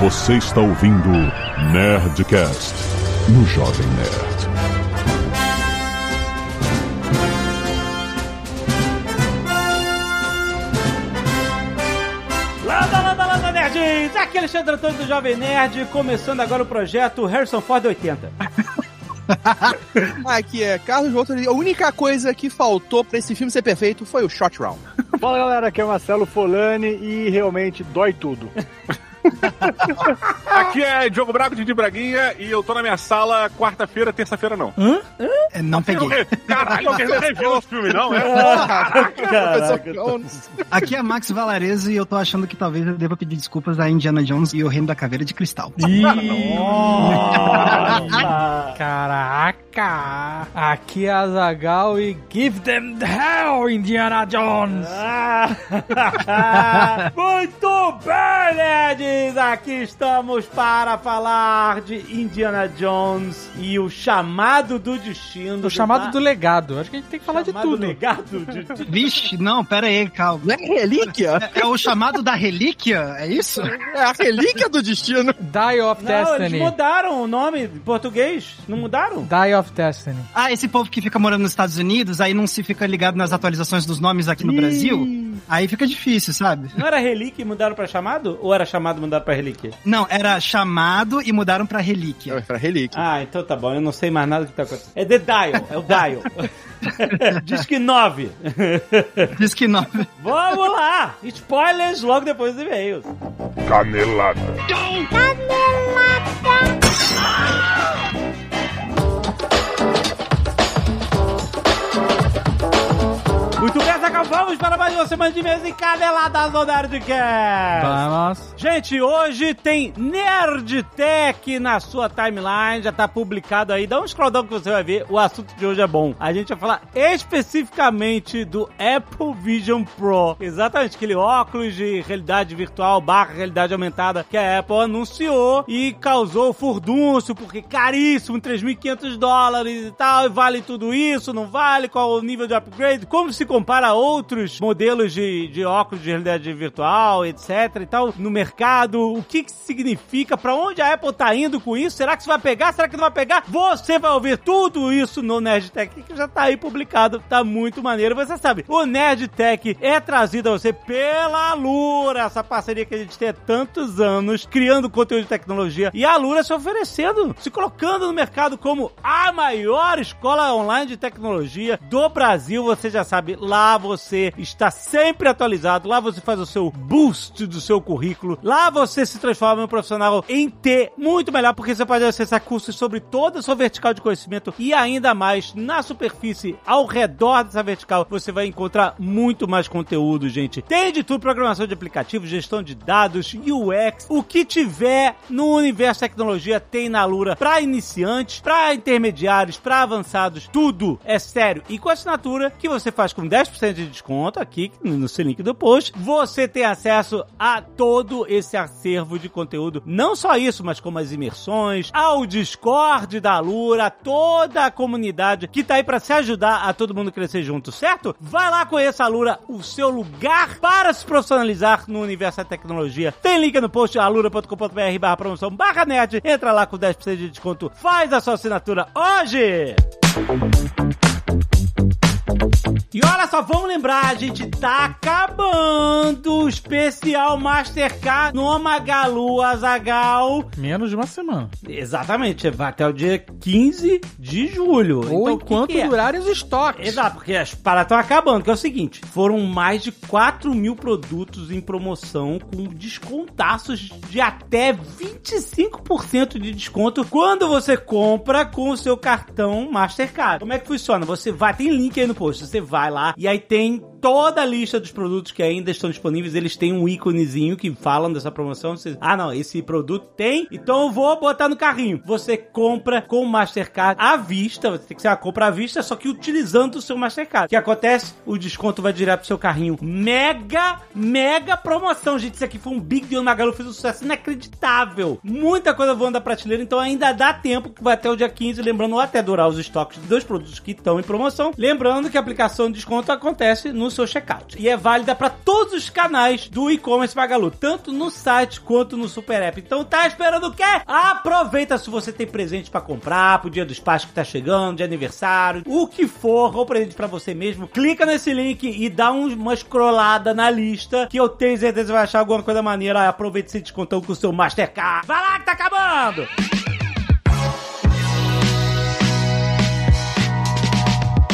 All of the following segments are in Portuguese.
Você está ouvindo Nerdcast no Jovem Nerd. Landa, landa, landa, nerds! Aqui é Alexandre Antônio do Jovem Nerd, começando agora o projeto Harrison Ford 80. Aqui é Carlos Volta. A única coisa que faltou pra esse filme ser perfeito foi o shot round. Fala galera, aqui é o Marcelo Folani e realmente dói tudo. Aqui é Diogo Braco de Braguinha e eu tô na minha sala quarta-feira, terça-feira não. É, Não peguei. Caralho, alguém não reviu esse filme, não? É? Professor Jones. Aqui é Max Valarezo e eu tô achando que talvez eu deva pedir desculpas a Indiana Jones e o Reino da Caveira de Cristal. Caraca! Aqui é a Zagal e Give them the hell, Indiana Jones! Ah. Muito bem, nerds! Aqui estamos para falar de Indiana Jones e o chamado do destino. O chamado do legado. Acho que a gente tem que falar de Chamado tudo. legado de, de- Vixe, não, pera aí, calma. Não é relíquia? É, é o chamado da relíquia? É isso? É a relíquia do destino. Die of Não, eles Destiny. mudaram o nome em português. Não mudaram? Die of Destiny. Ah, esse povo que fica morando nos Estados Unidos, aí não se fica ligado nas atualizações dos nomes aqui no Brasil, aí fica difícil, sabe? Não era relíquia e mudaram pra chamado? Ou era chamado e mudaram pra relíquia? Não, era chamado e mudaram pra relíquia. É pra relíquia. Ah, então tá bom. Eu não sei mais nada do que tá acontecendo. É The Dial. É o Dial. Diz que 9. Diz que não. Vamos lá! Spoilers logo depois dos e-mails. Canelada. Muito bem, Zagal, vamos para mais uma semana de e-mails encadeladas do Nerdcast. Vamos. Gente, hoje tem Nerd Tech na sua timeline, já tá publicado aí. Dá um scroll down que você vai ver, o assunto de hoje é bom. A gente vai falar especificamente do Apple Vision Pro. Exatamente, aquele óculos de realidade virtual barra realidade aumentada que a Apple anunciou e causou furdúncio, porque caríssimo, 3.500 dólares e tal, e vale tudo isso, não vale, qual o nível de upgrade, como se compara a outros modelos de, de óculos de realidade virtual, etc e tal, no mercado, o que que significa, pra onde a Apple tá indo com isso, será que isso vai pegar, será que não vai pegar? Você vai ouvir tudo isso no Nerd Tech, que já tá aí publicado, tá muito maneiro, você sabe, o Nerd Tech é trazido a você pela Lura, essa parceria que a gente tem há tantos anos, criando conteúdo de tecnologia, e a Lura se oferecendo, se colocando no mercado como a maior escola online de tecnologia do Brasil, você já sabe, lá você está sempre atualizado, lá você faz o seu boost do seu currículo, lá você se transforma em um profissional em T muito melhor, porque você pode acessar cursos sobre toda a sua vertical de conhecimento e ainda mais na superfície, ao redor dessa vertical, você vai encontrar muito mais conteúdo, gente. Tem de tudo, programação de aplicativos, gestão de dados, UX, o que tiver no universo tecnologia tem na Lura para iniciantes, para intermediários, para avançados, tudo é sério. E com assinatura que você faz com 10% de desconto aqui no seu link do post, você tem acesso a todo esse acervo de conteúdo. Não só isso, mas como as imersões, ao Discord da Lura, toda a comunidade que tá aí para se ajudar a todo mundo crescer junto, certo? Vai lá conheça a Lura, o seu lugar para se profissionalizar no universo da tecnologia. Tem link no post alura.com.br barra promoção barra net. Entra lá com 10% de desconto. Faz a sua assinatura hoje! E olha só, vamos lembrar, a gente tá acabando o especial Mastercard no Magalu Azagal. Menos de uma semana. Exatamente, vai até o dia 15 de julho. Ou Então, o que enquanto que é? durarem os estoques. Exato, porque as paradas estão acabando, que é o seguinte: foram mais de 4 mil produtos em promoção com descontaços de até 25% de desconto quando você compra com o seu cartão Mastercard. Como é que funciona? Você vai, tem link aí no post, você vai lá. E aí tem toda a lista dos produtos que ainda estão disponíveis. Eles têm um íconezinho que falam dessa promoção. Você, ah, não, esse produto tem, então eu vou botar no carrinho. Você compra com Mastercard à vista, você tem que ser uma compra à vista, só que utilizando o seu Mastercard. O que acontece? O desconto vai direto pro seu carrinho. Mega, mega promoção, gente. Isso aqui foi um big deal. Magalu fez um sucesso inacreditável. Muita coisa voando da prateleira, então ainda dá tempo que vai até o dia 15. Lembrando, até durar os estoques dos produtos que estão em promoção. Lembrando que a aplicação de desconto acontece no seu checkout. E é válida para todos os canais do e-commerce Magalu, tanto no site quanto no Super App. Então tá esperando o quê? Aproveita se você tem presente para comprar, pro dia dos pais que tá chegando, de aniversário, o que for, ou presente para você mesmo. Clica nesse link e dá um- uma scrollada na lista que eu tenho certeza que vai achar alguma coisa maneira. Aproveita esse descontão com o seu Mastercard. Vai lá que tá acabando!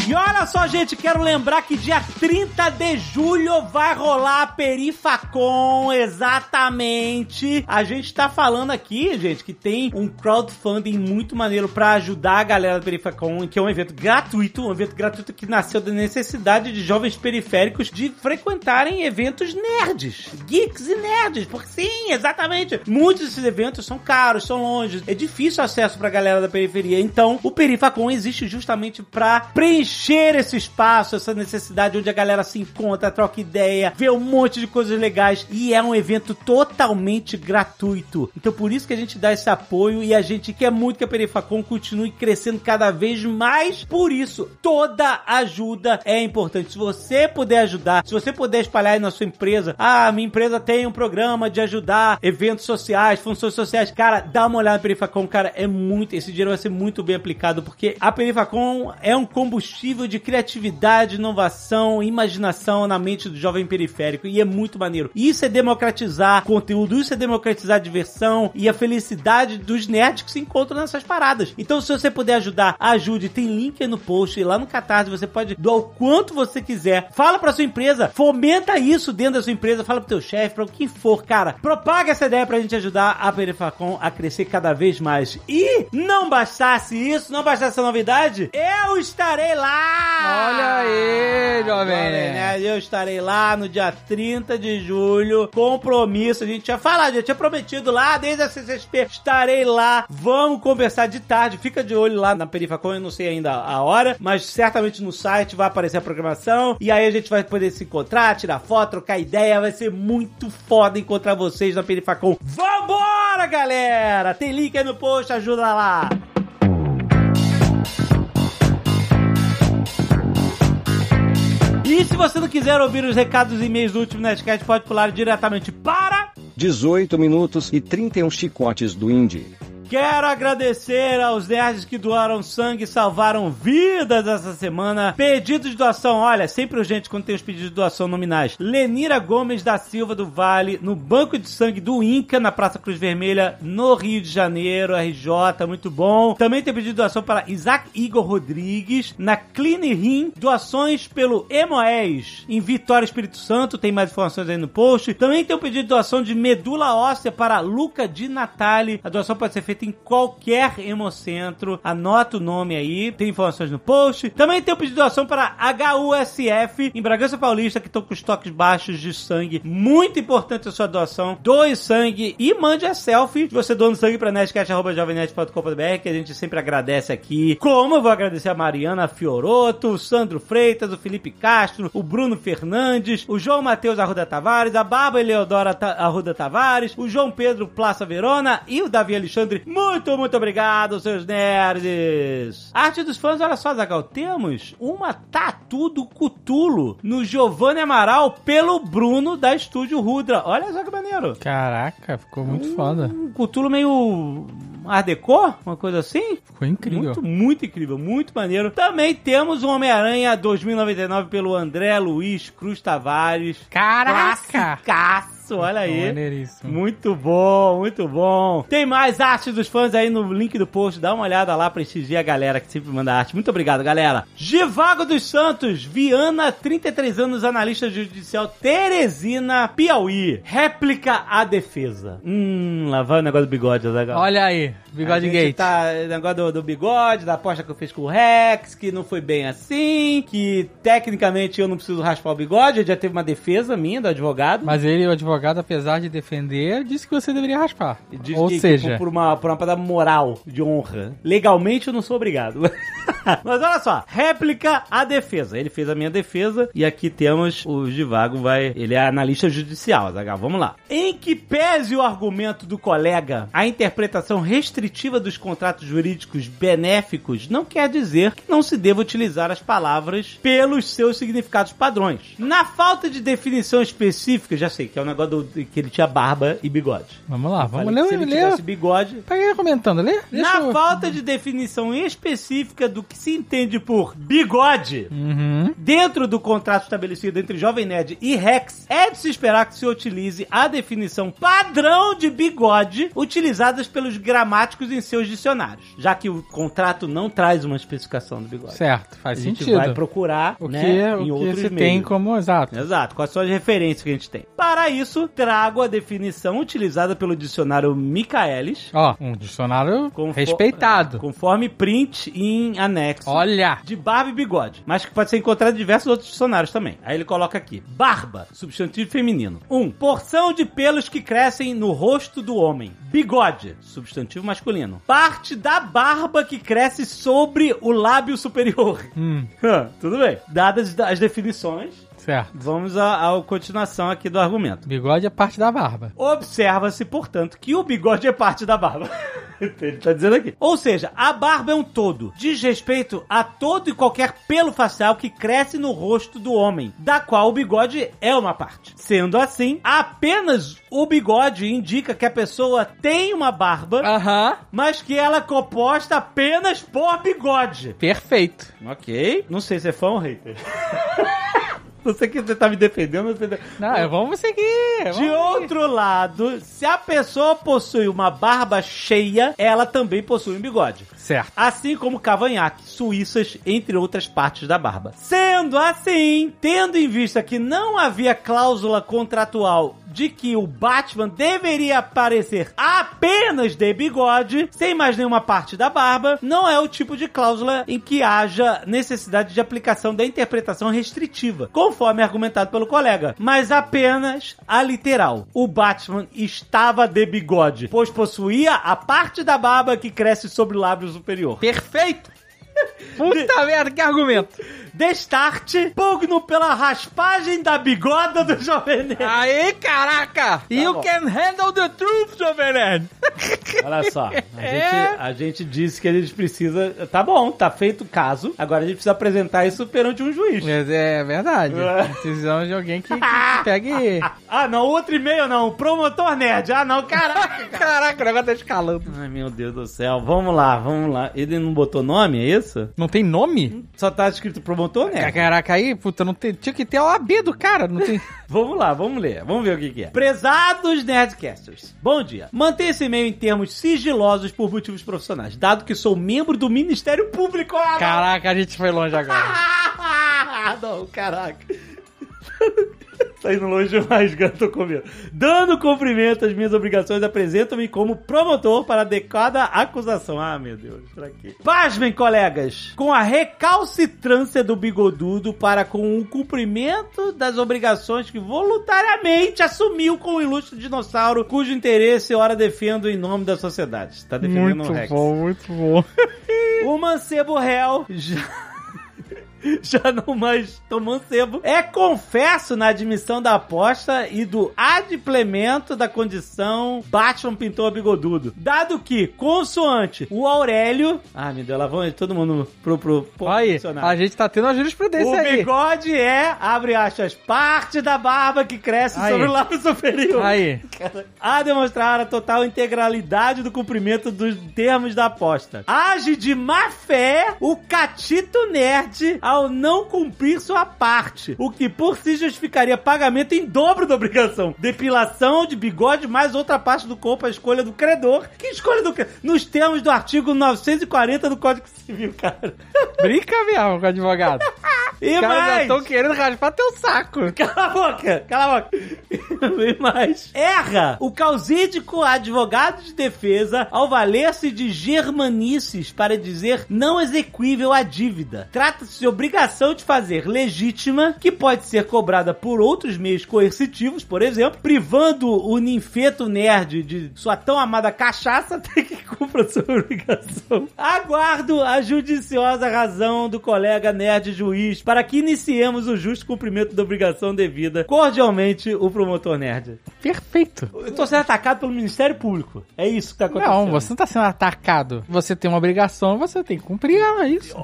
E olha só, gente, quero lembrar que dia 30 de julho vai rolar a Perifacon, exatamente. A gente tá falando aqui, gente, que tem um crowdfunding muito maneiro pra ajudar a galera da Perifacon, que é um evento gratuito, um evento gratuito que nasceu da necessidade de jovens periféricos de frequentarem eventos nerds, geeks e nerds, porque sim, exatamente. Muitos desses eventos são caros, são longe, é difícil acesso pra galera da periferia. Então, o Perifacon existe justamente pra preencher esse espaço, essa necessidade onde a galera se encontra, troca ideia, vê um monte de coisas legais e é um evento totalmente gratuito. Então, por isso que a gente dá esse apoio e a gente quer muito que a Perifacon continue crescendo cada vez mais. Por isso, toda ajuda é importante. Se você puder ajudar, se você puder espalhar aí na sua empresa, ah, minha empresa tem um programa de ajudar eventos sociais, funções sociais, cara, dá uma olhada na Perifacon, cara, é muito, esse dinheiro vai ser muito bem aplicado, porque a Perifacon é um combustível de criatividade, inovação, imaginação na mente do jovem periférico, e é muito maneiro. Isso é democratizar conteúdo, isso é democratizar diversão e a felicidade dos nerds que se encontram nessas paradas. Então, se você puder ajudar, ajude. Tem link aí no post, e lá no Catarse você pode doar o quanto você quiser. Fala pra sua empresa, fomenta isso dentro da sua empresa, fala pro teu chefe, pra o que for, cara. Propaga essa ideia pra gente ajudar a Perifacon a crescer cada vez mais. E não bastasse isso, não bastasse essa novidade, eu estarei lá! Olha aí, jovem. Jovem Nerd, Eu estarei lá no dia 30 de julho. Compromisso, a gente tinha falado, já tinha prometido lá desde a CCXP. Estarei lá. Vamos conversar de tarde. Fica de olho lá na Perifacon, eu não sei ainda a hora, mas certamente no site vai aparecer a programação. E aí a gente vai poder se encontrar, tirar foto, trocar ideia. Vai ser muito foda encontrar vocês na Perifacon. Vambora, galera! Tem link aí no post, ajuda lá. E se você não quiser ouvir os recados e e-mails do último Nerdcast, pode pular diretamente para 18 minutos e 31 chicotes do Indy. Quero agradecer aos nerds que doaram sangue e salvaram vidas essa semana. Pedidos de doação, olha, sempre urgente quando tem os pedidos de doação nominais. Lenira Gomes da Silva do Vale, no Banco de Sangue do Inca, na Praça Cruz Vermelha, no Rio de Janeiro, RJ, muito bom. Também tem pedido de doação para Isaac Igor Rodrigues, na Clean Rim, doações pelo Emoés, em Vitória Espírito Santo, tem mais informações aí no post. Também tem um pedido de doação de medula óssea para Luca de Natali. A doação pode ser feita em qualquer hemocentro. Anota o nome aí, tem informações no post. Também tem o pedido de doação para HUSF em Bragança Paulista, que estão com estoques baixos de sangue. Muito importante a sua doação. Doe sangue e mande a selfie de você doando sangue para nerdcast.jovemnet.com.br, que a gente sempre agradece aqui. Como eu vou agradecer a Mariana Fioroto, o Sandro Freitas, o Felipe Castro, o Bruno Fernandes, o João Matheus Arruda Tavares, a Bárbara Eleodora Arruda Tavares, o João Pedro Plaça Verona e o Davi Alexandre. Muito, muito obrigado, seus nerds! Arte dos fãs, olha só, Zagal, temos uma tatu do Cutulo no Giovanni Amaral pelo Bruno da Estúdio Rudra. Olha só que maneiro. Caraca, ficou muito foda. Um Cutulo meio Art Deco, uma coisa assim. Ficou incrível. Muito, muito incrível, muito maneiro. Também temos o Homem-Aranha 2099 pelo André Luiz Cruz Tavares. Caraca! Classicaço, olha aí. Maneiríssimo. Muito bom, muito bom. Tem mais arte dos fãs aí no link do post. Dá uma olhada lá, prestigia a galera que sempre manda arte. Muito obrigado, galera. Givago dos Santos, Viana, 33 anos, analista judicial, Teresina, Piauí. Réplica à defesa. Hum, lá vai o negócio do bigode, legal. Olha aí, bigode a gate. Tá, negócio do, do bigode, da aposta que eu fiz com o Rex, que não foi bem assim, que tecnicamente eu não preciso raspar o bigode, já teve uma defesa minha do advogado. Mas ele, o advogado, apesar de defender, disse que você deveria raspar. Diz Ou que, seja, que por uma, por uma parada moral, de honra. Legalmente eu não sou obrigado. Mas olha só, réplica à defesa. Ele fez a minha defesa e aqui temos o Givago vai, ele é analista judicial, Zagal. Vamos lá. Em que pese o argumento do colega, a interpretação restritiva dos contratos jurídicos benéficos não quer dizer que não se deva utilizar as palavras pelos seus significados padrões. Na falta de definição específica, já sei que é o negócio do, que ele tinha barba e bigode. Vamos lá, vamos ler, se ele tivesse bigode, Pega aí comentando, lê. Na eu- falta de definição específica do que se entende por bigode, Uhum. dentro do contrato estabelecido entre Jovem Nerd e Rex, é de se esperar que se utilize a definição padrão de bigode utilizadas pelos gramáticos em seus dicionários, já que o contrato não traz uma especificação do bigode. Certo, A faz gente sentido. vai procurar o que, né, o em que outros tem como exato. Exato, quais são as referências que a gente tem. Para isso, trago a definição utilizada pelo dicionário Michaelis, Ó, um dicionário Confo- respeitado. Conforme print em anexo. Olha! De barba e bigode. Mas que pode ser encontrado em diversos outros dicionários também. Aí ele coloca aqui: barba, substantivo feminino. 1. Um, porção de pelos que crescem no rosto do homem. Bigode, substantivo masculino. Parte da barba que cresce sobre o lábio superior. Hum, Tudo bem. Dadas as definições, certo. vamos à, continuação aqui do argumento. Bigode é parte da barba. Observa-se, portanto, que o bigode é parte da barba. Ele tá dizendo aqui. Ou seja, a barba é um todo. Diz respeito a todo e qualquer pelo facial que cresce no rosto do homem, da qual o bigode é uma parte. Sendo assim, apenas o bigode indica que a pessoa tem uma barba, Aham. mas que ela é composta apenas por bigode. Perfeito. Ok. Não sei se é fã ou hater. Não sei que você tá me defendendo. Não, é, vamos seguir. vamos De seguir. outro lado, se a pessoa possui uma barba cheia, ela também possui um bigode. Certo. Assim como cavanhaque, suíças, entre outras partes da barba. Sendo assim, tendo em vista que não havia cláusula contratual de que o Batman deveria aparecer apenas de bigode, sem mais nenhuma parte da barba, não é o tipo de cláusula em que haja necessidade de aplicação da interpretação restritiva, conforme argumentado pelo colega, mas apenas a literal. O Batman estava de bigode, pois possuía a parte da barba que cresce sobre o lábio superior. Perfeito. Puta merda, que argumento. Destarte, pugno pela raspagem da bigoda do Jovem Nerd. Aí, caraca. you bom. can handle the truth, Jovem Nerd. Olha só, a, É. gente, a gente disse que a gente precisa. Tá bom, tá feito o caso. Agora a gente precisa apresentar isso perante um juiz. Mas é verdade. Precisamos de alguém que, que, pegue... Ah, não, outro e-mail não. Promotor nerd. Ah, não, caraca. cara. Caraca, o negócio tá escalando. Ai, meu Deus do céu. Vamos lá, vamos lá. Ele não botou nome, é isso? Não tem nome? Só tá escrito promotor nerd. Caraca, aí, puta, não tem, tinha que ter o AB do cara, não tem... Vamos lá, vamos ler. Vamos ver o que, que é. Prezados Nerdcasters, bom dia. Mantenha esse e-mail em termos sigilosos por motivos profissionais, dado que sou membro do Ministério Público. Ah, não. Caraca, a gente foi longe agora. Não, caraca. Tá indo longe demais, cara, tô com medo. Dando cumprimento às minhas obrigações, apresento-me como promotor para adequada acusação. Ah, meu Deus, pra quê? Pasmem, colegas, com a recalcitrância do bigodudo para com o cumprimento das obrigações que voluntariamente assumiu com o ilustre dinossauro, cujo interesse ora defendo em nome da sociedade. Tá defendendo o Rex. muito bom. O mancebo réu já... Já não mais tô mancebo. É confesso na admissão da aposta e do adimplemento da condição Batman pintou a bigodudo. Dado que, consoante o Aurélio. Ah, meu Deus, lá vão todo mundo pro, pro, pro Aí, a gente tá tendo uma jurisprudência O aí. bigode é, abre aspas, parte da barba que cresce Aí. sobre o lábio superior. Aí. A demonstrar a total integralidade do cumprimento dos termos da aposta. Age de má fé o catito nerd ao não cumprir sua parte, o que por si justificaria pagamento em dobro da obrigação. Depilação de bigode mais outra parte do corpo à escolha do credor. Que escolha do credor? Nos termos do artigo 940 do Código Civil, cara. Brinca mesmo com o advogado. E Os caras já mais? estão querendo raspar teu saco. Cala a boca, cala a boca. Vem mais. Erra o causídico advogado de defesa ao valer-se de germanices para dizer não exequível a dívida. Trata-se de obrigação de fazer legítima, que pode ser cobrada por outros meios coercitivos, por exemplo, privando o ninfeto nerd de sua tão amada cachaça até que cumpra sua obrigação. Aguardo a judiciosa razão do colega nerd juiz para que iniciemos o justo cumprimento da obrigação devida. Cordialmente, o promotor nerd. Perfeito. Eu tô sendo atacado pelo Ministério Público. É isso que tá acontecendo. Não, você não tá sendo atacado. Você tem uma obrigação, você tem que cumprir ela, é isso.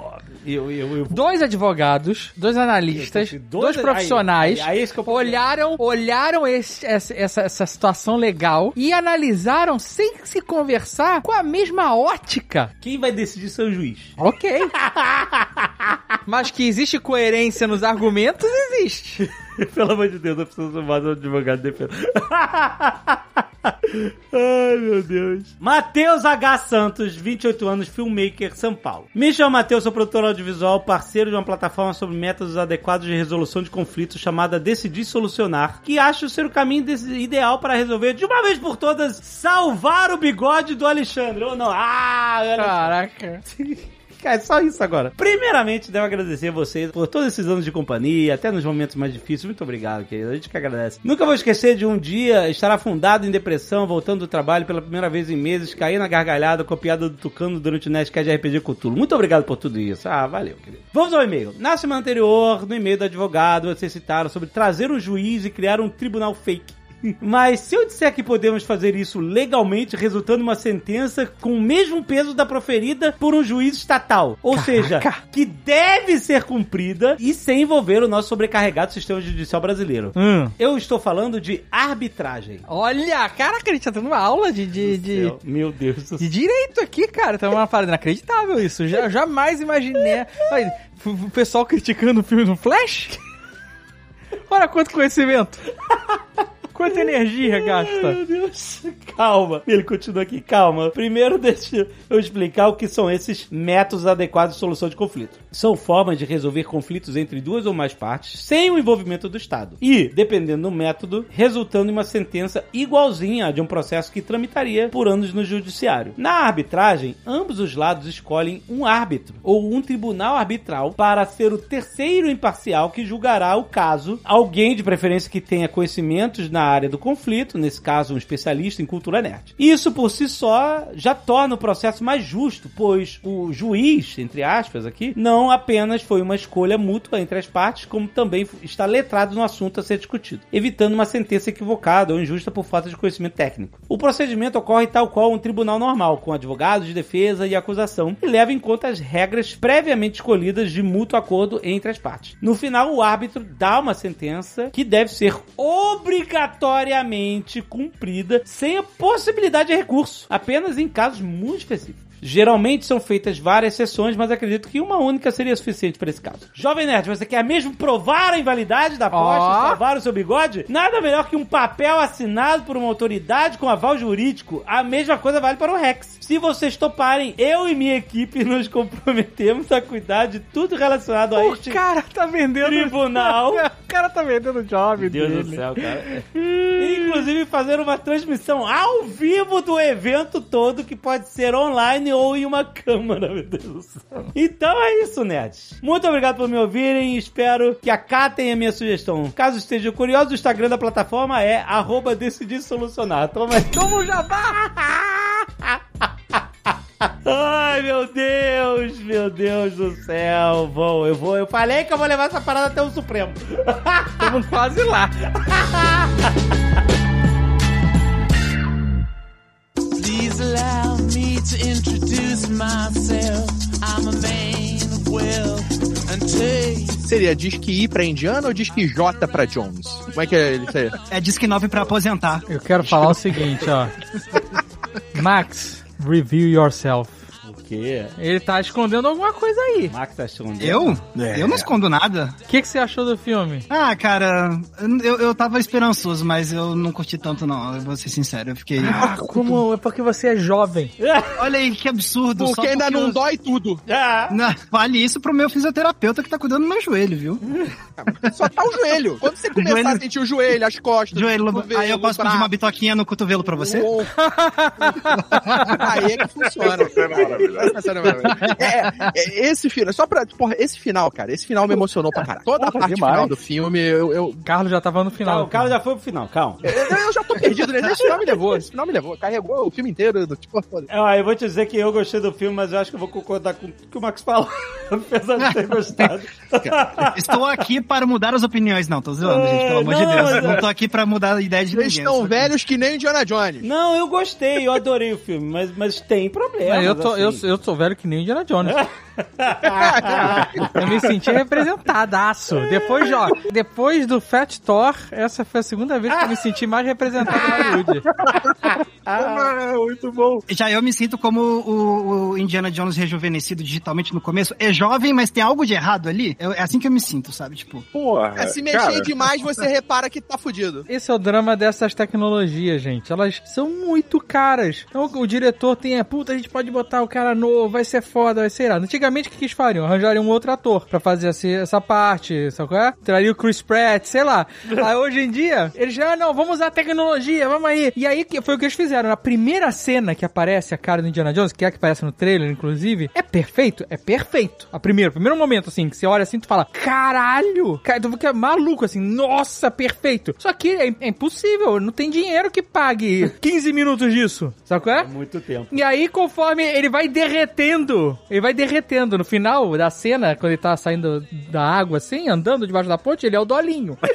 Eu, eu, eu... Dois advogados, dois analistas, Dois- dois, profissionais aí- aí que é olharam, olharam esse- essa, essa, essa situação legal e analisaram sem se conversar com a mesma ótica. Quem vai decidir ser o juiz? Ok. Mas que existe coerência nos argumentos, existe. Pelo amor de Deus, eu preciso mais um advogado de defesa. Ai, meu Deus. Matheus H. Santos, 28 anos, filmmaker, São Paulo. Me chamo Matheus, sou produtor audiovisual, parceiro de uma plataforma sobre métodos adequados de resolução de conflitos chamada Decidir Solucionar, que acho ser o caminho desse- ideal para resolver de uma vez por todas salvar o bigode do Alexandre. Ou não? Ah, Alexandre. Caraca. É só isso agora. Primeiramente, devo agradecer a vocês por todos esses anos de companhia, até nos momentos mais difíceis. Muito obrigado, querido. A gente que agradece. Nunca vou esquecer de um dia estar afundado em depressão, voltando do trabalho pela primeira vez em meses, cair na gargalhada com a piada do Tucano durante o Nerdcast de RPG Cthulhu. Muito obrigado por tudo isso. Ah, valeu, querido. Vamos ao e-mail. Na semana anterior, no e-mail do advogado, vocês citaram sobre trazer um juiz e criar um tribunal fake. Mas se eu disser que podemos fazer isso legalmente, resultando uma sentença com o mesmo peso da proferida por um juiz estatal, ou seja, que deve ser cumprida e sem envolver o nosso sobrecarregado sistema judicial brasileiro. Hum. Eu estou falando de arbitragem. Olha, caraca, a gente tá tendo uma aula de, de, de, Meu- Deus do de direito aqui, cara. Tá uma parada inacreditável isso. Já, jamais imaginei. O pessoal criticando o filme do Flash? Olha quanto conhecimento. Quanta energia gasta. Meu Deus. Calma. Ele continua aqui, calma. Primeiro, deixa eu explicar o que são esses métodos adequados de solução de conflito. São formas de resolver conflitos entre duas ou mais partes sem o envolvimento do Estado. E, dependendo do método, resultando em uma sentença igualzinha a de um processo que tramitaria por anos no judiciário. Na arbitragem, ambos os lados escolhem um árbitro ou um tribunal arbitral para ser o terceiro imparcial que julgará o caso. Alguém de preferência que tenha conhecimentos na área do conflito, nesse caso um especialista em cultura nerd. Isso por si só já torna o processo mais justo, pois o juiz, entre aspas aqui, não apenas foi uma escolha mútua entre as partes, como também está letrado no assunto a ser discutido, evitando uma sentença equivocada ou injusta por falta de conhecimento técnico. O procedimento ocorre tal qual um tribunal normal, com advogados de defesa e acusação, e leva em conta as regras previamente escolhidas de mútuo acordo entre as partes. No final, o árbitro dá uma sentença que deve ser obrigatoriamente cumprida sem a possibilidade de recurso, apenas em casos muito específicos. Geralmente são feitas várias sessões, mas acredito que uma única seria suficiente para esse caso. Jovem Nerd, você quer mesmo provar a invalidade da aposta e salvar o seu bigode? Nada melhor que um papel assinado por uma autoridade com aval jurídico. A mesma coisa vale para o Rex. Se vocês toparem, eu e minha equipe nos comprometemos a cuidar de tudo relacionado a O este cara tá vendendo. tribunal. O cara tá vendendo o job Meu Deus dele. do céu, cara. Inclusive fazer uma transmissão ao vivo do evento todo, que pode ser online ou em uma câmera, meu Deus do céu. Então é isso, nerds. Muito obrigado por me ouvirem e espero que acatem a minha sugestão. Caso estejam curiosos, o Instagram da plataforma é arroba decidir solucionar. Toma aí. Toma o jabá! Ai, meu Deus, meu Deus do céu. Vou, eu vou. Eu falei que eu vou levar essa parada até o Supremo. Estamos quase lá. Please allow me to introduce myself. I'm a man of wealth and taste. Seria disque I pra Indiana ou disque J pra Jones? Como é que é isso aí? É Disque 9 pra aposentar. Eu quero falar o seguinte, ó. Max, review yourself. Quê? Ele tá escondendo alguma coisa aí. O Mark tá escondendo. Eu? É. Eu não escondo nada. O que, que você achou do filme? Ah, cara, eu, eu tava esperançoso, mas eu não curti tanto, não. Eu vou ser sincero. Eu fiquei. Ah, como? É porque você é jovem. Olha aí que absurdo. Porque só ainda porque não eu- dói tudo. Ah, Não, vale isso pro meu fisioterapeuta que tá cuidando do meu joelho, viu? Só tá o joelho. Quando você começar Joelho- a sentir o joelho, as costas, Joelho, o cotovelo, aí eu posso pedir uma bitoquinha no cotovelo pra você? aí é que funciona. Cena maravilhosa. Essa é. É, é, esse final, só pra. Porra, esse final, cara, esse final me emocionou pra caralho. Toda a parte demais. final do filme, eu, eu, O Carlos já tava no final. Calma, o cara já foi pro final, calma. eu, eu já tô perdido, né? Esse final me levou, esse final me levou. Carregou o filme inteiro, do, tipo. Ah, eu vou te dizer que eu gostei do filme, mas eu acho que eu vou concordar com o que o Max falou, apesar de ter gostado. Estou aqui para mudar as opiniões. Não, tô zoando, gente, pelo amor de Deus. Não tô aqui pra mudar a ideia de Eles ninguém. estão velhos que nem o Indiana Jones. Não, eu gostei, eu adorei o filme, mas, mas tem problemas. Mas eu, tô, eu, assim. eu sou velho que nem o Indiana Jones. Eu me senti representadaço. Depois, ó, depois do Fat Thor, essa foi a segunda vez que eu me senti mais representado em Hollywood. Ah, muito bom. Já eu me sinto como o, o Indiana Jones rejuvenescido digitalmente no começo. É jovem, mas tem algo de errado ali. Eu- é assim que eu me sinto, sabe? Tipo, Porra. É, se mexer cara, demais, você repara que tá fudido. Esse é o drama dessas tecnologias, gente. Elas são muito caras. Então o diretor tem, é, puta, a gente pode botar o cara novo, vai ser foda, vai ser irado. Antigamente o que eles fariam? Arranjariam um outro ator pra fazer essa, essa parte, sabe qual é? Traria o Chris Pratt, sei lá. Aí hoje em dia, eles já, ah, não, vamos usar a tecnologia, vamos aí. E aí que foi o que eles fizeram. Na primeira cena que aparece a cara do Indiana Jones, que é a que aparece no trailer, inclusive, é perfeito? É perfeito. A primeira, o primeiro momento, assim, que você olha assim, tu fala, caralho! Cara, tu fica maluco, assim, nossa, perfeito. Só que é, é impossível, não tem dinheiro que pague 15 minutos disso, sabe qual é? Muito tempo. E aí, conforme ele vai derretendo, ele vai derretendo no final da cena, quando ele tá saindo da água assim, andando debaixo da ponte, ele é o dolinho.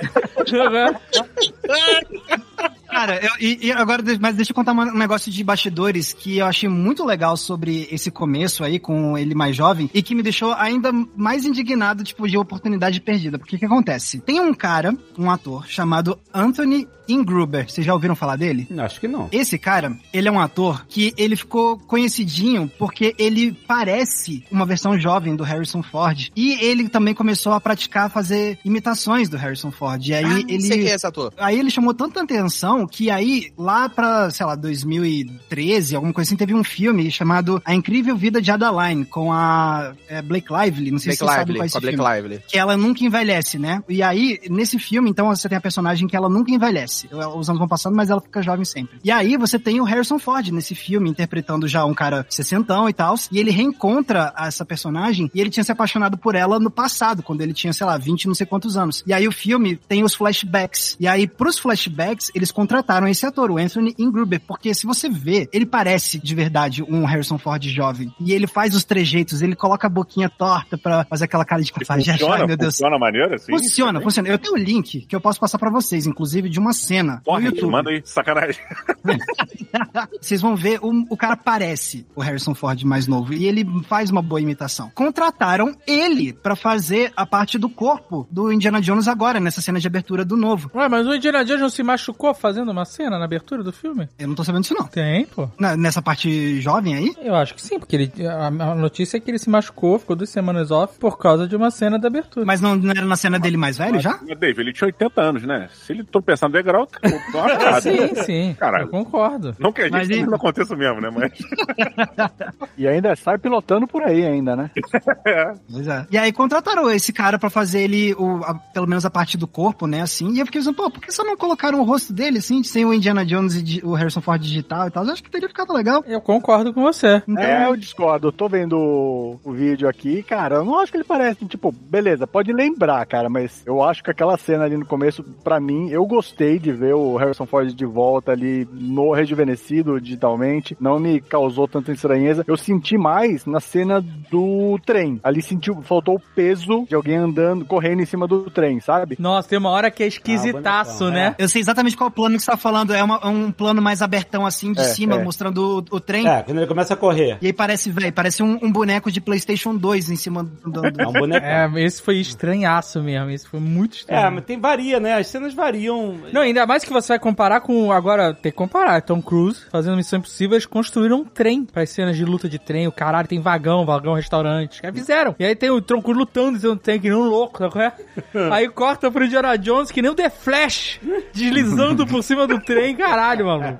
Cara, eu- e, agora, mas deixa eu contar um negócio de bastidores que eu achei muito legal sobre esse começo aí, com ele mais jovem, e que me deixou ainda mais indignado, tipo, de oportunidade perdida. Porque o que acontece? Tem um cara, um ator, chamado Anthony Ingruber. Vocês já ouviram falar dele? Acho que não. Esse cara, ele é um ator que ele ficou conhecidinho porque ele parece uma versão jovem do Harrison Ford. E ele também começou a praticar fazer imitações do Harrison Ford. E aí Ah, ele. sei quem é esse ator. Aí ele chamou tanta atenção que aí, lá pra, sei lá, 2013, alguma coisa assim, teve um filme chamado A Incrível Vida de Adaline, com a é, Blake Lively, não sei Blake se sabem Lively, qual é esse com a Blake filme. Lively. Que ela nunca envelhece, né? E aí, nesse filme, então, você tem a personagem que ela nunca envelhece. Os anos vão passando, mas ela fica jovem sempre. E aí, você tem o Harrison Ford nesse filme, interpretando já um cara sessentão e tal. E ele reencontra essa personagem e ele tinha se apaixonado por ela no passado, quando ele tinha, sei lá, 20 não sei quantos anos. E aí, o filme tem os flashbacks. E aí, pros flashbacks, eles contrataram esse ator, o Anthony Ingruber, porque se você vê, ele parece de verdade um Harrison Ford jovem. E ele faz os trejeitos, ele coloca a boquinha torta pra fazer aquela cara de cafajeste. Funciona, Ai, meu Deus. funciona maneiro assim? Funciona, funciona. Eu tenho o link que eu posso passar pra vocês, inclusive de uma cena YouTube. manda aí, sacanagem. Vocês vão ver, o, o cara parece o Harrison Ford mais novo e ele faz uma boa imitação. Contrataram ele pra fazer a parte do corpo do Indiana Jones agora, nessa cena de abertura do novo. Ué, mas o Indiana Jones não se machucou fazendo uma cena na abertura do filme? Eu não tô sabendo disso não. Tem, pô. Na- nessa parte jovem aí? Eu acho que sim, porque ele, a, a notícia é que ele se machucou, ficou duas semanas off por causa de uma cena da abertura. Mas não, não era na cena dele mais velho já? Mas, Dave, ele tinha 80 anos, né? Se ele tropeçar no degrau, tá tá uma. Sim, sim. Caralho. Eu concordo. Não que a gente Mas e- não aconteça mesmo, né? Mas. E ainda sai pilotando por aí ainda, né? Pois é. E aí contrataram esse cara pra fazer ele, o, a- pelo menos a parte do corpo, né, assim. E eu fiquei pensando, pô, por que só não colocaram o rosto dele, assim, sem o Indiana Jones e o Harrison Ford digital e tal? Eu acho que teria ficado legal. Eu concordo com você. Então, É, eu discordo. Eu tô vendo o, vídeo aqui, cara, eu não acho que ele parece, tipo, beleza, pode lembrar, cara, mas eu acho que aquela cena ali no começo, pra mim, eu gostei de ver o Harrison Ford de volta ali no rejuvenescido digitalmente, não me causou tanta estranheza. Eu senti mais na cena do trem. Ali sentiu, faltou o peso de alguém andando, correndo em cima do trem, sabe? Nossa, tem uma hora que é esquisitaço, Ah, bonitão, né? eu sei exatamente qual é o plano que você tá falando é uma- um plano mais abertão, assim, de É, cima, é. mostrando o, o trem. É, quando ele começa a correr. E aí parece, velho, parece um, um boneco de Playstation 2 em cima do... do- É um boneco. É, É, esse foi estranhaço mesmo. Esse foi muito estranho. mas tem varia, né? As cenas variam. Não, ainda mais que você vai comparar com. Agora, tem que comparar. Tom Cruise fazendo Missão Impossível, eles construíram um trem para as cenas de luta de trem. O caralho tem vagão, vagão restaurante. Que fizeram. E aí tem o Tom Cruise lutando dentro do trem, que nem um louco, é? Aí corta pro Indiana Jones, que nem o The Flash, deslizando por cima do trem. Caralho, mano.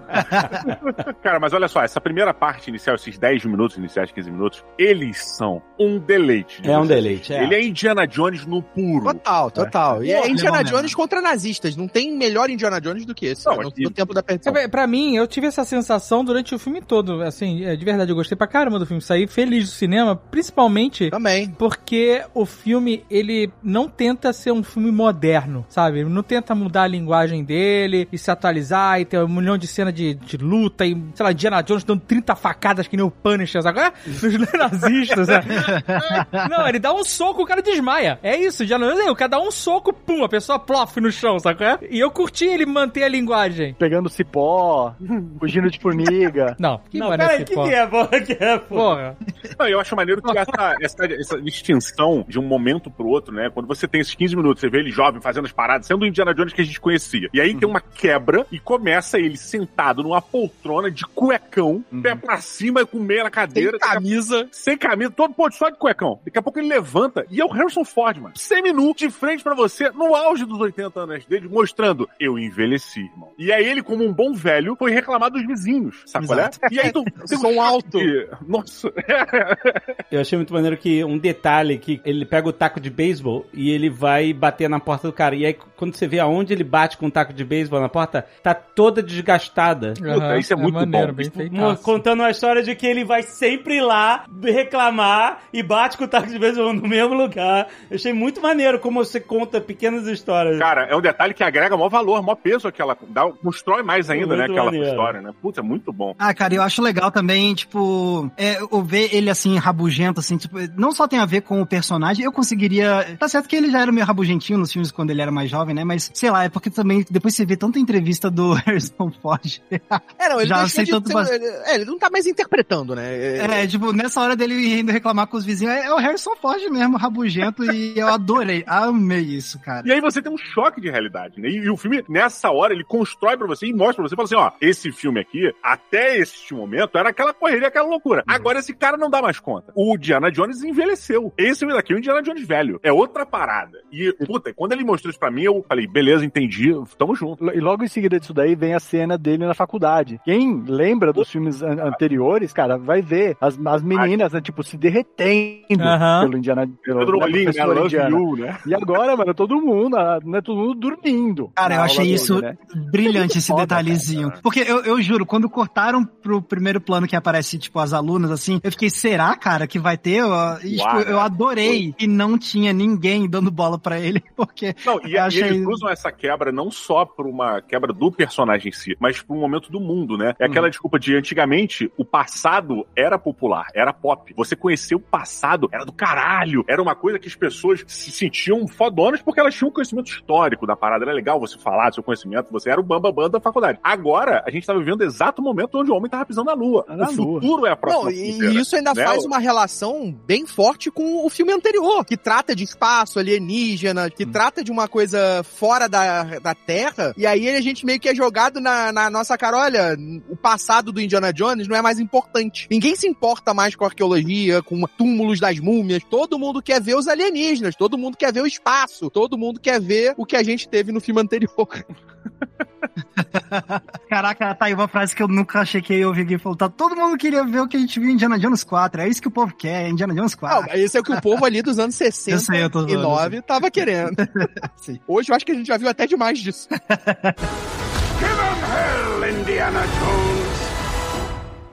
Cara, mas olha só, essa primeira parte inicial, esses 10 minutos iniciais, 15 minutos, eles são um deleite. de É um você. deleite, é. Ele é Indiana Jones no puro. Total, total. E Pô, é Indiana Jones mesmo. contra nazistas. Não tem melhor Indiana Jones do que esse. Não, cara, no, no tempo da perdição. É, Pra mim, eu tive essa sensação durante o filme todo. Assim, é, de verdade, eu gostei pra caramba do filme. Saí feliz do cinema, principalmente Também. porque o filme, ele não tenta ser um filme moderno, sabe? Ele não tenta mudar a linguagem dele e se atualizar e ter um milhão de cena de, de luta e, sei lá, Indiana Jones dando 30 facadas que nem o Punisher, sabe? É? Nos nazistas, né? Não, ele dá um soco, o cara desmaia. É isso, Indiana Jones, o cara dá um soco, pum, a pessoa plof no chão, sabe? qual é? E eu curti ele manter a linguagem. Pegando cipó, fugindo de formiga. Não, que Não, peraí, é o que, que é, porra? Que é, porra? Porra. Não, eu acho maneiro que essa, essa, essa distinção de um momento pro outro, né? Quando você tem esses 15 minutos, você vê ele jovem fazendo as paradas, sendo o Indiana Jones que a gente conhecia. E aí tem uma quebra e começa ele sentado numa poltrona de cuecão, pé pra cima, com meia na cadeira. a camisa. sem camisa, todo ponto só de cuecão. Daqui a pouco ele levanta e é o Harrison Ford, mano. Seminu de frente pra você, no auge dos 80 anos dele, mostrando: Eu envelheci, irmão. E aí ele, como um bom velho, foi reclamar dos vizinhos, sabe qual é? E aí tu tem Som choque alto. de- Nossa. Eu achei muito maneiro que um detalhe que ele pega o taco de beisebol e ele vai bater na porta do cara. E aí, quando você vê aonde ele bate com o taco de beisebol na porta, tá toda desgastada. Puta, isso é muito maneiro, bom. Mo- Contando a história de que ele vai sempre lá reclamar e bate com o taco de beisebol no mesmo lugar. Eu achei muito maneiro como você conta pequenas histórias. Cara, é um detalhe que agrega maior valor, maior peso aquela. Dá, constrói mais ainda, Muito né? Aquela maneiro. história, né? Puta, é muito bom. Ah, cara, eu acho legal também, tipo, é, eu ver ele assim, rabugento, assim, tipo, não só tem a ver com o personagem, eu conseguiria. Tá certo que ele já era meio rabugentinho nos filmes quando ele era mais jovem, né? Mas, sei lá, é porque também depois você vê tanta entrevista do Harrison Ford. É, não, ele Já deixa sei de tanto ser- bas- ele, é, ele não tá mais interpretando, né? É, É, tipo, nessa hora dele indo reclamar com os vizinhos, é, é o Harrison Ford mesmo, rabugento, e eu adorei, amei isso, cara. E aí você tem um choque de realidade, né? E, e o filme, nessa hora, ele constrói pra você e mostra pra você, fala assim, ó, esse filme aqui, até este momento, era aquela correria, aquela loucura. Agora esse cara não dá mais conta. O Indiana Jones envelheceu. Esse filme daqui é o Indiana Jones velho. É outra parada. E, puta, quando ele mostrou isso pra mim, eu falei, beleza, entendi, tamo junto. E logo em seguida disso daí vem a cena dele na faculdade. Quem lembra dos filmes an- anteriores, cara, vai ver as, as meninas, né, tipo, se derretendo pelo Indiana pelo Pedro né, né? Indiana. You, né? E agora, mano, todo mundo, né, todo mundo dormindo. Cara, eu achei dele, isso né? brilhante, esse Foda, detalhezinho. cara. Porque eu, eu juro, quando cortaram pro primeiro plano que aparece, tipo, as alunas, assim, eu fiquei, será, cara, que vai ter? E, tipo, Uau, eu adorei que não tinha ninguém dando bola pra ele, porque Não, e, Eu e achei- eles usam essa quebra não só por uma quebra do personagem em si, mas um momento do mundo, né? É Uhum. aquela desculpa de antigamente o passado era popular, era pop. Você conhecer o passado era do caralho, era uma coisa que as pessoas se sentiam fodonas porque elas tinham um conhecimento histórico da parada. Era legal você falar do seu conhecimento, você era o bambambam da faculdade. Agora, a gente tá vivendo o exato momento onde o homem tava pisando na lua. Na o lua. futuro é a próxima Não, e isso ainda né? faz uma relação bem forte com o filme anterior, que trata de espaço alienígena, que trata de uma coisa fora da, da Terra, e aí a gente meio que é jogado na, na nossa cara, olha, o passado do Indiana Jones não é mais importante. Ninguém se importa mais com arqueologia, com túmulos das múmias, todo mundo quer ver os alienígenas, todo mundo quer ver o espaço, todo mundo quer ver o que a gente teve no filme anterior. Caraca, tá aí uma frase que eu nunca achei que eu ia ouvir alguém falar. Tá, todo mundo queria ver o que a gente viu em Indiana Jones 4. É isso que o povo quer, é Indiana Jones Não, 4. mas esse é o que o povo ali dos anos 60 Eu sei, eu tô e zoando, 9 tava querendo. Sim. Hoje eu acho que a gente já viu até demais disso.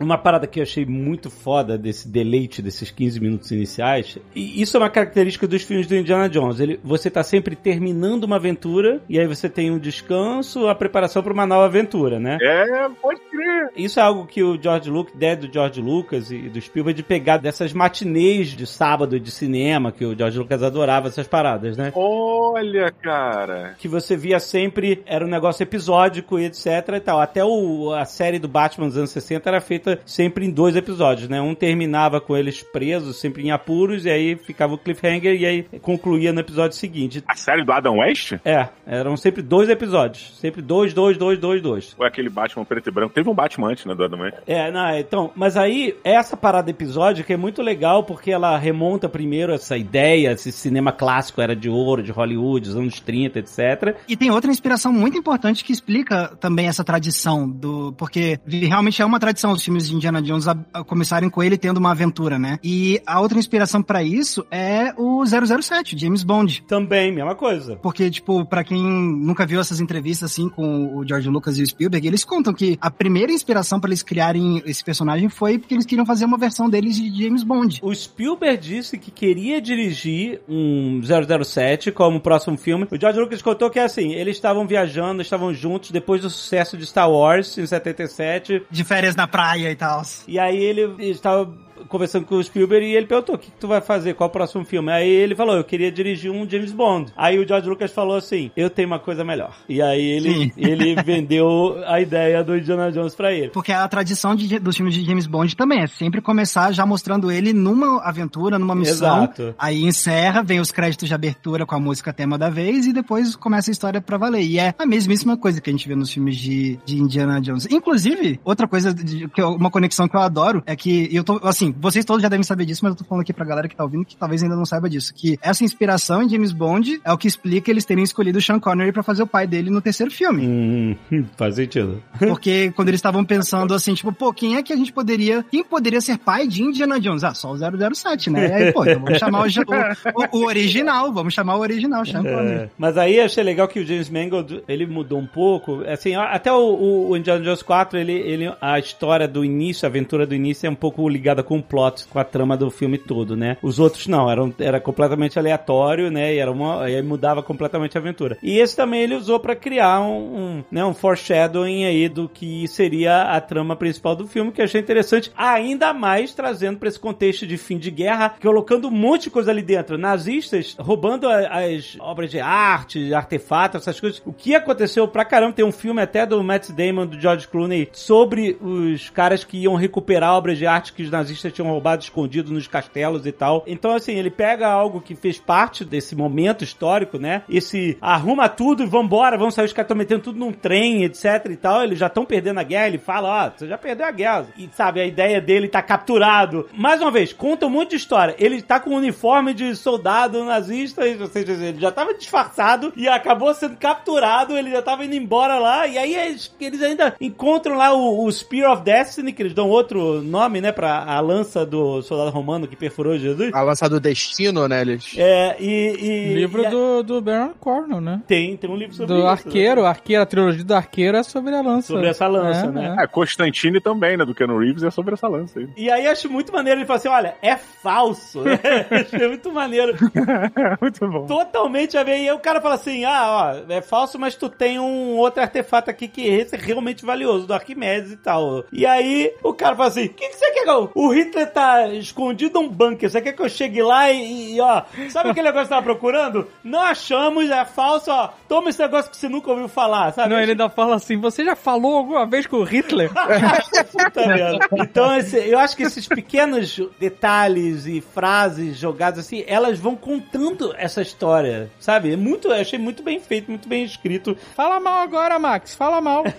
Uma parada que eu achei muito foda desse deleite desses 15 minutos iniciais, e isso é uma característica dos filmes do Indiana Jones. Ele, você tá sempre terminando uma aventura, e aí você tem um descanso, a preparação para uma nova aventura, né? É, pode crer. Isso é algo que o George Lucas, ideia do George Lucas e do Spielberg de pegar dessas matinês de sábado de cinema, que o George Lucas adorava essas paradas, né? Olha, cara. que você via sempre era um negócio episódico e etc e tal. Até o, a série do Batman dos anos 60 era feita sempre em dois episódios, né? Um terminava com eles presos, sempre em apuros, e aí ficava o cliffhanger e aí concluía no episódio seguinte. A série do Adam West? É, eram sempre dois episódios. Sempre dois, dois, dois, dois, dois. Ou é aquele Batman preto e branco? Teve um Batman antes, né, do Adam West? É, não, então, mas aí, essa parada episódica é muito legal porque ela remonta primeiro essa ideia, esse cinema clássico era de ouro, de Hollywood, dos anos 30, etc. E tem outra inspiração muito importante que explica também essa tradição do. Porque realmente é uma tradição os filmes de Indiana Jones a, a começarem com ele tendo uma aventura, né? E a outra inspiração pra isso é o 007, James Bond. Também, mesma coisa. Porque, tipo, pra quem nunca viu essas entrevistas assim com o George Lucas e o Spielberg, eles contam que a primeira inspiração pra eles criarem esse personagem foi porque eles queriam fazer uma versão deles de James Bond. O Spielberg disse que queria dirigir um 007 como próximo filme. O George Lucas contou que é assim, eles estavam viajando, estavam juntos depois do sucesso de Star Wars em 77. De férias na praia e tal. E aí ele estava conversando com o Spielberg e ele perguntou: o que, que tu vai fazer? Qual o próximo filme? Aí ele falou: eu queria dirigir um James Bond. Aí o George Lucas falou assim: eu tenho uma coisa melhor. E aí ele, Sim. ele vendeu a ideia do Indiana Jones pra ele. Porque a tradição de- dos filmes de James Bond também é sempre começar já mostrando ele numa aventura, numa missão. Exato. Aí encerra, vem os créditos de abertura com a música tema da vez e depois começa a história pra valer. E é a mesmíssima coisa que a gente vê nos filmes de, de Indiana Jones. Inclusive, outra coisa, de, que eu- uma conexão que eu adoro é que eu tô, assim, vocês todos já devem saber disso, mas eu tô falando aqui pra galera que tá ouvindo que talvez ainda não saiba disso. Que essa inspiração em James Bond é o que explica eles terem escolhido o Sean Connery pra fazer o pai dele no terceiro filme. Hum, faz sentido. Porque quando eles estavam pensando assim, tipo, pô, quem é que a gente poderia. Quem poderia ser pai de Indiana Jones? Ah, só o 007, né? E aí, pô, então vamos chamar o, o, o original, vamos chamar o original, Sean Connery. É, mas aí achei legal que o James Mangold, ele mudou um pouco, assim, até o, o- Indiana Jones 4, ele, ele, a história do início, a aventura do início é um pouco ligada com o plot, com a trama do filme todo, né? Os outros não, eram, era completamente aleatório, né? E era uma, aí mudava completamente a aventura. E esse também ele usou pra criar um, um, né, um foreshadowing aí do que seria a trama principal do filme, que eu achei interessante, ainda mais trazendo pra esse contexto de fim de guerra, colocando um monte de coisa ali dentro. Nazistas roubando as obras de arte, artefatos, essas coisas. O que aconteceu pra caramba, tem um filme até do Matt Damon, do George Clooney, sobre os caras que iam recuperar obras de arte que os nazistas tinham roubado escondido nos castelos e tal. Então, assim, ele pega algo que fez parte desse momento histórico, né? Esse arruma tudo e vambora, vamos sair, os caras estão metendo tudo num trem, etc e tal. Eles já estão perdendo a guerra, ele fala, ó, você já perdeu a guerra. E sabe, a ideia dele tá capturado. Mais uma vez, conta um monte de história. Ele tá com um uniforme de soldado nazista, ou seja, ele já tava disfarçado e acabou sendo capturado, ele já tava indo embora lá, e aí eles, eles ainda encontram lá o, o Spear of Destiny, que eles dão outro nome, né, pra a lança do soldado romano que perfurou Jesus. A lança do destino, né? Eles... É, e... e Livro e a- do, do Baron Cornell, né? Tem, tem um livro sobre Do isso. arqueiro, arqueiro, a trilogia do arqueiro é sobre a lança. Sobre essa lança, É, né? É, Constantine também, né? Do Keanu Reeves é sobre essa lança aí. E aí acho muito maneiro ele falar assim: olha, é falso. né? Achei muito maneiro. Muito bom. Totalmente a ver. E aí o cara fala assim: ah, ó, é falso, mas tu tem um outro artefato aqui que esse é realmente valioso, do Arquimedes e tal. E aí o cara fala assim: o que, que você quer? Gal? O Hitler tá escondido num bunker. Você quer que eu chegue lá e, e, ó, sabe aquele negócio que você tava procurando? Não achamos, é falso, ó. Toma esse negócio que você nunca ouviu falar, sabe? Não, ele ainda fala assim: você já falou alguma vez com o Hitler? Puta merda. Então, esse- eu acho que esses pequenos detalhes e frases jogadas assim, elas vão contando essa história, sabe? É muito, eu achei muito bem feito, muito bem escrito. fala mal agora, Max, fala mal.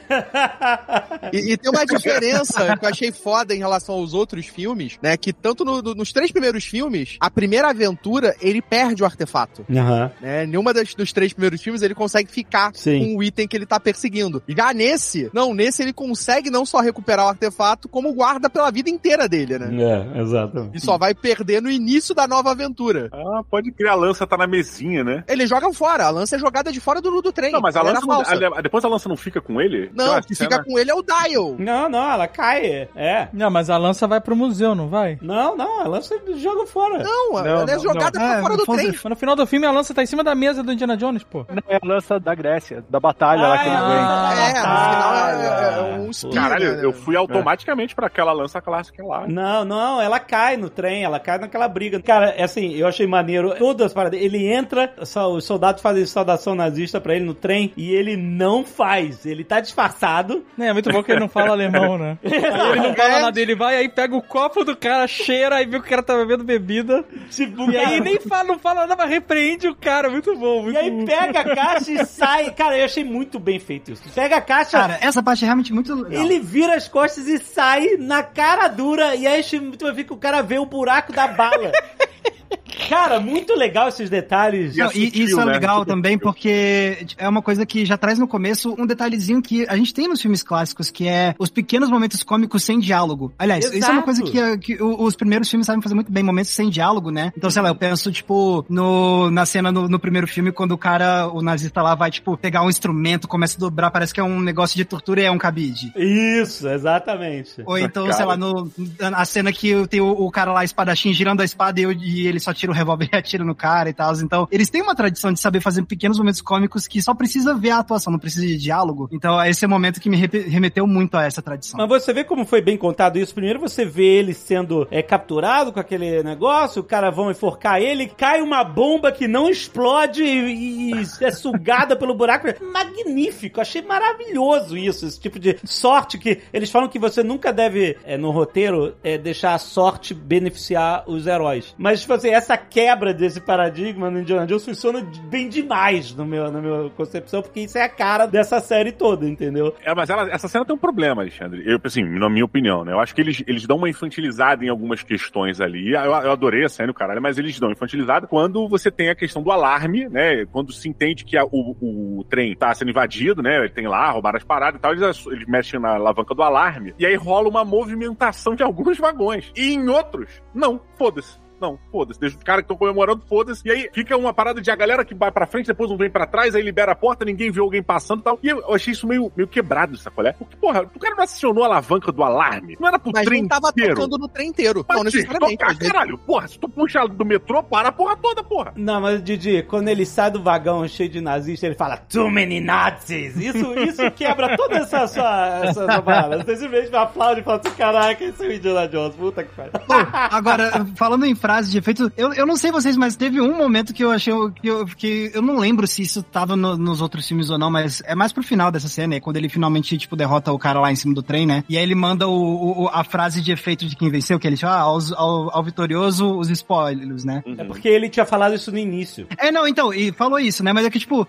E, e tem uma diferença que eu achei foda em relação aos outros filmes, filmes, né? Que tanto no- no- nos três primeiros filmes, a primeira aventura, ele perde o artefato. Aham. Né? Nenhuma das, dos três primeiros filmes ele consegue ficar Sim. com o item que ele tá perseguindo. Já nesse, não, nesse ele consegue não só recuperar o artefato, como guarda pela vida inteira dele, né? É, exatamente. E só vai perder no início da nova aventura. Ah, pode crer, a lança tá na mesinha, né? Eles jogam fora, a lança é jogada de fora do, do trem. Não, mas a era lança. Não, a- depois a lança não fica com ele? Não, o que fica com ele é o Dial. Não, não, ela cai. É. Não, mas a lança vai pro museu, não vai? Não, não, ela se joga fora. Não, ela é jogada não. pra É, fora do trem. Mas no final do filme a lança tá em cima da mesa do Indiana Jones, pô. Não, é a lança da Grécia, da batalha lá que eles Ah, vêm. É, no final é, é- Ah, é um espinho, Caralho, né? eu fui automaticamente pra aquela lança clássica lá. Não, não, ela cai no trem, ela cai naquela briga. Cara, é assim, eu achei maneiro todas as paradas. Ele entra, só- os soldados fazem saudação nazista pra ele no trem e ele não faz. Ele tá disfarçado. É, muito bom que ele não fala alemão, né? Ele não fala nada, ele vai, aí pega o copo do cara, cheira, aí vê que o cara tá bebendo bebida. Tipo, E aí nem fala, não fala nada, mas repreende o cara, muito bom, muito E aí bom. pega a caixa e sai. Cara, eu achei muito bem feito isso. Pega a caixa, Cara, essa parte é realmente muito legal. ele vira as costas e sai na cara dura. E aí achei muito bem feito que o cara vê o buraco da bala. Cara, muito legal esses detalhes. Não, e sutil, isso é né? legal também sutil. porque é uma coisa que já traz no começo um detalhezinho que a gente tem nos filmes clássicos, que é os pequenos momentos cômicos sem diálogo. Aliás, isso é uma Exato. coisa que, que os primeiros filmes sabem fazer muito bem, momentos sem diálogo, né? Então, sei lá, eu penso, tipo, no, na cena no, no primeiro filme, quando o cara, o nazista lá, vai, tipo, pegar um instrumento, começa a dobrar, parece que é um negócio de tortura e é um cabide. Isso, exatamente. Ou então, Cara. sei lá, no, a cena que tem o, o cara lá, espadachim, girando a espada e, eu- e ele só tira o revólver e atira no cara e tal. Então, eles têm uma tradição de saber fazer pequenos momentos cômicos que só precisa ver a atuação, não precisa de diálogo. Então, esse é o momento que me remeteu muito a essa tradição. Mas você vê como foi bem contado isso. Primeiro você vê ele sendo é, capturado com aquele negócio, o cara vão enforcar ele, cai uma bomba que não explode e, e é sugada pelo buraco. Magnífico, achei maravilhoso isso, esse tipo de sorte que eles falam que você nunca deve, é, no roteiro, é, deixar a sorte beneficiar os heróis. Mas, tipo assim, essa quebra desse paradigma no Indiana Jones funciona bem demais no meu, na minha concepção, porque isso é a cara dessa série toda, entendeu? É, mas ela- essa cena tem um problema, Alexandre. Eu, assim, na minha opinião, né? Eu acho que eles, eles dão uma infantilizada em algumas questões ali. Eu, eu adorei a cena, o caralho, mas eles dão infantilizada quando você tem a questão do alarme, né? Quando se entende que a- o, o trem tá sendo invadido, né? Ele tem lá, roubaram as paradas e tal, eles, eles mexem na alavanca do alarme. E aí rola uma movimentação de alguns vagões. E em outros, não, foda-se. Não, foda-se. Deixa os caras que estão comemorando, foda-se. E aí fica uma parada de a galera que vai pra frente, depois não vem pra trás, aí libera a porta, ninguém vê alguém passando e tal. E eu achei isso meio, meio quebrado, sacolé? Porque, porra, o cara não acionou a alavanca do alarme. Não era pro Mas trem não tava inteiro. tocando no trem inteiro. Mas não necessariamente. tocar, caralho. Porra, se tu puxa do metrô, para a porra toda, porra. Não, mas Didi, quando ele sai do vagão cheio de nazistas, ele fala Too many Nazis! Isso, isso quebra toda essa sua, essa sua parada. Você simplesmente aplaude e fala assim: caraca, esse é o Indiana Jones, puta que pariu. Agora, falando em frase de efeito, eu, eu não sei vocês, mas teve um momento que eu achei que eu, que eu não lembro se isso tava no- nos outros filmes ou não, mas é mais pro final dessa cena, é quando ele finalmente, tipo, derrota o cara lá em cima do trem, né? E aí ele manda o, o- a frase de efeito de quem venceu, que ele fala, ah, aos- ao, ao vitorioso, os spoilers, né? É porque ele tinha falado isso no início. É, não, então, e falou isso, né? Mas é que, tipo,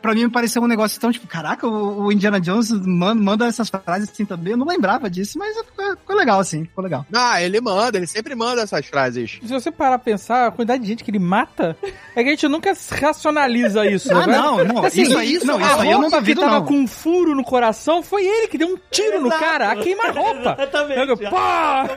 pra mim me pareceu um negócio tão, tipo, caraca, o, o Indiana Jones manda, manda essas frases assim também. Eu não lembrava disso, mas ficou, ficou legal, assim, ficou legal. Ah, ele manda, ele sempre manda essas frases. Se você parar pra pensar, a quantidade de gente que ele mata, é que a gente nunca racionaliza isso, Ah, né? não, não, Assim, isso aí, não, a isso aí eu não duvido, que tava não. com um furo no coração, foi ele que deu um tiro no Exato. cara, a queima-roupa. Exatamente. Eu, Pá!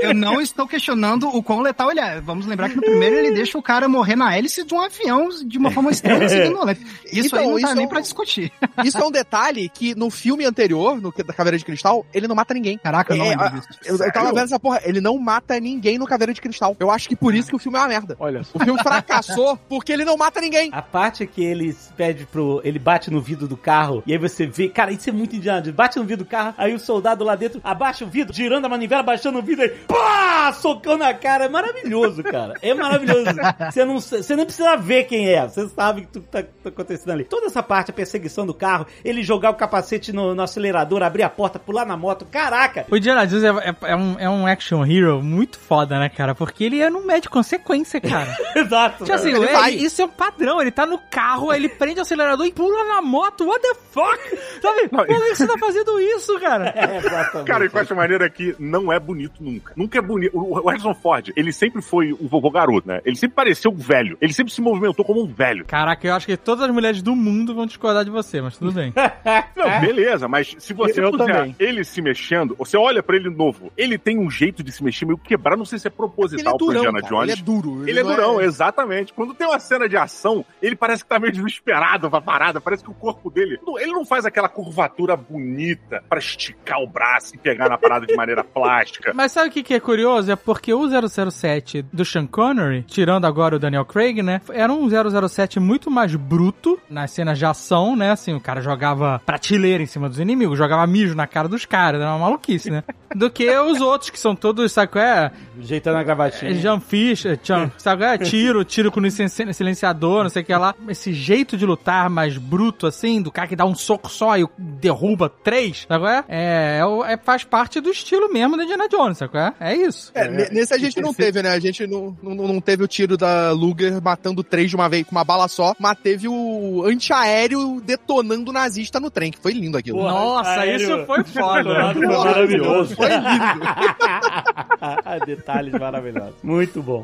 Eu não estou questionando o quão letal ele é. Vamos lembrar que no primeiro ele deixa o cara morrer na hélice de um avião de uma forma extremamente ignorante. Isso Então, aí não isso tá é nem um- pra discutir. Isso é um detalhe que no filme anterior, no da Caveira de Cristal, ele não mata ninguém. Caraca, eu não É, lembro disso. Eu, eu tava vendo essa porra, ele não mata ninguém no Caveira de Cristal. Eu acho que por isso que o filme é uma merda. Olha só. O filme fracassou porque ele não mata ninguém. A parte que ele pede pro. Ele bate no vidro do carro e aí você vê. Cara, isso é muito Indiana Jones. Bate no vidro do carro, aí o soldado lá dentro abaixa o vidro, girando a manivela, baixando o vidro aí. Pá! Socando na cara. É maravilhoso, cara. É maravilhoso. Você não, você nem precisa ver quem é. Você sabe o que tá, tá acontecendo ali. Toda essa parte, a perseguição do carro, ele jogar o capacete no, no acelerador, abrir a porta, pular na moto. Caraca! O Indiana Jones é, é- é um, é um action hero muito foda, né, cara, porque ele é não mede consequência, cara. Exato. Tipo assim, Ele é- vai. isso é um padrão. Ele tá no carro, aí ele prende o acelerador e pula na moto. What the fuck? Sabe? Por que você tá fazendo isso, cara? É, exatamente. Cara, e o acho maneiro é que não é bonito nunca. Nunca é bonito. O o Harrison Ford, ele sempre foi um vovô garoto, né? Ele sempre pareceu um velho. Ele sempre se movimentou como um velho. Caraca, eu acho que todas as mulheres do mundo vão discordar de você, mas tudo bem. Não, beleza, mas se você Eu puser também. ele se mexendo, você olha pra ele novo, ele tem um jeito de se mexer meio quebrado, não sei se é Ele é proposital pro durão, Indiana cara, Jones. ele é duro. Ele é não durão, exatamente. Quando tem uma cena de ação, ele parece que tá meio desesperado pra parada. Parece que o corpo dele. Ele não faz aquela curvatura bonita pra esticar o braço e pegar na parada de maneira plástica. Mas sabe o que, que é curioso? É porque o 007 do Sean Connery, tirando agora o Daniel Craig, né? Era um 007 muito mais bruto nas cenas de ação, né? Assim, o cara jogava prateleira em cima dos inimigos, jogava mijo na cara dos caras, era uma maluquice, né? Do que os outros, que são todos, sabe qual é? Ajeitando a gravatinha. É Jean Fischer, Jean, sabe? qual É, tiro, tiro com silenciador, não sei o que lá. Esse jeito de lutar mais bruto, assim, do cara que dá um soco só e derruba três, sabe? qual É, é, é é- faz parte do estilo mesmo da Indiana Jones, sabe? qual É, é isso. É, ne- nesse a gente não teve, né? A gente não, não, não teve o tiro da Luger matando três de uma vez com uma bala só, mas teve o antiaéreo detonando o nazista no trem, que foi lindo aquilo. Porra, Nossa, aéreo. isso foi foda. Foi Porra, maravilhoso. Foi lindo. Detalhes maravilhosos. Muito bom.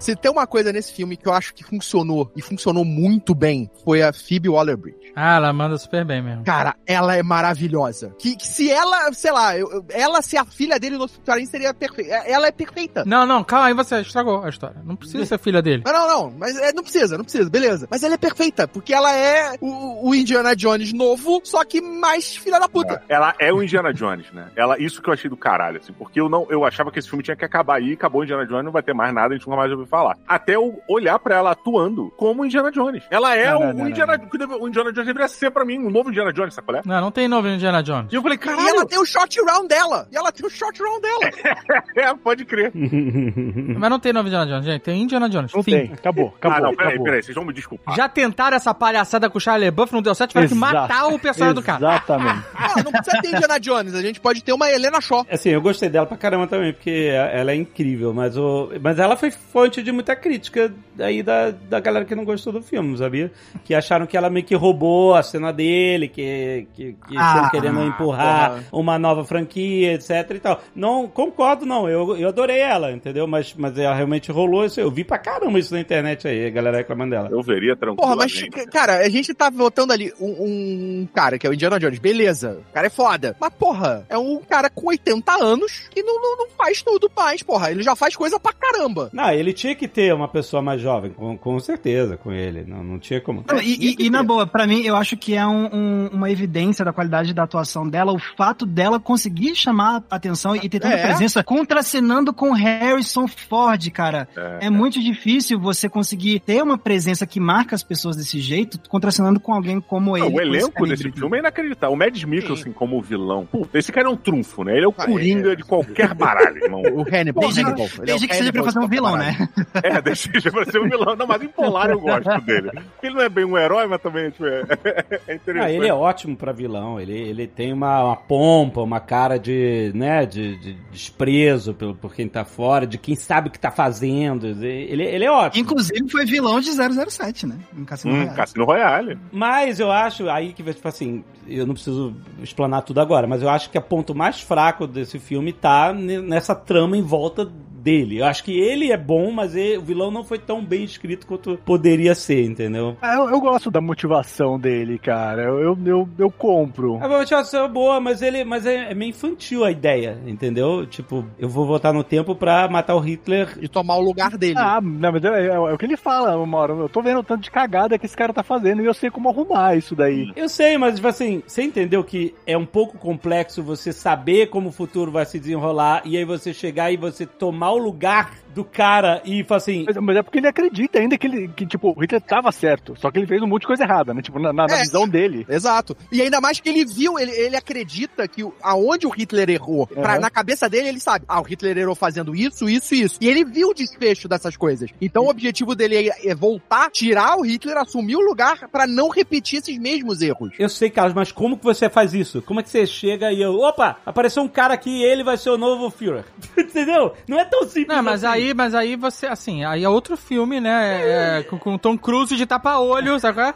Se tem uma coisa nesse filme que eu acho que funcionou, e funcionou muito bem, foi a Phoebe Waller-Bridge. Ah, ela manda super bem mesmo. Cara, ela é maravilhosa. Que, que se ela, sei lá, eu- ela ser a filha dele no Hospital seria perfeita. Ela é perfeita. Não, não, calma aí, você estragou a história. Não precisa ser filha dele. Não, não, não, mas é, não precisa, não precisa, beleza. Mas ela é perfeita, porque ela é o, o Indiana Jones novo, só que mais filha da puta. Ela é o Indiana Jones, né? Ela, isso que eu achei do caralho, assim, porque eu não, eu achava que esse filme tinha que acabar aí, acabou o Indiana Jones, não vai ter mais nada, a gente nunca mais ouviu falar. Até eu olhar pra ela atuando como Indiana Jones. Ela é Não, o, não, não, o Indiana, o deve- o Indiana Jones deveria ser pra mim, um novo Indiana Jones, sabe qual é? Não, não tem novo Indiana Jones. E eu falei, E caralho, ela tem o shot round dela. E ela tem o shot round dela. é, pode crer. Mas não tem novo Indiana Jones, gente. Tem Indiana Jones. Não Fim. tem. Acabou, acabou. ah, não, peraí, acabou. peraí, vocês vão me desculpar. Já tentaram essa palhaçada com o Shia LaBeouf, não deu certo, tiveram que matar o personagem do cara. Exatamente. Ah, não precisa ter Indiana Jones, a gente pode ter uma Helena Shaw. Assim, eu gostei dela pra caramba também, porque ela é incrível, mas, o, mas ela foi fonte de muita crítica aí da, da galera que não gostou do filme, sabia? Que acharam que ela meio que roubou a cena dele, que, que, que Ah, estão querendo empurrar porra. uma nova franquia, etc e tal. Não, concordo não, eu, eu adorei ela, entendeu? Mas, mas ela realmente rolou isso, eu vi pra caramba isso na internet aí, a galera reclamando dela. Eu veria tranquilo. Porra, mas, cara, a gente tá votando ali um, um cara que é o Indiana Jones, beleza, o cara é foda. Mas, porra, é um cara com 80 anos que não, não, não faz tudo mais, porra. Ele já faz coisa pra caramba. Não, ele tinha que ter uma pessoa mais jovem, com, com certeza, com ele. Não, não tinha como. Não, e, e- e na boa, pra mim, eu acho que é um- um- uma evidência da qualidade da atuação dela, o fato dela conseguir chamar a atenção e ter tanta É. presença contracenando com Harrison Ford, cara. É, É, muito difícil você conseguir ter uma presença que marca as pessoas desse jeito, contracenando com alguém como ele. Não, o elenco desse filme é inacreditável. O Mads Mikkelsen como vilão. Puta, esse cara é um trunfo, né? Ele é o Ah, coringa é. de qualquer baralho, irmão. O Hannibal. Desde, Hannibal. Ele é o desde que seja pra Hannibal fazer um vilão, né? É, deixa pra ser um vilão. Não, mas em Polar eu gosto dele. Ele não é bem um herói, mas também tipo, é, é interessante. Ah, ele é ótimo pra vilão. Ele, ele tem uma, uma pompa, uma cara de, né, de, de desprezo pelo, por quem tá fora, de quem sabe o que tá fazendo. Ele, ele é ótimo. Inclusive foi vilão de 007, né? Em Cassino Hum, Royale. Cassino Royale. Mas eu acho, aí que, tipo assim, eu não preciso explanar tudo agora, mas eu acho que o ponto mais fraco desse filme tá ne- nessa trama em volta dele. Eu acho que ele é bom, mas ele- o vilão não foi tão bem escrito quanto poderia ser, entendeu? Ah, Eu, eu gosto da motivação dele, cara. Eu, eu, eu, eu compro. A motivação é boa, mas ele mas é, é meio infantil a ideia, entendeu? Tipo, eu vou voltar no tempo pra matar o Hitler. E tomar o lugar dele. Ah, não, mas é, é- é o que ele fala, uma hora. Eu tô vendo o tanto de cagada que esse cara tá fazendo e eu sei como arrumar isso daí. Eu sei, mas tipo assim, você entendeu que é um pouco complexo você saber como o futuro vai se desenrolar e aí você chegar e você tomar o lugar do cara e fala assim. Mas, mas é porque ele acredita ainda que ele, que, tipo, o Hitler tava certo. Só que ele fez um monte de coisa errada, né? Tipo, na, na- na É. visão dele. Exato. E ainda mais que ele viu, ele, ele acredita que aonde o Hitler errou, pra- Uhum. na cabeça dele ele sabe, ah, o Hitler errou fazendo isso, isso e isso. E ele viu o desfecho dessas coisas. Então o objetivo dele é, é voltar, tirar o Hitler, assumir o lugar pra não repetir esses mesmos erros. Eu sei, Carlos, mas como que você faz isso? Como é que você chega e eu. Opa, apareceu um cara aqui ele vai ser o novo Führer. Entendeu? Não é tão simples. Não, mas assim. aí, mas aí você, assim, aí é outro filme, né? É, com, com Tom Cruise de tapa-olho, sabe qual é?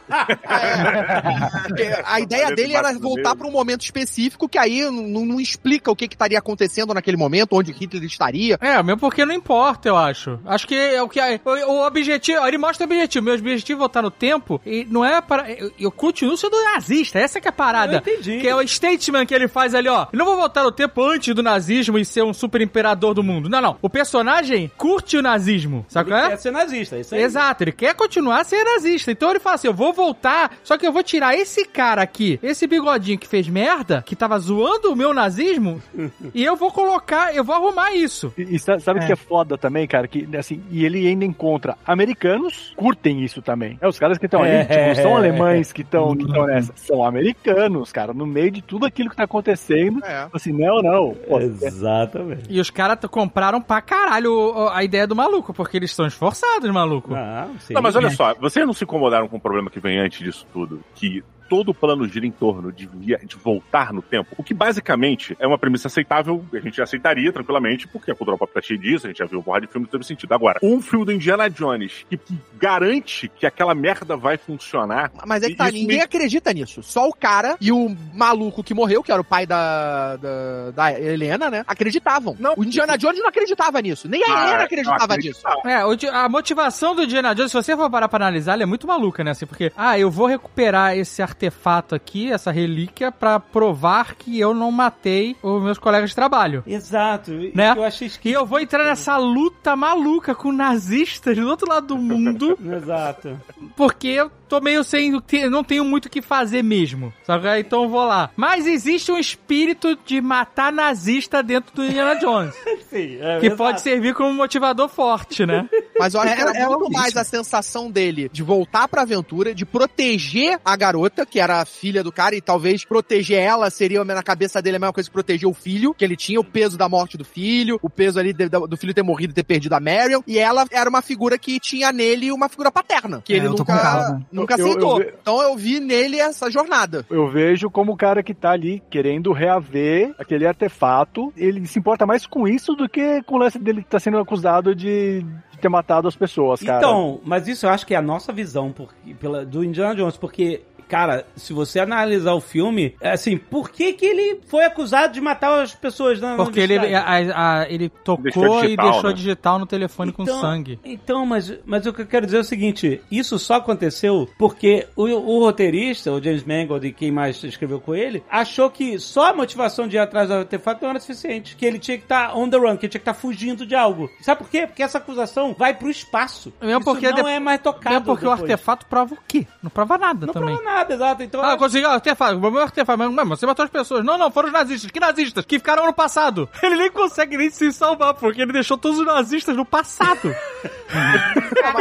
Porque a ideia dele era voltar pra um momento específico que aí não, não explica o que que estaria acontecendo naquele momento, onde Hitler estaria. É, mesmo porque não importa, eu acho. Acho que é o que é, o, o objetivo, ele mostra o objetivo. Meu objetivo é voltar no tempo e não é para eu, eu continuo sendo nazista, essa que é a parada. Eu entendi. Que é o statement que ele faz ali, ó. Eu não vou voltar no tempo antes do nazismo e ser um super imperador do mundo. Não, não. O personagem curte o nazismo, sabe Ele qual é? quer ser nazista, isso aí. Exato, ele quer continuar a ser nazista. Então ele fala assim: eu vou voltar, só que eu vou tirar esse cara aqui, esse bigodinho que fez merda, que tava zoando o meu nazismo, e eu vou colocar, eu vou arrumar isso. E, e sa- sabe o que é foda também, cara? Que, assim, e ele ainda encontra americanos curtem isso também. É, os caras que estão ali, É. tipo, não são alemães que estão que tão nessa. São americanos, cara, no meio de tudo aquilo que tá acontecendo. É. Assim, não, não. Pô, Exatamente. E os caras compraram pra caralho a ideia do maluco, porque eles estão esforçados, maluco. Não, sim. Não, mas olha só, vocês não se incomodaram com o problema que vem antes disso tudo? Que todo o plano gira em torno de, via- de voltar no tempo, o que basicamente é uma premissa aceitável, a gente aceitaria tranquilamente, porque a cultura pop tá cheia disso, a gente já viu porra de filme que teve sentido. Agora, um filme do Indiana Jones que garante que aquela merda vai funcionar. Mas é que tá, ninguém me- acredita nisso. Só o cara e o maluco que morreu, que era o pai da, da, da Helena, né? Acreditavam. Não. o Indiana Jones não acreditava nisso. Nem a Ah, Helena acreditava nisso. É, a motivação do Indiana Jones, se você for parar pra analisar, ela é muito maluca, né? Assim, porque, ah, eu vou recuperar esse artefato aqui, essa relíquia, pra provar que eu não matei os meus colegas de trabalho. Exato. E Né? Eu achei E esquisito. eu vou entrar nessa luta maluca com nazistas do outro lado do mundo, Exato. porque eu tô meio sem. Não tenho muito o que fazer mesmo. Sabe? Então eu vou lá. Mas existe um espírito de matar nazista dentro do Indiana Jones. Sim, é, que pode servir como motivador forte, né? Mas eu acho É, que era é, é muito isso. mais a sensação dele de voltar pra aventura, de proteger a garota, que era a filha do cara, e talvez proteger ela seria na cabeça dele a mesma coisa que proteger o filho, que ele tinha o peso da morte do filho, o peso ali de- do filho ter morrido e ter perdido a Marion, e ela era uma figura que tinha nele uma figura paterna, que É, ele eu tô com o nunca, nunca Eu- eu- aceitou. eu- Então eu vi nele essa jornada. Eu vejo como o cara que tá ali querendo reaver aquele artefato, ele se importa mais com isso do que com o lance dele que tá sendo acusado de, de ter matado as pessoas, cara. Então, mas isso eu acho que é a nossa visão por, pela, do Indiana Jones, porque. Cara, se você analisar o filme, é assim, por que que ele foi acusado de matar as pessoas na na Porque ele, a- a- ele tocou Deixou e digital, deixou né? digital no telefone com Então- sangue. Então, mas, mas o que eu quero dizer é o seguinte: isso só aconteceu porque o, o roteirista, o James Mangold e quem mais escreveu com ele, achou que só a motivação de ir atrás do artefato não era suficiente. Que ele tinha que estar on the run, que ele tinha que estar fugindo de algo. Sabe por quê? Porque essa acusação vai pro espaço. Mesmo isso porque não de- é mais tocado. Mesmo porque o depois. artefato prova o quê? Não prova nada Não também. prova nada, exato. Então, Ah, eu consegui, ah, artefato, o meu artefato, mas, mas você matou as pessoas. Não, não, foram os nazistas. Que nazistas? Que ficaram ano passado. Ele nem consegue nem se salvar, porque ele deixou todos os nazistas no passado.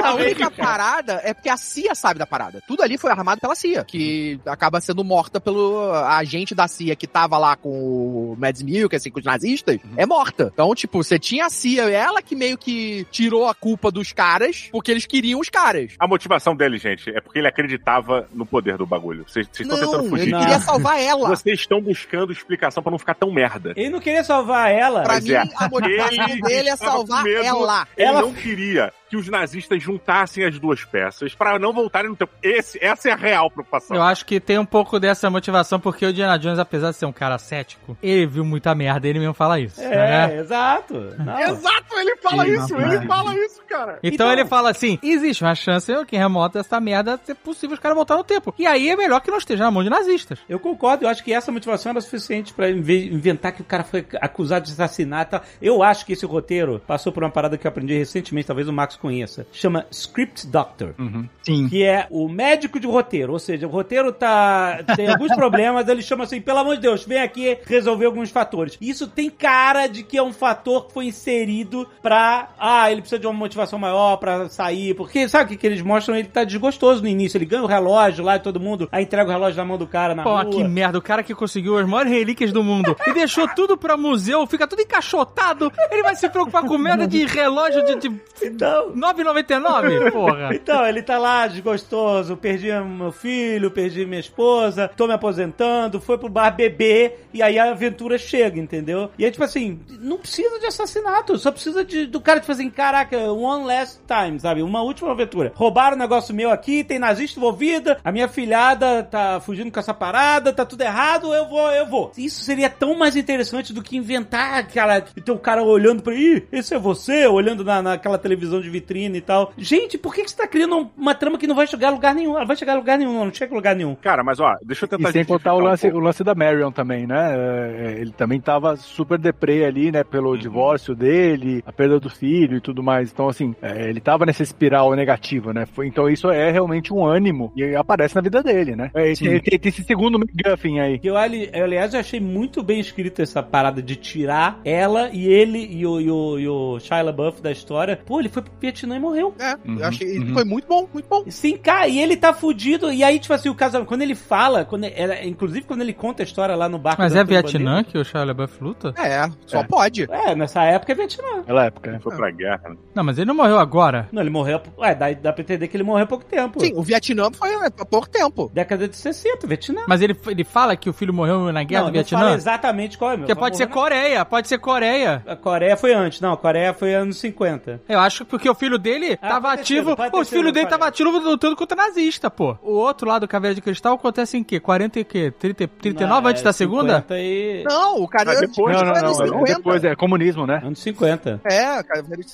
A única parada é porque a CIA sabe da parada. Tudo ali foi armado pela CIA, que acaba sendo morta pelo agente da CIA que tava lá com o Mads Mikkelsen, com os nazistas, é morta. Então, tipo, você tinha a CIA, ela que meio que tirou a culpa dos caras, porque eles queriam os caras. A motivação dele, gente, é porque ele acreditava no poder do bagulho. Vocês estão tentando fugir ele queria salvar ela. Vocês estão buscando explicação pra não ficar tão merda. ele não queria salvar ela. Pra Mas mim, é, a motivação ele dele é salvar ela. Ele Ela- não queria que os nazistas juntassem as duas peças pra não voltarem no tempo. Esse, essa é a real preocupação. Eu acho que tem um pouco dessa motivação, porque o Indiana Jones, apesar de ser um cara cético, ele viu muita merda, ele mesmo fala isso. É, né? exato. Não. Exato, ele fala Sim, isso, ele fala isso, cara. Então, Então- ele fala assim: existe uma chance que remota essa merda ser possível os caras voltar no tempo. E aí é melhor que não esteja na mão de nazistas. Eu concordo, eu acho que essa motivação era suficiente pra inve- inventar que o cara foi acusado de assassinato. e tal. Eu acho que esse roteiro passou por uma parada que eu aprendi recentemente, talvez o Max conheça, chama Script Doctor. Sim. Que é o médico de roteiro, ou seja, o roteiro tá tem alguns problemas, ele chama assim, pelo amor de Deus, vem aqui resolver alguns fatores. Isso tem cara de que é um fator que foi inserido pra, ah, ele precisa de uma motivação maior pra sair, porque sabe o que, que eles mostram? Ele tá desgostoso no início, ele ganha o relógio lá de todo mundo, aí entrega o relógio na mão do cara na Pô, rua. que merda. O cara que conseguiu as maiores relíquias do mundo e deixou tudo pra museu, fica tudo encaixotado. Ele vai se preocupar com merda de relógio de, de Então, 9,99? Porra. Então, ele tá lá desgostoso, perdi meu filho, perdi minha esposa, tô me aposentando, foi pro bar beber, e aí a aventura chega, entendeu? E aí, tipo assim, não precisa de assassinato, só precisa de, do cara, tipo assim, caraca, one last time, sabe? Uma última aventura. Roubaram um negócio meu aqui, tem nazista envolvida, a minha filhada tá fugindo com essa parada, tá tudo errado, eu vou, eu vou. Isso seria tão mais interessante do que inventar aquela, e ter o cara olhando pra, ih, esse é você, olhando na, naquela televisão de vitrine e tal. Gente, por que, que você tá criando uma trama que não vai chegar a lugar nenhum? Ela vai chegar a lugar nenhum, não, não chega a lugar nenhum. Cara, mas ó, deixa eu tentar E sem contar o um lance, pouco. o lance da Marion também, né? É, Ele também tava super deprê ali, né? Pelo divórcio dele, a perda do filho e tudo mais. Então, assim, é, ele tava nessa espiral negativa, né? Então isso é realmente um ânimo e aparece na vida dele, né? É, tem, ele tem esse segundo McGuffin aí. Eu, ali- eu, aliás, eu achei muito bem escrito essa parada de tirar ela e ele e o, e o, e o Shia LaBeouf da história. Pô, ele foi Vietnã e morreu. É, Uhum, eu achei. uhum. Foi muito bom, muito bom. Sim, cara, e ele tá fudido. E aí, tipo assim, o caso. Quando ele fala, quando era, inclusive quando ele conta a história lá no barco. Mas é Vietnã Bandeira. que o Shia LaBeouf luta? É, só É. pode. É, nessa época é Vietnã. Naquela época, né? Foi pra guerra. né? Não, mas ele não morreu agora. Não, ele morreu. Ué, dá, dá pra entender que ele morreu há pouco tempo. Sim, o Vietnã foi há pouco tempo. Década de 60, Vietnã. Mas ele, ele fala que o filho morreu na guerra não, do não fala Vietnã? exatamente qual é, meu. Porque pode ser Morreu Coreia, pode ser Coreia. na- A Coreia foi antes, não, a Coreia foi anos 50. Eu acho que porque o filho dele Ah, tava sido, ativo. o filho dele tava ativo lutando contra nazista, pô. O outro lado do Caveira de Cristal acontece em quê? 40 e quê? 30, 39 Não, antes é da segunda? 50 E... Não, o cara Mas depois- Não, não, foi não. anos é 50. depois é comunismo, né? Anos 50. É,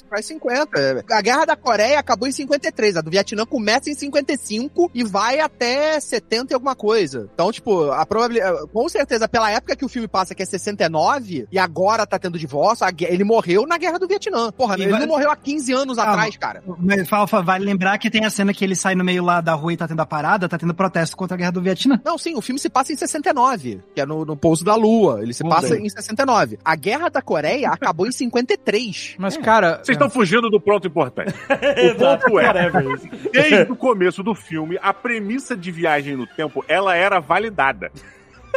faz 50. A guerra da Coreia acabou em 53, a do Vietnã começa em 55 e vai até 70 e alguma coisa. Então, tipo, a probabilidade. Com certeza, pela época que o filme passa, que é 69, e agora tá tendo divórcio, ele morreu na guerra do Vietnã. Porra, E ele vai- não morreu há 15 anos Ah, atrás, cara. Mas, Falfa, vale lembrar que tem a cena que ele sai no meio lá da rua e tá tendo a parada, tá tendo protesto contra a guerra do Vietnã. Não, sim, o filme se passa em 69, que é no, no pouso da lua. Ele se Tudo passa bem. em 69. A guerra da Coreia acabou em 53. Mas, cara. Vocês estão fugindo do pronto importante. O ponto é, desde o começo do filme, a premissa de viagem no tempo, ela era validada.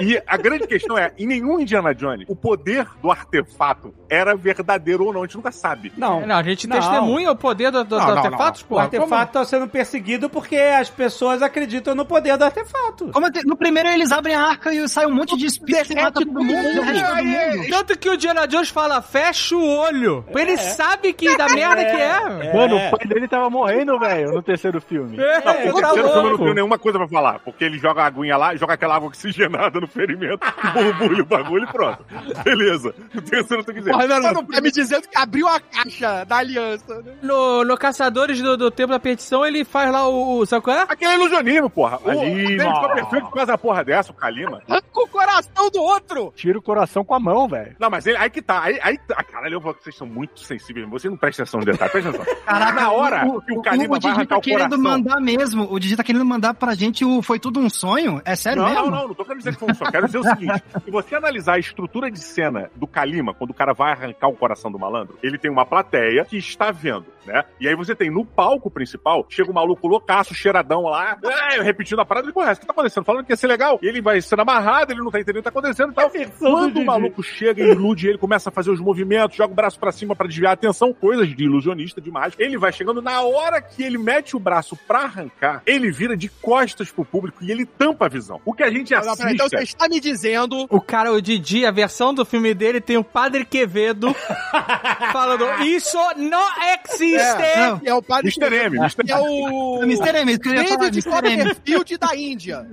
E a grande questão é, em nenhum Indiana Jones, o poder do artefato era verdadeiro ou não, a gente nunca sabe. Não. Não, a gente Não. testemunha o poder do, do, Não, do não, artefatos, O pô. artefato tá sendo perseguido porque as pessoas acreditam no poder do artefato. Como te- no primeiro eles abrem a arca e sai um monte de espírito e mata todo mundo, mundo. Tanto que o Indiana Jones fala, fecha o olho. Ele sabe que da merda que é. Mano, o pai dele tava morrendo, velho, no terceiro filme. É, Não, tá o terceiro filme eu não tenho nenhuma coisa pra falar, porque ele joga a aguinha lá, joga aquela água oxigenada no ferimento, borbulha o bagulho e pronto. Beleza. O terceiro tem que dizer. Porra, não, não, no tá me dizendo que abriu a caixa da aliança. né? No, no Caçadores do, do Tempo da Petição, ele faz lá o. o- Sabe qual é? Aquele é ilusionismo, porra. O Kalima. ele ficou perfeito por causa da porra dessa, o Kalima. Arranca o coração do outro! Tira o coração com a mão, velho. Não, mas ele, aí que tá. Aí, aí tá. Caralho, eu vou, vocês são muito sensíveis. Você não presta atenção no detalhe, presta atenção. Caraca, Na hora o, que o Kalima vai Didi arrancar tá o querendo coração. mandar mesmo. O Didi tá querendo mandar pra gente o Foi Tudo um Sonho? É sério Não, mesmo? não, não, não tô querendo dizer que foi um sonho. Quero dizer o seguinte: se você analisar a estrutura de cena do Kalima, quando o cara vai arrancar o coração do malandro, ele tem uma plateia que está vendo, né? E aí você tem no palco principal, chega um maluco loucaço, cheiradão lá, é, repetindo a parada, ele conhece, o que tá acontecendo? Falando que ia ser legal. E ele vai sendo amarrado, ele não tá entendendo o que tá acontecendo e tal. Quando o maluco chega e ilude ele, começa a fazer os movimentos, joga o braço pra cima pra desviar a atenção, coisas de ilusionista, de mágico. Ele vai chegando, na hora que ele mete o braço pra arrancar, ele vira de costas pro público e ele tampa a visão. O que a gente Não, assiste... então você está me dizendo. O cara, o Didi, a versão do filme dele tem o Padre Quevedo falando: Isso não existe! É, Não. é o padre. Mr. M, Mr. Que é o. Mr. M, que eu ia falar, David. Copperfield da Índia.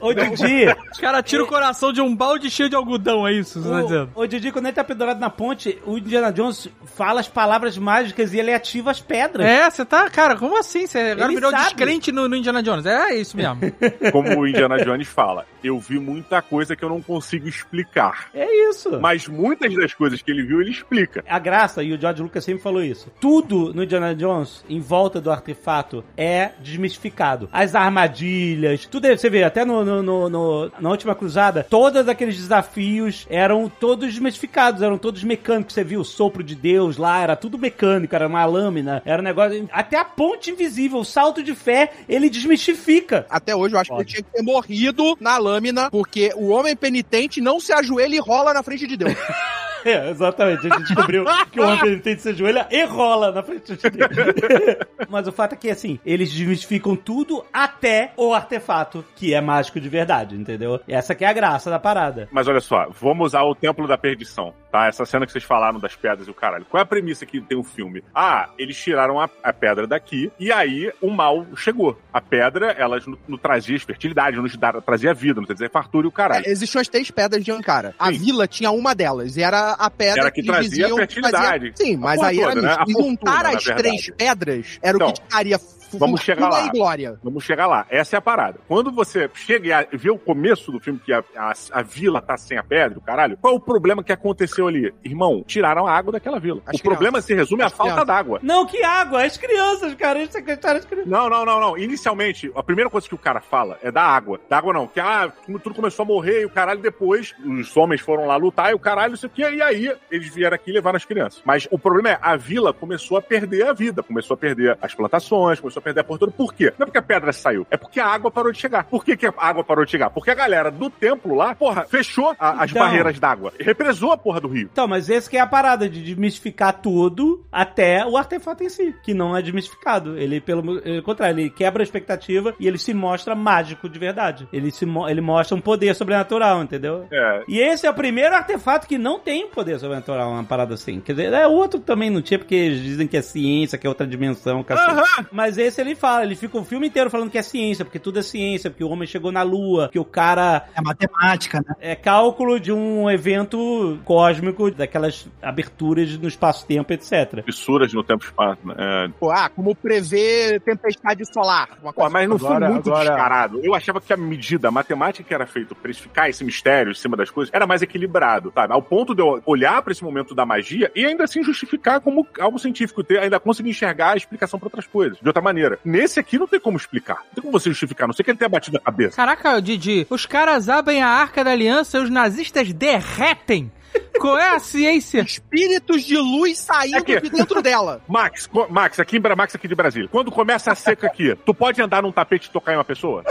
Ô, Didi, Os caras tiram o coração de um balde cheio de algodão, é isso? Você tá dizendo? o, o Didi, quando ele tá pendurado na ponte, o Indiana Jones fala as palavras mágicas e ele ativa as pedras. É, você tá, cara, como assim? Você agora Ele virou sabe. descrente no, no Indiana Jones. É isso mesmo. Como o Indiana Jones fala, eu vi muita coisa que eu não consigo explicar. É isso. Mas muitas das coisas que ele viu, ele explica. A graça, e o George Lucas sempre falou isso, tudo no Indiana Jones, em volta do artefato, é desmistificado. As armadilhas, tudo isso, você vê, até no, no- no- no- na última cruzada, todos aqueles desafios eram todos desmistificados, eram todos mecânicos. Você viu o sopro de Deus lá, era tudo mecânico, era uma lâmina, era um negócio. Até a ponte invisível, o salto de fé, ele desmistifica. Até hoje eu acho que ele tinha que ter morrido na lâmina, porque o homem penitente não se ajoelha e rola na frente de Deus. É, exatamente. A gente descobriu que o homem penitente se ajoelha e rola na frente de Deus. Mas o fato é que, assim, eles desmistificam tudo até o artefato, que é mágico de verdade, entendeu? Essa que é a graça da parada. Mas olha só, vamos usar o Templo da Perdição, tá? Essa cena que vocês falaram das pedras e o caralho. Qual é a premissa que tem o filme? Ah, eles tiraram a, a pedra daqui e aí o mal chegou. A pedra, ela nos nos trazia fertilidade, nos trazia vida, não quer dizer fartura e o caralho. É, existiam as três pedras de Ankara. A Sim. vila tinha uma delas, e era a pedra Era que eles trazia que fertilidade. Sim, A mas aí era toda, né? nisso. A E juntar as três pedras era Então, o que te daria vamos chegar lá. glória. Vamos chegar lá. Essa é a parada. Quando você chega e vê o começo do filme, que a, a, a vila tá sem a pedra, o caralho, qual é o problema que aconteceu ali? Irmão, tiraram a água daquela vila. As o problema se resume à falta crianças. d'água. Não, que água! As crianças, cara, eles secretários as crianças. Não, não, não, não. Inicialmente, a primeira coisa que o cara fala é da água. Da água não, que ah, tudo começou a morrer e o caralho depois, os homens foram lá lutar e o caralho, isso aqui, e aí eles vieram aqui e levaram as crianças. Mas o problema é, a vila começou a perder a vida, começou a perder as plantações, começou a perder a porra toda. Por quê? Não é porque a pedra saiu, é porque a água parou de chegar. Por que, que a água parou de chegar? Porque a galera do templo lá, porra, fechou a- as Então. barreiras d'água, represou a porra do rio. Então, mas esse que é a parada de desmistificar tudo até o artefato em si, que não é desmistificado. Ele, pelo contrário, ele quebra a expectativa e ele se mostra mágico de verdade. Ele, se, ele mostra um poder sobrenatural, entendeu? É, E esse é o primeiro artefato que não tem poder sobrenatural, uma parada assim. Quer dizer, é outro que também não tinha, porque eles dizem que é ciência, que é outra dimensão, cacete. Mas esse ele fala, ele fica o filme inteiro falando que é ciência, porque tudo é ciência, porque o homem chegou na lua, que o cara É matemática, né? é cálculo de um evento cósmico, daquelas aberturas no espaço-tempo, etc. fissuras no tempo e espaço. né? É, Pô, ah, como prever tempestade solar. Uma Pô, mas não Agora- foi muito agora- descarado. Eu achava que a medida, a matemática que era feita pra explicar esse mistério em cima das coisas, era mais equilibrado, sabe? Ao ponto de eu olhar pra esse momento da magia e ainda assim justificar como algo científico, ter, ainda conseguir enxergar a explicação pra outras coisas, de outra maneira. Nesse aqui não tem como explicar. Não tem como você justificar, não sei que ele tenha batido a cabeça. Caraca, Didi, os caras abrem a arca da aliança e os nazistas derretem. Qual é a ciência? Espíritos de luz saindo Aqui. de dentro dela. Max, Max, aqui em Max aqui de Brasília. Quando começa a seca aqui, tu pode andar num tapete e tocar em uma pessoa?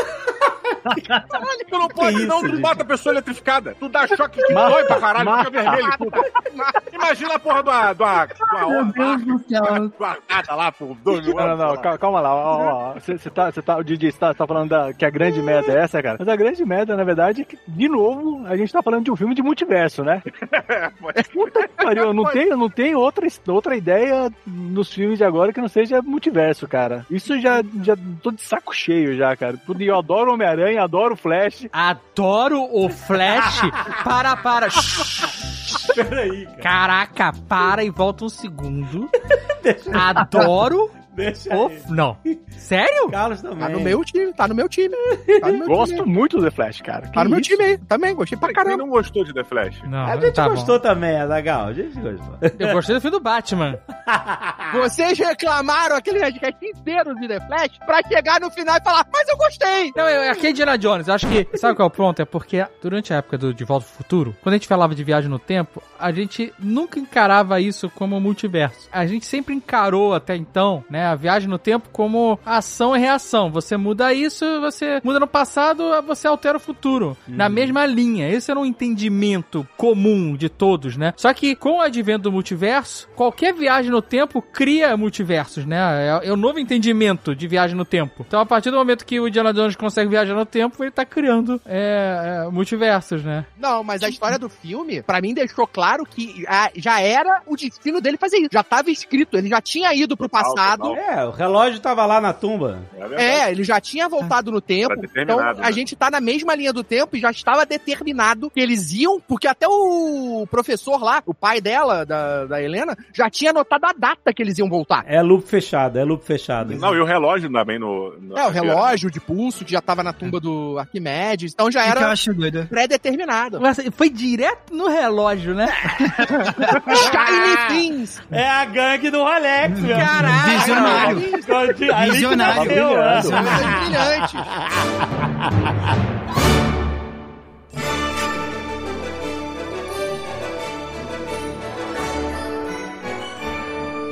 Caralho, tu não pode, isso, não, tu gente? bota a pessoa eletrificada. Tu dá choque que dói pra caralho, fica vermelho tudo. Imagina a porra do a, do a, do a, Meu Deus do céu. do arcada lá por dois mil Não, não, não, calma lá. Você tá, você tá, o Didi, você tá, tá falando da- que a grande merda é essa, cara? Mas a grande merda, na verdade, é que, de novo, a gente tá falando de um filme de multiverso, né? Puta que pariu, não tem, não tem outra, outra ideia nos filmes de agora que não seja multiverso, cara. Isso já, já tô de saco cheio já, cara. Tudo- Eu adoro Homem-Aranha, adoro Flash. Adoro o Flash. Para, para. Peraí, cara. Caraca, para e volta um segundo. Adoro Deixa o... aí. Não. Sério? Carlos também. Tá no meu time, tá no meu time. Tá no meu Gosto time. muito do The Flash, cara. Tá no meu time aí. Também, gostei pra Quem caramba. não gostou de The Flash? Não, A gente tá bom. gostou também, Azagal. A gente gostou. Eu gostei do filme do Batman. Vocês reclamaram aquele podcast inteiro de The Flash pra chegar no final e falar, mas eu gostei. Não, é aqui é Indiana Jones. Eu acho que. Sabe qual é o ponto? É porque durante a época do De Volta ao Futuro, quando a gente falava de viagem no tempo, a gente nunca encarava isso como multiverso. A gente sempre encarou até então, né, a viagem no tempo como ação e reação. Você muda isso, você muda no passado, você altera o futuro. Na mesma linha. Esse era um entendimento comum de todos, né? Só que com o advento do multiverso, qualquer viagem no tempo cria multiversos, né? É, é o novo entendimento de viagem no tempo. Então, a partir do momento que o Indiana Jones consegue viajar no tempo, ele tá criando é, é, multiversos, né? Não, mas a história do filme, pra mim, deixou claro que já era o destino dele fazer isso. Já tava escrito, ele já tinha ido pro passado Não. É, o relógio tava lá na tumba. É. É, ele já tinha voltado no tempo. Tá Então a né? gente tá na mesma linha do tempo e já estava determinado que eles iam, porque até o professor lá, o pai dela, da, da Helena, já tinha anotado a data que eles iam voltar. É loop fechado, é loop fechado. Não, e o relógio também no. no É, o relógio de pulso que já tava na tumba do Arquimedes. Então já O que eu era acho doido. pré-determinado. Foi direto no relógio, né? Shiny Things! É a gangue do Rolex, meu. Caraca! Visionário. Ali que Visionário. nasceu,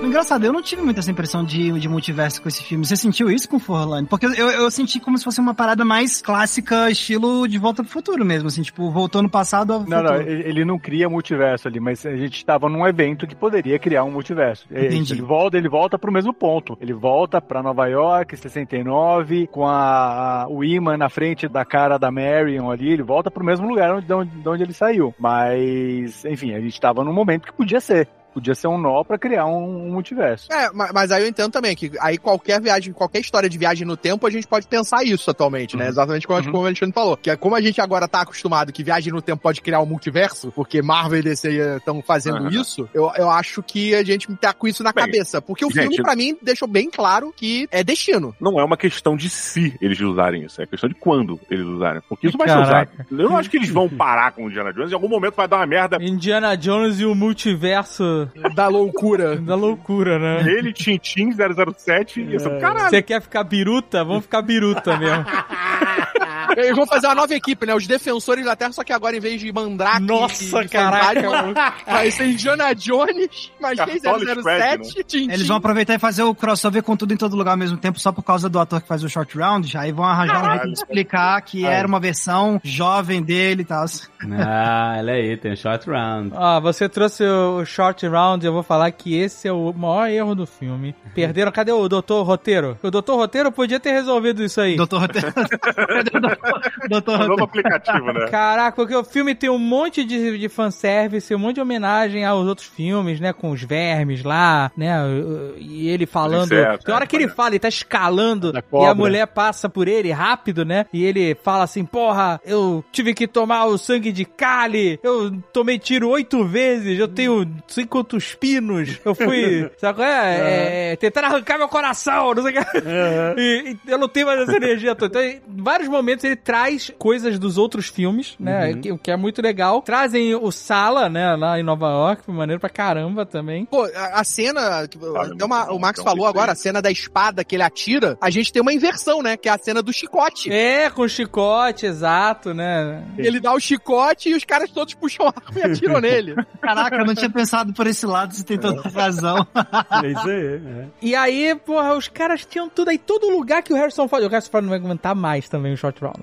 Engraçado, eu não tive muita essa impressão de, de multiverso com esse filme. Você sentiu isso com Forlane? Porque eu, eu senti como se fosse uma parada mais clássica, estilo de volta pro futuro mesmo, assim, tipo, voltou no passado ao Não, futuro. não, ele não cria multiverso ali, mas a gente estava num evento que poderia criar um multiverso. É Entendi. Ele volta, ele volta pro mesmo ponto. Ele volta pra Nova York, 69, com a, a- o imã na frente da cara da Marion ali, ele volta pro mesmo lugar onde, de onde, de onde ele saiu. Mas, enfim, a gente estava num momento que podia ser. Podia ser um nó pra criar um, um multiverso. É, ma- mas aí eu entendo também que aí qualquer viagem, qualquer história de viagem no tempo, a gente pode pensar isso atualmente, né? Exatamente como, como o Alexandre falou. Que é como a gente agora tá acostumado que viagem no tempo pode criar um multiverso, porque Marvel e DC estão fazendo Aham. isso, eu, eu acho que a gente tá com isso na Bem, cabeça. Porque o gente- filme, pra mim, deixou bem claro que é destino. Não é uma questão de se eles usarem isso, é questão de quando eles usarem. Porque isso vai ser Caraca. usado. Eu não acho que eles vão parar com o Indiana Jones, em algum momento vai dar uma merda. Indiana Jones e o multiverso Da loucura. da loucura, né? Ele, Tintin 007 e essa caralho. Você quer ficar biruta? Vamos ficar biruta mesmo. Eles vão fazer uma nova equipe, né? Os defensores da Terra, só que agora em vez de Mandrake Nossa, e caraca. Vai ser Indiana Jones, mas quem Cartola 007, Tintin. Eles vão aproveitar e fazer o crossover com tudo em todo lugar ao mesmo tempo, só por causa do ator que faz o short round. Aí vão arranjar um jeito de explicar que Aí. era uma versão jovem dele e tal. Ah, olha aí, tem short round. Ó, você trouxe o Short Round, eu vou falar que esse é o maior erro do filme. Perderam, cadê o Doutor Roteiro? O Doutor Roteiro podia ter resolvido isso aí. Doutor Roteiro. Doutor É um novo aplicativo, né? Caraca, porque o filme tem um monte de, de fanservice, um monte de homenagem aos outros filmes, né? Com os vermes lá, né? E ele falando. insetos, tem hora é, que ele fala, ele tá escalando e a mulher passa por ele rápido, né? E ele fala assim: Porra, eu tive que tomar o sangue de Kali, eu tomei tiro oito vezes, eu tenho sei quantos pinos, eu fui. sabe qual é? é tentaram arrancar meu coração, não sei o que. E, e eu não tenho mais essa energia toda. Então, em vários momentos ele traz coisas dos outros filmes, né? que- O que é muito legal. Trazem o Sala, né? Lá em Nova York, maneiro pra caramba também. Pô, a, a cena, até uma- o Max falou agora, a cena da espada que ele atira, a gente tem uma inversão, né? Que é a cena do chicote. É, com chicote, exato, né? Ele dá o chicote e os caras todos puxam a arma e atiram nele. Caraca, eu não tinha pensado por esse lado, você tem toda razão. É isso aí. é. E aí, porra, os caras tinham tudo aí, todo lugar que o Harrison Ford. O Harrison Ford não vai aguentar mais também o short round.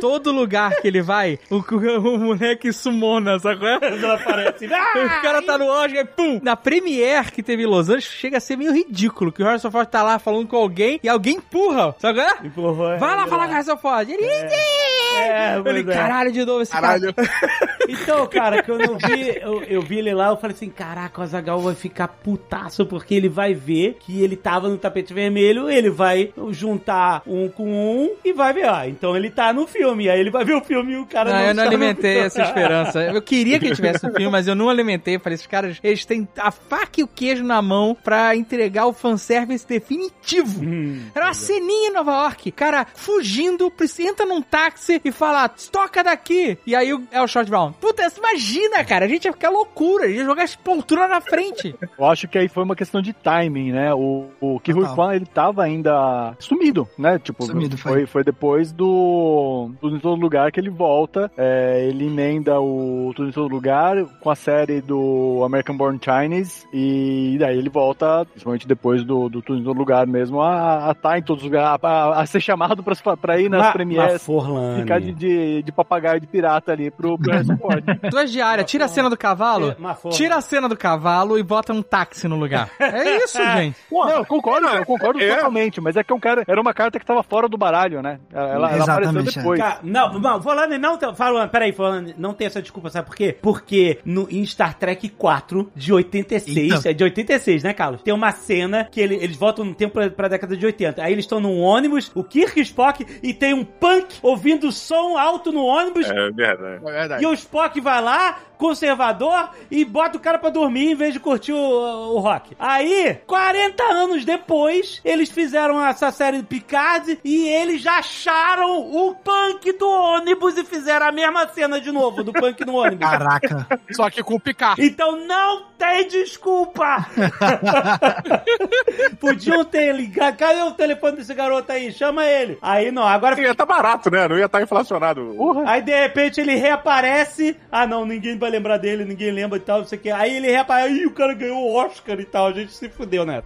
Todo lugar que ele vai, o, o moleque sumona, sacou? Ela aparece. o cara tá no Oscar e pum! Na Premiere que teve em Los Angeles, chega a ser meio ridículo que o Harrison Ford tá lá falando com alguém e alguém empurra, sabe? qual é? Empurrou, Vai lá é, falar com o Harrison Ford. Ele, É, ele pois é. caralho, de novo esse Caralho. cara. Então, cara, que eu não vi, eu, eu vi ele lá, eu falei assim, caraca, o Azagal vai ficar putaço, porque ele vai ver que ele tava no tapete vermelho, ele vai juntar um com um e vai ver, ah, então ele tá no filme, aí ele vai ver o filme e o cara Não, não eu não alimentei filme. essa esperança. Eu queria que ele tivesse no filme, mas eu não alimentei. Eu falei, esses caras, eles têm a faca e o queijo na mão pra entregar o fanservice definitivo. Hum, Era uma ceninha em Nova York. Cara, fugindo, entra num táxi e fala, toca daqui. E aí é o short round. Puta, imagina, cara. A gente ia ficar loucura. A gente ia jogar as poltronas na frente. Eu acho que aí foi uma questão de timing, né? O, o Ki Rui Total. Kwan, ele tava ainda sumido, né? Tipo, Sumido, foi. foi. foi depois do Tudo em Todo Lugar que ele volta. é, ele emenda o Tudo em Todo Lugar com a série do American Born Chinese e daí ele volta, principalmente depois do, do Tudo em Todo Lugar mesmo, a estar em todos os lugares, a, a- a ser chamado pra, pra ir nas Ma- premieres. Ma. Ficar de, de, de papagaio de pirata ali pro, pro Harrison Ford. Duas diárias, tira a cena do cavalo, É, tira a cena do cavalo e bota um táxi no lugar. É isso, gente. Não, eu concordo, eu concordo É. totalmente, mas é que é um cara, era uma carta que tava fora do baralho, né? Ela, ela apareceu depois. Cara, não, não, falando, não, tem- falando, peraí, falando, não tem essa desculpa, sabe por quê? Porque no, em Star Trek 4, de 86, Eita. é de 86, né, Carlos? Tem uma cena que ele- eles voltam no tempo pra, pra década de 80. Aí eles estão num ônibus, o Kirk Spock, e tem um punk ouvindo som alto no ônibus, É verdade. É verdade. e o Spock vai lá, conservador, e bota o cara pra dormir em vez de curtir o, o rock. Aí, 40 anos depois, eles fizeram essa série do Picard e eles já acharam o punk do ônibus e fizeram a mesma cena de novo, do punk no ônibus. Caraca. Só que com o Picard. Então não tem desculpa! Podiam ter ligado. Cadê o telefone desse garoto aí? Chama ele. Aí não, agora Ia tá barato, né? Não ia estar inflacionado. Aí de repente ele reaparece. Ah, não, ninguém vai lembrar dele, ninguém lembra e tal, não sei o que. Aí ele reaparece. Ih, o cara ganhou o Oscar e tal. A gente se fudeu, né?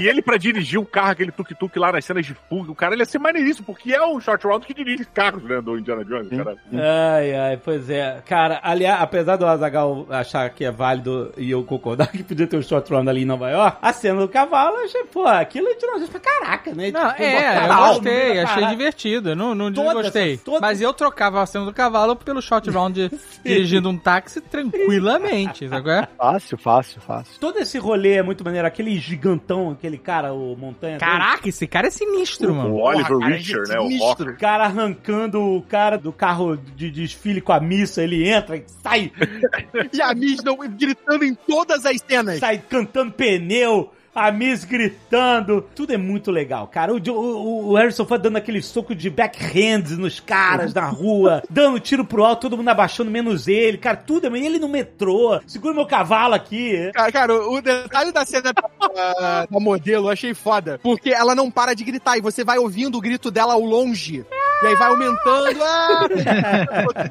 E ele pra dirigir o carro, aquele tuk-tuk lá nas cenas de fuga, o cara ele ia ser maneiríssimo, porque é o Short Round que dirige carros, né? Do Indiana Jones, cara. Ai, ai, pois é. Cara, aliás, apesar do Azagal achar que é válido e eu concordar que podia ter um short round ali em Nova York, a cena do cavalo, achei, pô, aquilo é de nós caraca, né? Não, Tipo, é, eu gostei, achei divertido. Não, não Todas, gostei. Mas eu trocava a cena do cavalo pelo short round dirigindo um táxi tranquilamente, sabe é? Fácil, fácil, fácil. Todo esse rolê é muito maneiro. Aquele gigantão, aquele cara, o montanha. Caraca, esse cara é sinistro, O mano. Oliver Porra, cara, Richer, é né? O sinistro. Rock. O cara arrancando o cara do carro de desfile com a missa, ele entra e sai, E a Miss não- gritando em todas as cenas. sai cantando pneu, a Miss gritando. Tudo é muito legal, cara. O, o, o Harrison Ford dando aquele soco de backhand nos caras na rua, dando tiro pro alto, todo mundo abaixando, menos ele. Cara, tudo é. Ele no metrô, segura meu cavalo aqui. Cara, cara, o detalhe da cena da, da modelo eu achei foda. Porque ela não para de gritar e você vai ouvindo o grito dela ao longe. E aí vai aumentando. Ah,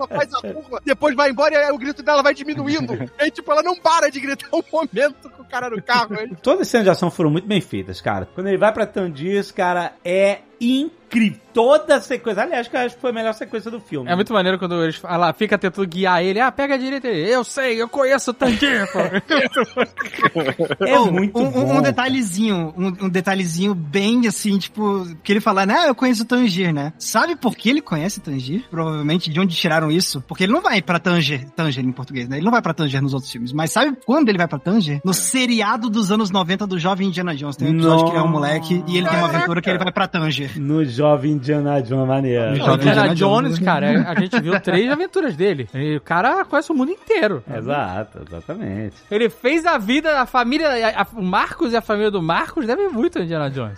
faz a curva, depois vai embora e aí o grito dela vai diminuindo. E aí, tipo, ela não para de gritar um momento com o cara no carro. Todas as cenas de ação foram muito bem feitas, cara. Quando ele vai pra Tandis, cara, é incrível. Toda a sequência. Aliás, que eu acho que foi a melhor sequência do filme. É muito maneiro quando eles falam, lá, fica tentando guiar ele. Ah, pega a direita ele. Eu sei, eu conheço o Tangier, pô. É Oh, muito um, um- bom. um detalhezinho, um, um detalhezinho bem assim, tipo, que ele fala, né, eu conheço o Tanger, né? Sabe por que ele conhece Tanger? Provavelmente de onde tiraram isso? Porque ele não vai pra Tanger, Tanger em português, né? Ele não vai pra Tanger nos outros filmes. Mas sabe quando ele vai pra Tanger? No seriado dos anos 90 do Jovem Indiana Jones. Tem um episódio que ele é um moleque e ele tem uma aventura que ele vai pra Tanger. No Jovem Indiana Jones, maneiro. No O Jovem Indiana Indiana Jones, cara, a gente viu três aventuras dele. E o cara conhece o mundo inteiro. Exato, exatamente. Ele fez a vida, a família, a- a- o Marcos e a família do Marcos devem muito ao Indiana Jones.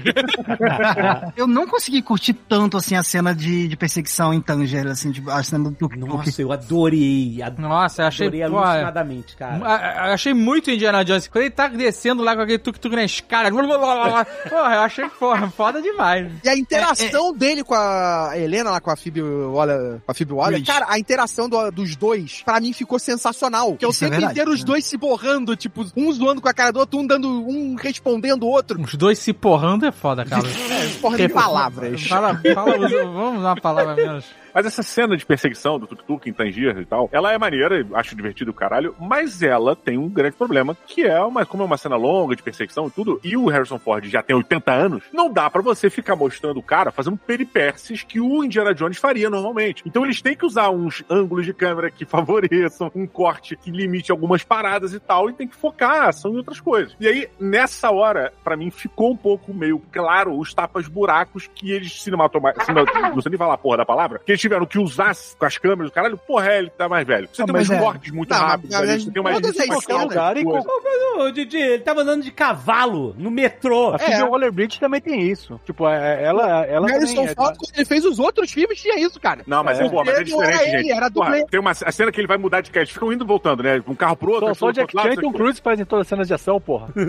Eu não consegui curtir tanto, assim, a cena de, de perseguição em Tanger, assim, tipo, a cena do. Nossa, eu adorei. Adorei Nossa, eu achei, pô, alucinadamente, cara. a- a- achei muito Indiana Jones. Quando ele tá descendo lá com aquele tuk-tuk na escada, blá, blá, blá, blá, blá. porra, eu achei foda, foda demais. E a interação dele com a Helena, lá com a Phoebe Waller, com a Phoebe Waller, cara, a interação do- dos dois, pra mim, ficou sensacional. Que é o Isso é verdade, inteiro os né? dois se borrando, tipo, um zoando com a cara do outro, um dando, um respondendo o outro. Os dois se porrando é foda, cara. Porra de palavras. Fala, fala, vamos usar uma palavra menos. Mas essa cena de perseguição do tuk-tuk em Tangier e tal, ela é maneira, acho divertido o caralho, mas ela tem um grande problema, que é uma, como é uma cena longa de perseguição e tudo, e o Harrison Ford já tem 80 anos, não dá pra você ficar mostrando o cara fazendo peripécias que o Indiana Jones faria normalmente. Então eles têm que usar uns ângulos de câmera que favoreçam, um corte que limite algumas paradas e tal, e tem que focar a ação em outras coisas. E aí, nessa hora, pra mim, ficou um pouco meio claro os tapas buracos que eles cinematomaticamente, não sei nem falar a porra da palavra, que eles tiveram que usar com as câmeras, caralho, porra, é, ele tá mais velho. Você Não, tem umas mas é. cortes muito Não, mas- rápidos, mas ali, você tem umas todas as lugar e coisa. Ô, Didi, ele tava andando de cavalo no metrô. A Phoebe Waller-Bridge também tem isso. Tipo, é- ela, ela Harrison também é- Ford, quando ele fez os outros filmes, tinha isso, cara. Não, mas é, É. pô, mas é diferente, era ele, gente. era Porra, tem uma a cena que ele vai mudar de cara, eles ficam indo e voltando, né? Um carro pro outro, Só, só pro Jack outro lado, Chan e Tom. Cruise fazem todas as cenas de ação, porra.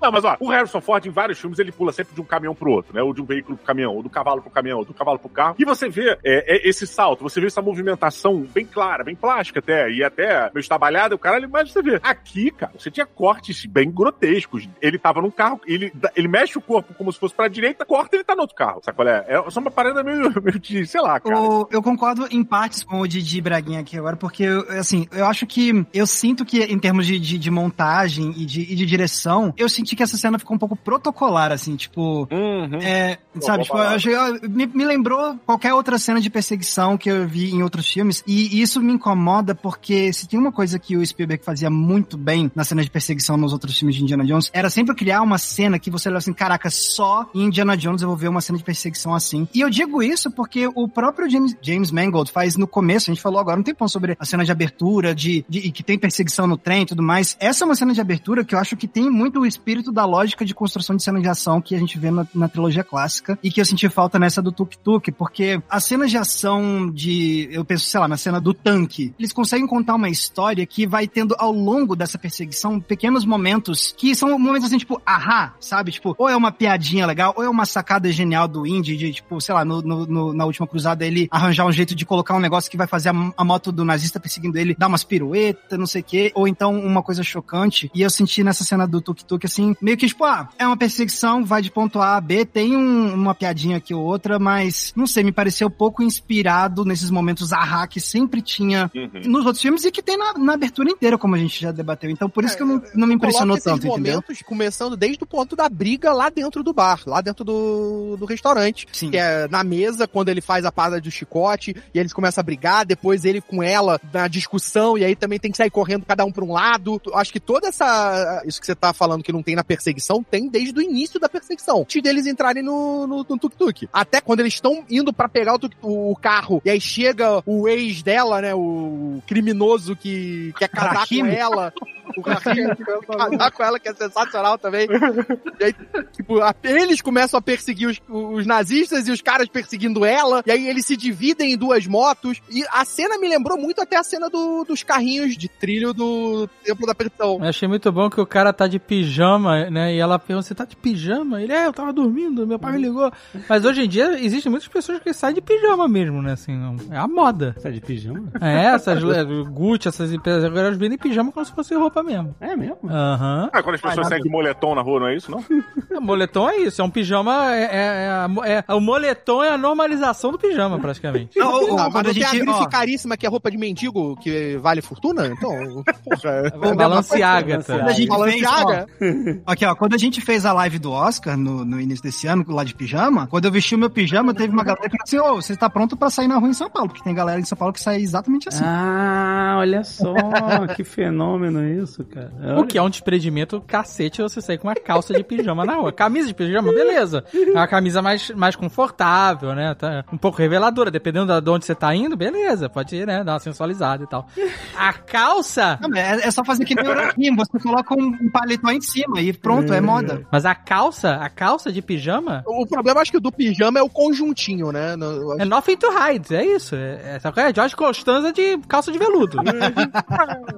Não, mas ó, o Harrison Ford em vários filmes ele pula sempre de um caminhão pro outro, né? Ou de um veículo pro caminhão, ou do cavalo pro caminhão, ou do cavalo pro carro. E você vê é, é, esse salto, você vê essa movimentação bem clara, bem plástica até, e até meio estabalhada, o cara, mas você vê. Aqui, cara, você tinha cortes bem grotescos. Ele tava num carro, ele, ele mexe o corpo como se fosse pra direita, corta ele tá no outro carro. Sabe qual é? É só uma parada meio, meio de, sei lá, cara. O- eu concordo em partes com o Didi Braguinha aqui agora, porque, assim, eu acho que. Eu sinto que, em termos de, de, de montagem e de, e de direção, eu senti que essa cena ficou um pouco protocolar, assim, tipo. Uhum. É, sabe, tipo, eu achei, eu- me, me lembrou qualquer outra cena de perseguição que eu vi em outros filmes, e isso me incomoda porque se tem uma coisa que o Spielberg fazia muito bem na cena de perseguição nos outros filmes de Indiana Jones, era sempre criar uma cena que você olha assim, caraca, só em Indiana Jones eu vou ver uma cena de perseguição assim. E eu digo isso porque o próprio James, James Mangold faz no começo, a gente falou agora um tempão sobre a cena de abertura, de, de que tem perseguição no trem e tudo mais. Essa é uma cena de abertura que eu acho que tem muito o espírito da lógica de construção de cena de ação que a gente vê na, na trilogia clássica e que eu senti falta nessa do Tuk Tuk, porque as cenas de ação de, eu penso, sei lá, na cena do tanque, eles conseguem contar uma história que vai tendo ao longo dessa perseguição pequenos momentos que são momentos assim, tipo, ahá, sabe? Tipo, ou é uma piadinha legal, ou é uma sacada genial do Indy de, tipo, sei lá, no, no- na última cruzada ele arranjar um jeito de colocar um negócio que vai fazer a, a moto do nazista perseguindo ele dar umas piruetas, não sei o quê, ou então uma coisa chocante. E eu senti nessa cena do Tuk Tuk, assim, meio que tipo, ah, é uma perseguição, vai de ponto A a B, tem um- uma piadinha aqui ou outra, mas, não sei, me pareceu pouco inspirado nesses momentos ahá que sempre tinha Uhum. nos outros filmes e que tem na, na abertura inteira, como a gente já debateu. Então, por isso que eu não, não me impressionou tanto, entendeu? momentos começando desde o ponto da briga lá dentro do bar, lá dentro do, do restaurante. Sim. Que é na mesa, quando ele faz a parada do chicote, e eles começam a brigar, depois ele com ela na discussão, e aí também tem que sair correndo cada um pra um lado. Acho que toda essa. Isso que você tá falando que não tem na perseguição, tem desde o início da perseguição. Antes deles entrarem no, no, no tuk-tuk. Até quando eles estão indo pra pegar o, o carro, e aí chega o ex dela, né? O criminoso que quer casar com ela. O Rafinha casar com ela, que é sensacional também. E aí, tipo, a- eles começam a perseguir os, os nazistas e os caras perseguindo ela. E aí eles se dividem em duas motos. E a cena me lembrou muito até a cena do- dos carrinhos de trilho do Templo da Perdição. Eu achei muito bom que o cara tá de pijama, né? E ela pergunta, você tá de pijama? Ele, é, eu tava dormindo, meu pai me ligou. Mas hoje em dia, existem muitas pessoas que saem de pijama mesmo, né? Assim, não- é a moda. Tá de pijama? É, essas é, Gucci, essas empresas agora elas vendem pijama como se fosse roupa mesmo. É mesmo? Aham. Ah, quando as pessoas saem de moletom na rua, não é isso, não? O moletom é isso, é um pijama. É, é- é é- o moletom é a normalização do pijama, praticamente. Não, o- o- Ah, mas quando a não tem a gente, grife ó, caríssima que é roupa de mendigo que vale fortuna? Então, porra. É Balenciaga, Quando a tá? gente fez, ó, Balenciaga. Aqui, ó, quando a gente fez a live do Oscar no, no início desse ano, lá de pijama, quando eu vesti o meu pijama, teve uma galera que falou assim, ô, você tá pronto pra sair na rua em São Paulo? Porque tem galera em São Paulo que sai exatamente assim. Ah, olha só, que fenômeno isso, cara. O que é um desprendimento cacete você sair com uma calça de pijama na rua. Camisa de pijama, beleza. É uma camisa mais, mais confortável, né? Tá um pouco reveladora. Dependendo de onde você tá indo, beleza. Pode né, dar uma sensualizada e tal. A calça. Não, é, é só fazer que nem o você coloca um, paletó em cima e pronto, é moda. Mas a calça, a calça de pijama. O problema, acho que o do pijama é o conjuntinho, né? No- eu acho É nothing to hide, é isso. É, é, é? George Costanza de calça de veludo.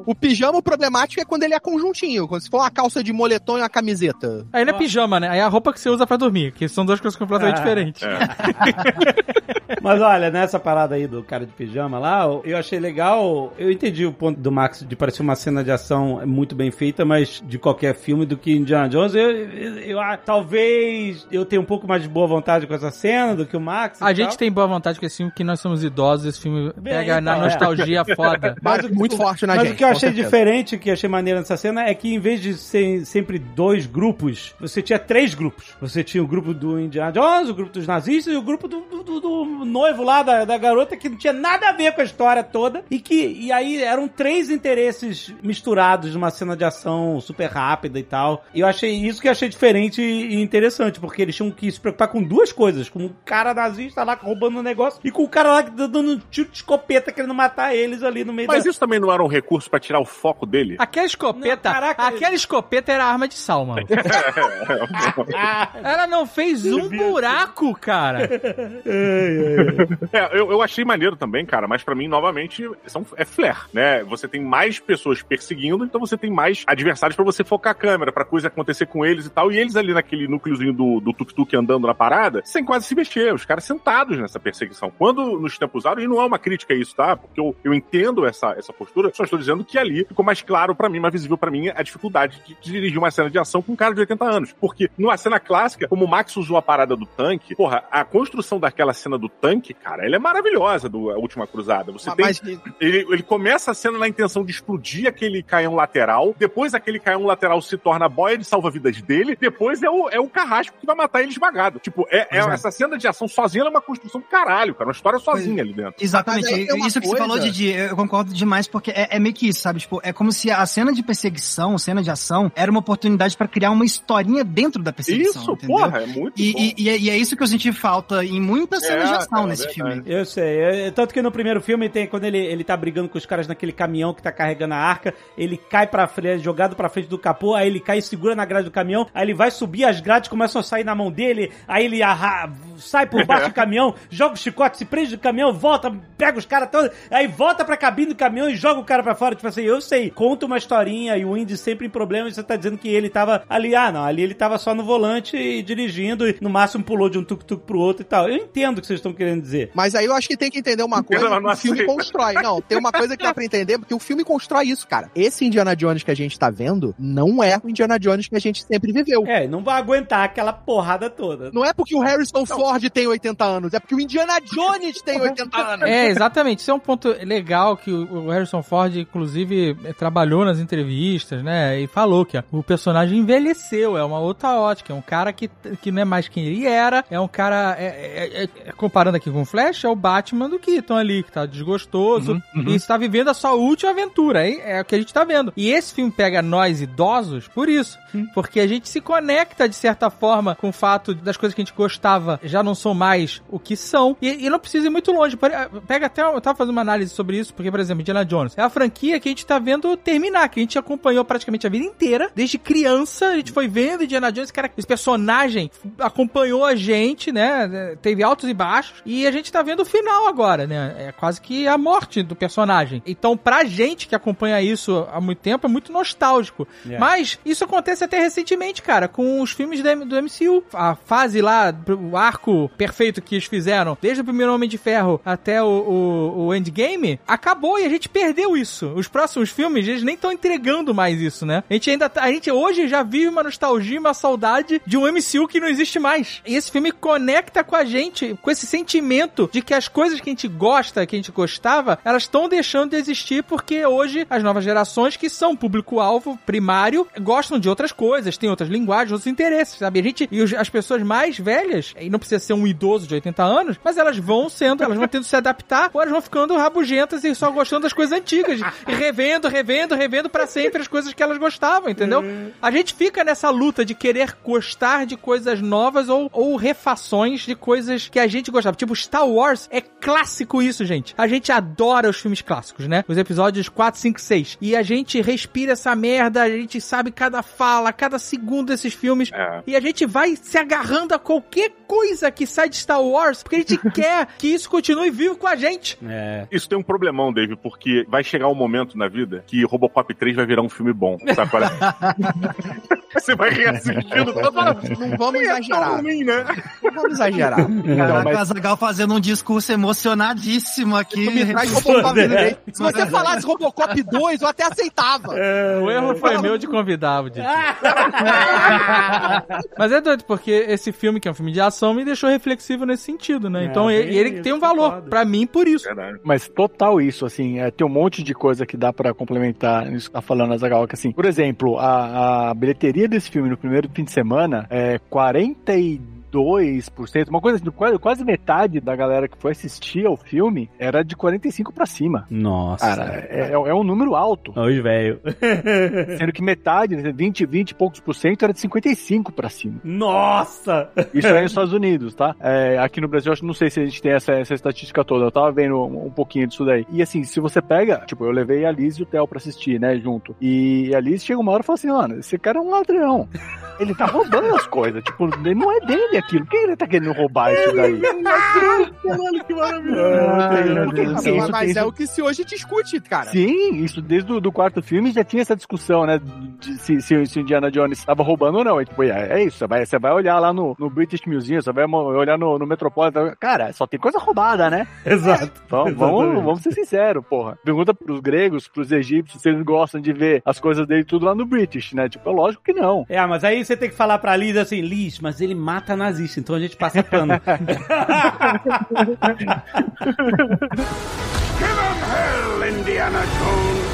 O pijama, o problemático é quando ele é conjuntinho. Quando se for uma calça de moletom e uma camiseta. Aí não é pijama, né? Aí é a roupa que você usa pra dormir, que são duas coisas completamente Ah, diferentes. Mas olha, nessa parada aí do cara de pijama lá, eu achei legal. Eu entendi o ponto do Max de parecer uma cena de ação muito bem feita, mas de qualquer filme do que Indiana Jones. Eu, eu, eu- ah, talvez eu tenha um pouco mais de boa vontade com essa cena do que o Max. A gente tal. tem boa vontade com esse filme, que nós somos idosos, esse filme Bem, pega na então, é. nostalgia foda. Mas muito forte na Mas gente. o que eu achei certeza. diferente, que achei maneiro nessa cena, é que em vez de ser sempre dois grupos, você tinha três grupos. Você tinha o grupo do Indiana Jones, o grupo dos nazistas e o grupo do, do- do- do noivo lá, da, da garota, que não tinha nada a ver com a história toda. E que e aí eram três interesses misturados numa cena de ação super rápida e tal. E eu achei isso que eu achei diferente e interessante, porque eles tinham que se preocupar com duas coisas: com o cara nazista lá roubando um negócio e com o cara lá dando um tiro de escopeta querendo matar eles ali no meio Mas da. isso também não era um recurso pra tirar o foco dele? Aquela escopeta, Não, caraca. aquela escopeta era arma de sal, mano. Ela não fez um buraco, cara. É, eu, eu achei maneiro também, cara, mas pra mim, novamente, são, é flare, né? Você tem mais pessoas perseguindo, então você tem mais adversários pra você focar a câmera, pra coisa acontecer com eles e tal. E eles ali naquele núcleozinho do, do tuk-tuk andando na parada, sem quase se mexer, os caras sentados nessa perseguição. Quando nos tempos usados, e não é uma crítica a isso, tá? Porque eu, eu entendo essa, essa postura, só estou dizendo que ali ficou mais claro pra mim, mais visível pra mim, a dificuldade de, de dirigir uma cena de ação com um cara de 80 anos. Porque numa cena clássica, como o Max usou a parada do tanque, porra, a construção daquela cena do tanque, cara, ela é maravilhosa do A Última Cruzada. Você tem Mas ele, ele começa a cena na intenção de explodir aquele canhão lateral, depois aquele canhão lateral se torna a boia de salva-vidas dele, depois é o, é o carrasco que vai matar ele esmagado. Tipo, é, é- é. essa cena de ação sozinha ela é uma construção do caralho, cara. Uma história sozinha ali dentro. Exatamente. Tem uma Isso que você falou, Didi, eu concordo demais, porque é, é meio que isso, sabe? Tipo, é como se a cena de perseguição, cena de ação, era uma oportunidade pra criar uma historinha dentro da perseguição. Isso, entendeu? porra, é muito E, bom. e- e é, e é isso que eu senti falta em muitas cenas de É, ação nesse é filme. Eu sei. é- é- tanto que no primeiro filme tem quando ele, ele tá brigando com os caras naquele caminhão que tá carregando a arca, ele cai pra frente, é jogado pra frente do capô, aí ele cai e segura na grade do caminhão, aí ele vai subir as grades, começam a sair na mão dele, aí ele arra- sai por baixo do caminhão, joga o chicote, se prende do caminhão, volta, pega os caras todos, aí volta pra cabine do caminhão e joga o cara pra fora. Tipo assim, eu sei, conta uma historinha e o Indy sempre em problemas, você tá dizendo que ele tava ali, ah não, ali ele tava só no volante e dirigindo, e no máximo pulou de um tuk-tuk pro outro e tal. Eu entendo o que vocês estão querendo dizer. Mas aí eu acho que tem que entender uma coisa que não o filme constrói. Não, tem uma coisa que dá pra entender, porque o filme constrói isso, cara. Esse Indiana Jones que a gente tá vendo não é o Indiana Jones que a gente sempre viveu. É, não vai aguentar aquela porrada toda. Não é porque o Harrison Ford tem 80 anos, é porque o Indiana Jones tem 80 anos. É, exatamente. Isso é um ponto legal que o Harrison Ford, inclusive, eh, trabalhou nas entrevistas, né? E falou que ó, o personagem envelheceu, é uma outra ótica. É um cara que, que não é mais quem ele era. É um cara. é- é- é- é- comparando aqui com o Flash, é o Batman do Keaton ali, que tá desgostoso e está vivendo a sua última aventura. É, é o que a gente tá vendo. E esse filme pega nós idosos por isso. Porque a gente se conecta, de certa forma, com o fato das coisas que a gente gostava já não são mais o que são. E, e não precisa ir muito longe. Pega até. Eu tava fazendo uma análise sobre isso, porque, por exemplo, Indiana Jones é a franquia que a gente tá vendo terminar, que a gente acompanhou praticamente a vida inteira. Desde criança, a gente foi vendo Indiana Jones, cara, esse personagem acompanhou a gente, né? Teve altos e baixos. E a gente tá vendo o final agora, né? É quase que a morte do personagem. Então, pra gente que acompanha isso há muito tempo, é muito nostálgico. É. Mas isso acontece até recentemente, cara, com os filmes do MCU. A fase lá, o arco perfeito que eles fizeram, desde o primeiro Homem de Ferro até o, o, o Endgame, acabou e a gente perdeu isso. Os próximos filmes, eles nem estão entregando mais isso, né? A gente ainda tá, a gente hoje já vive uma nostalgia, uma saudade de um MCU que não existe mais. E esse filme conecta com a gente, com esse sentimento de que as coisas que a gente gosta, que a gente gostava, elas estão deixando de existir porque hoje as novas gerações, que são público-alvo primário, gostam de outras coisas, têm outras linguagens, outros interesses, sabe? A gente, e as pessoas mais velhas, e não precisa ser um idoso de 80 anos, mas elas vão sendo, elas vão tendo que se adaptar, ou elas vão ficando rabugentas e só gostando das coisas antigas, e revendo, revendo, revendo pra sempre as coisas que elas gostavam, entendeu? A gente fica nessa luta de querer gostar de coisas novas ou, ou refações de coisas que a gente gostava. Tipo, Star Wars é clássico isso, gente. A gente adora os filmes clássicos, né? Os episódios 4, 5, 6. E a gente respira essa merda, a gente sabe cada fala, cada segundo desses filmes. É. E a gente vai se agarrando a qualquer coisa que sai de Star Wars, porque a gente quer que isso continue vivo com a gente. É. Isso tem um problemão, Dave, porque vai chegar um momento na vida que Robocop 3 vai virar um filme bom. Sabe qual é? Você vai reassistindo toda hora. Não vamos Nem é tão exagerar. ruim, né? Não vamos exagerar. Caraca, mas- fazendo um discurso emocionadíssimo aqui. Me traz Robocop 3. Se você falasse Robocop 2, eu até aceitava. O erro foi meu de convidar o Didi. Mas é doido, porque esse filme, que é um filme de ação, me deixou reflexivo nesse sentido, né? É, então, ele, tem um valor pra mim por isso. Verdade. Mas total isso, assim, é, tem um monte de coisa que dá pra complementar isso que tá falando, Azaghal, que assim, por exemplo, a, a bilheteria desse filme no primeiro fim de semana é 40 e 42%, uma coisa assim, quase, metade da galera que foi assistir ao filme era de 45 pra cima. Nossa. Cara, é, é- é um número alto. Os velho. Sendo que metade, né, 20, 20 e poucos por cento, era de 55 pra cima. Nossa! Isso é nos Estados Unidos, tá? É, aqui no Brasil, eu acho, não sei se a gente tem essa, essa estatística toda. Eu tava vendo um, um pouquinho disso daí. E assim, se você pega, tipo, eu levei a Liz e o Theo pra assistir, né, junto. E a Liz chega uma hora e fala assim, mano, esse cara é um ladrão. Ele tá roubando as coisas. Tipo, não é dele aquilo. Por que ele tá querendo roubar isso daí? Caralho, que maravilhoso. Mas, é o que se hoje discute, cara. Sim, isso desde o do quarto filme já tinha essa discussão, né? De se, se, Indiana Jones estava roubando ou não. E, tipo, é, é isso, você vai, você vai olhar lá no, no British Museum, você vai olhar no, no Metropolitan. Cara, só tem coisa roubada, né? Exato. Então, vamos, vamos ser sinceros, porra. Pergunta pros gregos, pros egípcios, se eles gostam de ver as coisas dele tudo lá no British, né? Tipo, é lógico que não. É, mas aí você tem que falar pra Liz assim, Liz, mas ele mata nazista, então a gente passa pano.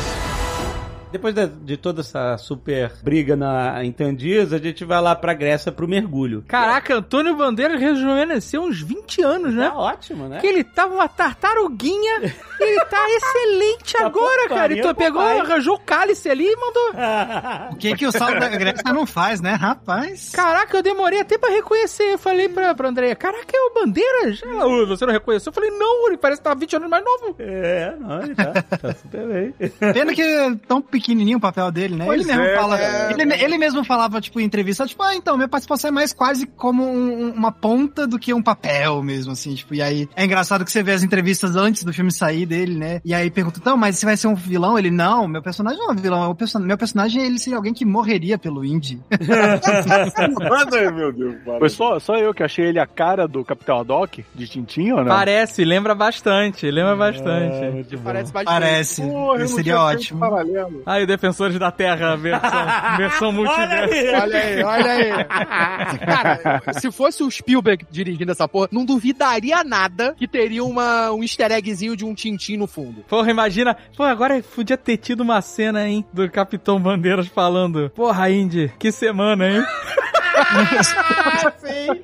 Depois de, de toda essa super briga na, em Tandias, a gente vai lá pra Grécia pro mergulho. Caraca, Antônio Bandeiras rejuvenesceu uns 20 anos, né? Tá ótimo, né? Que ele tava uma tartaruguinha e ele tá excelente Tá agora, cara. Ele farinha, pegou, arranjou o cálice ali e mandou. O que, que o saldo da Grécia não faz, né? Rapaz. Caraca, eu demorei até pra reconhecer. Eu falei pra, pra Andréia, caraca, é o Bandeiras? Ela, "Ô, você não reconheceu? Eu falei, não, ele parece que tá 20 anos mais novo. É, não, ele tá, tá super bem. Pena que tão pequenininho o papel dele, né? Pois ele mesmo é, fala. é. ele, ele mesmo falava, tipo, em entrevista, tipo, ah, então, minha participação é mais quase como um- um- uma ponta do que um papel mesmo, assim, tipo, e aí é engraçado que você vê as entrevistas antes do filme sair dele, né? E aí pergunta, então, mas você vai ser um vilão? Ele, não, meu personagem não é um vilão, é um person... meu personagem ele seria alguém que morreria pelo Indy. Meu Deus. Foi só, só eu que achei ele a cara do Capitão Haddock, de Tintin ou não? Parece, lembra bastante, lembra bastante. Parece bastante. Parece. Porra, seria ótimo. Paralelo. Aí, Defensores da Terra, versão, versão multiverso. Olha aí, olha aí. Cara, se fosse o Spielberg dirigindo essa porra, não duvidaria nada que teria uma, um easter eggzinho de um Tintin no fundo. Porra, imagina. Pô, agora podia ter tido uma cena, hein? Do Capitão Bandeiras falando. Porra, Indy, que semana, hein?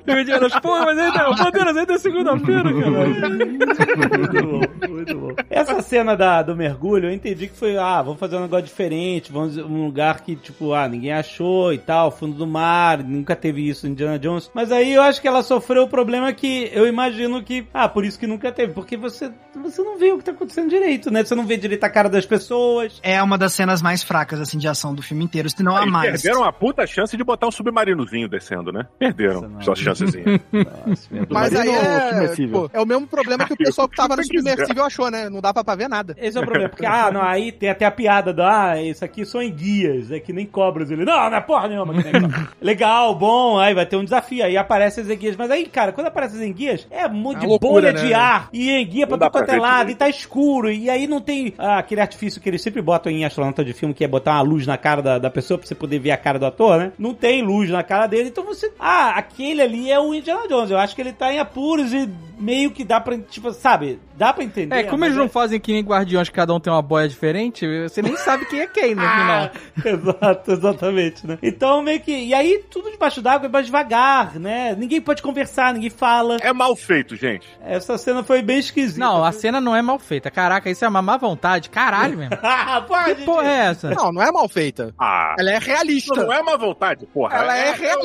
E o Indiana, porra, mas ainda, o Bandeiras ainda é segunda-feira, cara. Muito bom, muito bom. Essa cena da, do mergulho, eu entendi que foi, ah, vamos fazer um negócio diferente, vamos um lugar que, tipo, ah, ninguém achou e tal, fundo do mar, nunca teve isso em Indiana Jones. Mas aí eu acho que ela sofreu o problema que eu imagino que, ah, por isso que nunca teve, porque você, você não vê o que tá acontecendo direito, né? Você não vê direito a cara das pessoas. É uma das cenas mais fracas, assim, de ação do filme inteiro, se não a Eles mais. perderam a puta chance de botar um submarinozinho descendo, né? Perderam Nossa, suas chancezinhas. Deus. Mas aí é, submersível? pô, é o mesmo problema que o pessoal que tava no submersível achou, né? Não dava pra ver nada. Esse é o problema, porque, ah, não, aí tem até a piada do, ah, isso aqui são enguias, é que nem cobras. Ele, não, não é porra nenhuma. que nem cobra." Legal, bom, aí vai ter um desafio, aí aparecem as enguias. Mas aí, cara, quando aparecem as enguias, é um monte É de loucura, bolha né? de ar e enguia pra todo quanto pra é lado, e tá escuro, e aí não tem ah, aquele artifício que eles sempre botam em astronauta de filme, que é botar uma luz na cara da, da pessoa pra você poder ver a cara do ator, né? Não tem luz na cara dele, então você, ah, aquele ali é o Indiana Jones, eu acho que ele tá em apuros e meio que dá pra, tipo, sabe, dá pra entender. É, como eles não fazem que nem Guardiões, que cada um tem uma boia diferente, você nem sabe quem é quem no final. Ah, exato, exatamente, né? Então, meio que. E aí, tudo debaixo d'água é mais devagar, né? Ninguém pode conversar, ninguém fala. É mal feito, gente. Essa cena foi bem esquisita. Não, a cena não é mal feita. Caraca, isso é uma má vontade. Caralho, mesmo. Ah, pô, Que gente. porra é essa? Não, não é mal feita. Ah, Ela é realista. não é má vontade, porra. Ela é realista.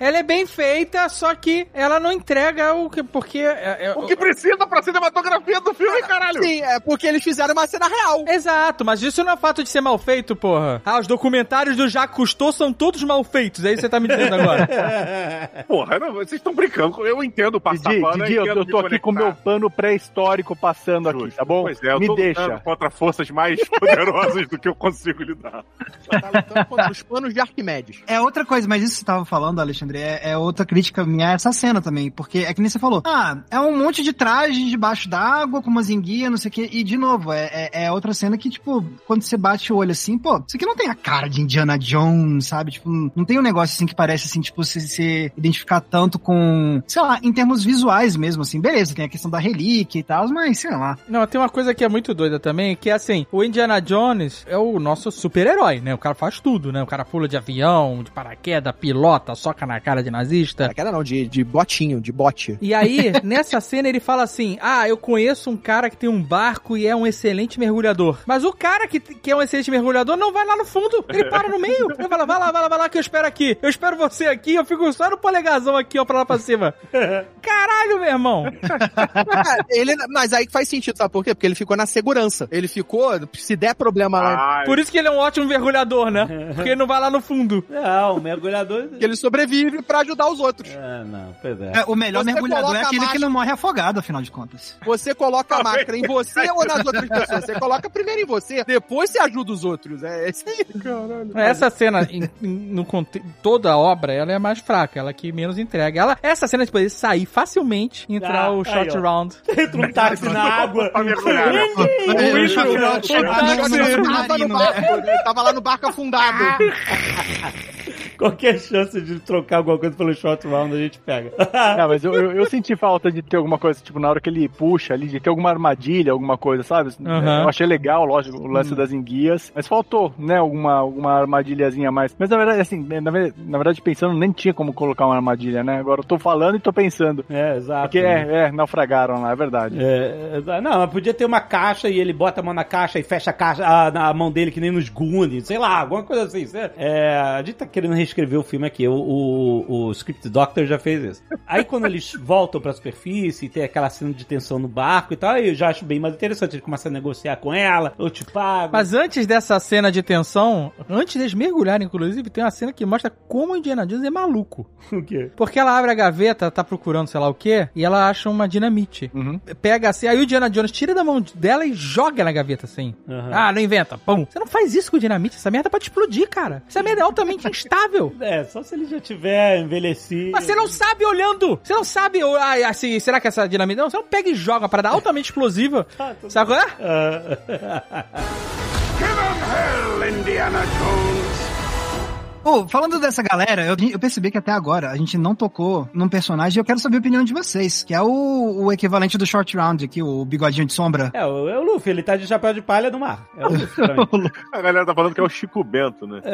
Ela é bem feita, só que ela não entrega o que. Porque. é- é- O que precisa pra cinematografia do filme, caralho? Sim, é porque eles fizeram uma cena real. Exato, mas isso não é fato de ser mal feito, porra. Ah, os documentários do Jacques Cousteau são todos mal feitos. É isso que você tá me dizendo agora. Porra, não, vocês estão brincando. Eu entendo passar Didi, pano, Didi, eu, eu tô aqui com o conectar. meu pano pré-histórico passando aqui, Justo. tá bom? Pois é, eu Me tô deixa. contra forças mais poderosas do que eu consigo lidar. Só tá lutando contra os panos de Arquimedes. É outra coisa, mas isso que você tava falando, Alexandre, é, é outra crítica minha a essa cena também. Porque é que nem você falou. Ah, é um monte de traje debaixo d'água, com umas enguias não sei o que. E, de novo, é, é, é outra cena que, tipo, quando você bate o olho assim, pô, isso aqui não tem a cara de Indiana Jones, sabe? Tipo, não tem um negócio assim que parece assim, tipo, se, se identificar tanto com, sei lá, em termos visuais mesmo, assim. Beleza, tem a questão da relíquia e tal, mas sei lá. Não, tem uma coisa que é muito doida também, que é assim, o Indiana Jones é o nosso super-herói, né? O cara faz tudo, né? O cara pula de avião, de paraquedas, pilota, soca na cara de nazista. Aquela não, de, de botinho, de bote. E aí, nessa cena, ele fala assim: Ah, eu conheço um cara que tem um barco e é um excelente mergulhador. Mas o cara que, que é um excelente mergulhador não vai lá no fundo. Ele para no meio. Ele fala: Vai lá, vai lá, vai lá, que eu espero aqui. Eu espero você aqui. Eu fico só no polegazão aqui, ó, pra lá pra cima. Caralho, meu irmão. Ah, ele, mas aí faz sentido, sabe por quê? Porque ele ficou na segurança. Ele ficou, se der problema lá, Ai, Por isso que ele é um ótimo mergulhador, né? Porque ele não vai lá no fundo. Não, o mergulhador. Que ele sobrevive pra ajudar os outros. É, não, pois é. É, o melhor Você mergulhador é aquele que máscara- não morre afogado, afinal de contas. Você coloca a máscara em você ou nas outras pessoas? Você coloca primeiro em você, depois você ajuda os outros. É isso aí. Essa cena, em- em- no conte- toda a obra, ela é mais fraca, ela que menos entrega. Ela, essa cena de poder sair facilmente e entrar Ah, o aí, short ó. round. Entra um táxi na água. Né? Eu- Bicho, eu- eu- a gente tava no barco, tava lá no barco afundado. Qualquer chance de trocar alguma coisa pelo short round a gente pega. Não, mas eu, eu, eu senti falta de ter alguma coisa, tipo, na hora que ele puxa ali, de ter alguma armadilha, alguma coisa, sabe? Aham. Eu achei legal, lógico, o lance das enguias, mas faltou, né, alguma, alguma armadilhazinha a mais. Mas na verdade, assim, na, na verdade, pensando, nem tinha como colocar uma armadilha, né? Agora eu tô falando e tô pensando. É, exato. Porque é, é, naufragaram lá, é verdade. É, é, não, mas podia ter uma caixa e ele bota a mão na caixa e fecha a caixa a, na mão dele que nem nos Goonies, sei lá, alguma coisa assim. É, a gente tá querendo reescrever o filme aqui, o, o, o Script Doctor já fez isso. Aí quando eles voltam pra superfície e tem aquela cena de tensão no barco e tal, aí eu já acho bem mais interessante. Ele começa a negociar com ela, eu te pago. Mas antes dessa cena de tensão, antes deles mergulharem, inclusive, tem uma cena que mostra como o Indiana Jones é maluco. o quê? Porque ela abre a gaveta, tá procurando sei lá o quê, e ela acha uma dinamite. Uhum. Pega assim, aí o Indiana Jones tira da mão dela e joga na gaveta assim. Aham. Ah, não inventa. Pum. Você não faz isso com dinamite, essa merda pode explodir, cara. Essa merda é altamente instável. É, só se ele já tiver envelhecido. Mas você não sabe olhando. Você não sabe, ah, assim, será que essa dinamite... Não, você não pega e joga uma parada altamente explosiva. Sabe qual é? Ah, Ô, falando dessa galera, eu, eu percebi que até agora a gente não tocou num personagem e eu quero saber a opinião de vocês, que é o, o equivalente do Short Round aqui, o bigodinho de sombra. é, o, é o Luffy, ele tá de chapéu de palha no mar. É o Luffy. A galera tá falando que é o Chico Bento, né?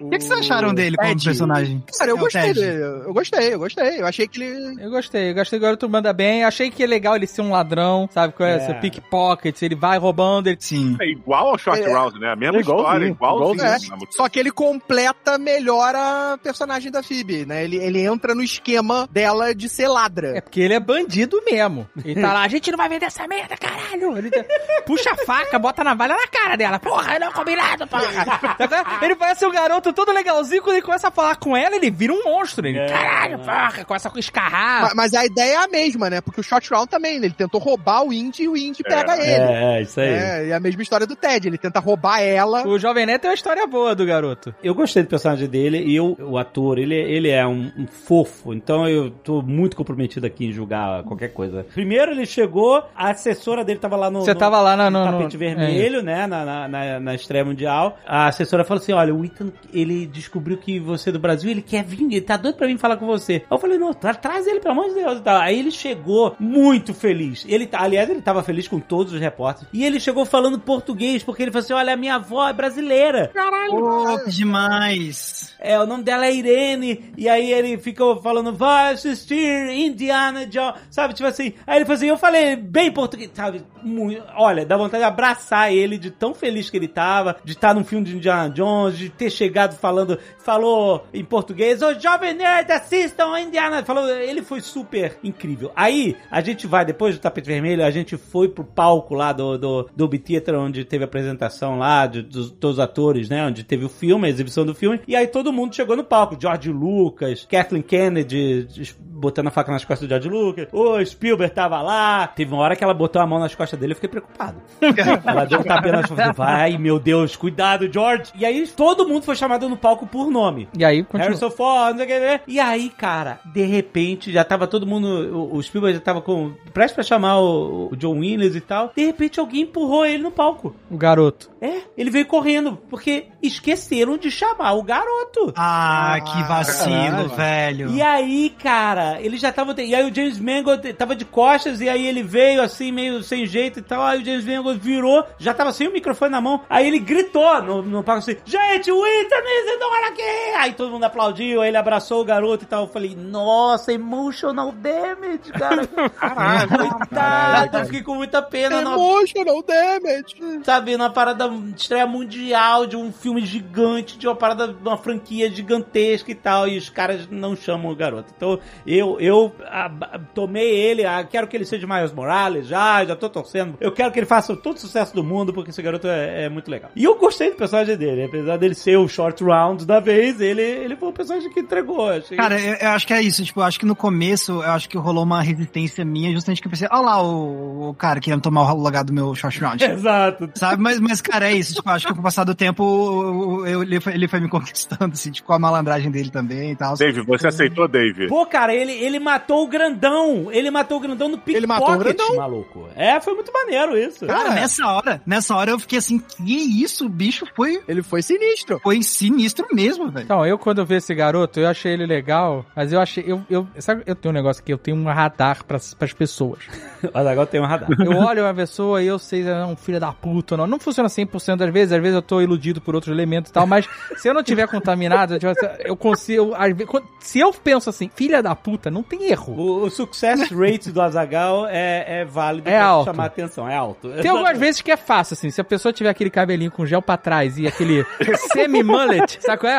O que, que vocês acharam dele como Ted. personagem? Cara, eu É gostei Ted. dele. Eu gostei, eu gostei. Eu achei que ele. Eu gostei, eu gostei agora tu manda bem. Achei que é legal ele ser um ladrão, sabe? Com É. esse pickpocket, ele vai roubando, ele Sim. É igual ao Short É. Round, né? A mesma É igualzinho, história, igualzinho. igualzinho. né? Só que ele completa melhor a personagem da Phoebe, né? Ele, ele entra no esquema dela de ser ladra. É porque ele é bandido mesmo. Ele tá lá, a gente não vai vender essa merda, caralho. Ele tá- puxa a faca, bota a navalha na cara dela. Porra, não é combinado, porra. ele parece um garoto todo legalzinho, quando ele começa a falar com ela, ele vira um monstro. Ele, É. caralho, porra, começa a escarrar. Ma- Mas a ideia é a mesma, né? Porque o Short Round também, né? ele tentou roubar o Indy e o Indy pega ele. É, é, isso aí. É, e a mesma história do Ted, ele tenta roubar ela. O Jovem Neto é uma história boa do garoto. Eu gostei do personagem dele e eu, o ator, ele, ele é um, um fofo, então eu tô muito comprometido aqui em julgar qualquer coisa. Primeiro ele chegou, a assessora dele tava lá no, Você no- tava lá na- no no- tapete no- vermelho, né, na, na, na, na estreia mundial. A assessora falou assim, olha, o Ethan, ele descobriu que você é do Brasil, ele quer vir, ele tá doido pra vir falar com você. Aí eu falei, não, tra traz ele, pelo amor de Deus. e tal. Aí ele chegou muito feliz. Ele, tá- aliás, ele tava feliz com todos os repórteres. E ele chegou falando português, porque ele falou assim, olha, a minha avó é brasileira. Pô, que demais. É, o nome dela é Irene. E aí ele ficou falando, vai assistir Indiana Jones. Sabe, tipo assim. Aí ele falou assim, eu falei bem português, sabe? Muito, olha, dá vontade de abraçar ele de tão feliz que ele tava, de estar num filme de Indiana Jones, de ter chegado falando, falou em português, ô jovem nerd, assistam Indiana. Falou, ele foi super incrível. Aí, a gente vai, depois do tapete vermelho, a gente foi pro palco lá do, do, do Theater, onde teve a apresentação lá de, dos, dos atores, né? Onde teve o filme. filme, a exibição do filme, e aí todo mundo chegou no palco. George Lucas, Kathleen Kennedy, botando a faca nas costas do George Lucas, o Spielberg tava lá. Teve uma hora que ela botou a mão nas costas dele, eu fiquei preocupado. ela deu um tapinha nas costas dele, vai, meu Deus, cuidado, George. E aí todo mundo foi chamado no palco por nome. E aí, continua. Harrison Ford, não sei o que, né? E aí, cara, de repente, já tava todo mundo, o, o Spielberg já tava com, prestes pra chamar o, o John Williams e tal. De repente alguém empurrou ele no palco. O garoto. É, ele veio correndo, porque esqueceram de chamar o garoto. Ah, que vacilo, caralho. velho. E aí, cara, ele já tava. E aí o James Mangold tava de costas, e aí ele veio assim, meio sem jeito e tal. Aí o James Mangold virou, já tava sem o microfone na mão. Aí ele gritou no, no palco assim: Gente, o Witness, olha aqui! Aí todo mundo aplaudiu, aí ele abraçou o garoto e tal. Eu falei: Nossa, emotional damage, cara. Caralho, coitado, eu fiquei com muita pena. na- Emotional damage. sabe, numa parada de estreia mundial de um filme gigante, de uma parada, de uma franquia gigantesca e tal, e os caras não chamam o garoto. Então, eu, eu ah, ah, tomei ele, ah, quero que ele seja Miles Morales, já, já tô torcendo. Eu quero que ele faça todo o sucesso do mundo, porque esse garoto é, é muito legal. E eu gostei do personagem dele, apesar dele ser o short round da vez, ele, ele foi o personagem que entregou. Achei... Cara, eu, eu acho que é isso. Tipo, eu acho que no começo, eu acho que rolou uma resistência minha, justamente que eu pensei, olha lá o, o cara querendo tomar o lugar do meu short round. Exato. Sabe? Mas, mas, cara, é isso. Tipo, acho que com o passar do tempo, eu- ele, foi, ele foi me conquistando, assim, tipo, com a malandragem dele também e tal. Dave, você aceitou, Dave? Pô, cara, ele, ele matou o grandão. Ele matou o grandão no pickpocket, Ele matou o grandão. maluco. É, foi muito maneiro isso. Cara, nessa hora, nessa hora eu fiquei assim, que isso? O bicho foi, Ele foi sinistro. foi sinistro mesmo, velho. Então, eu quando eu vi esse garoto, eu achei ele legal, mas eu achei. Eu, eu, sabe, eu tenho um negócio que eu tenho um radar pras, pras pessoas. Olha, agora tem um radar. Eu olho uma pessoa e eu sei se ela é um filho da puta ou não. Não funciona 100% das vezes, às vezes eu tô iludido por outros elementos e tal, mas se eu não tiver contaminado, eu, tipo, eu consigo. quando- Se eu penso assim, filha da puta, não tem erro. O, o success rate do Azagal é, é válido É pra alto. chamar atenção, é alto. Tem algumas vezes que é fácil, assim, se a pessoa tiver aquele cabelinho com gel pra trás e aquele semi-mullet, sabe qual é?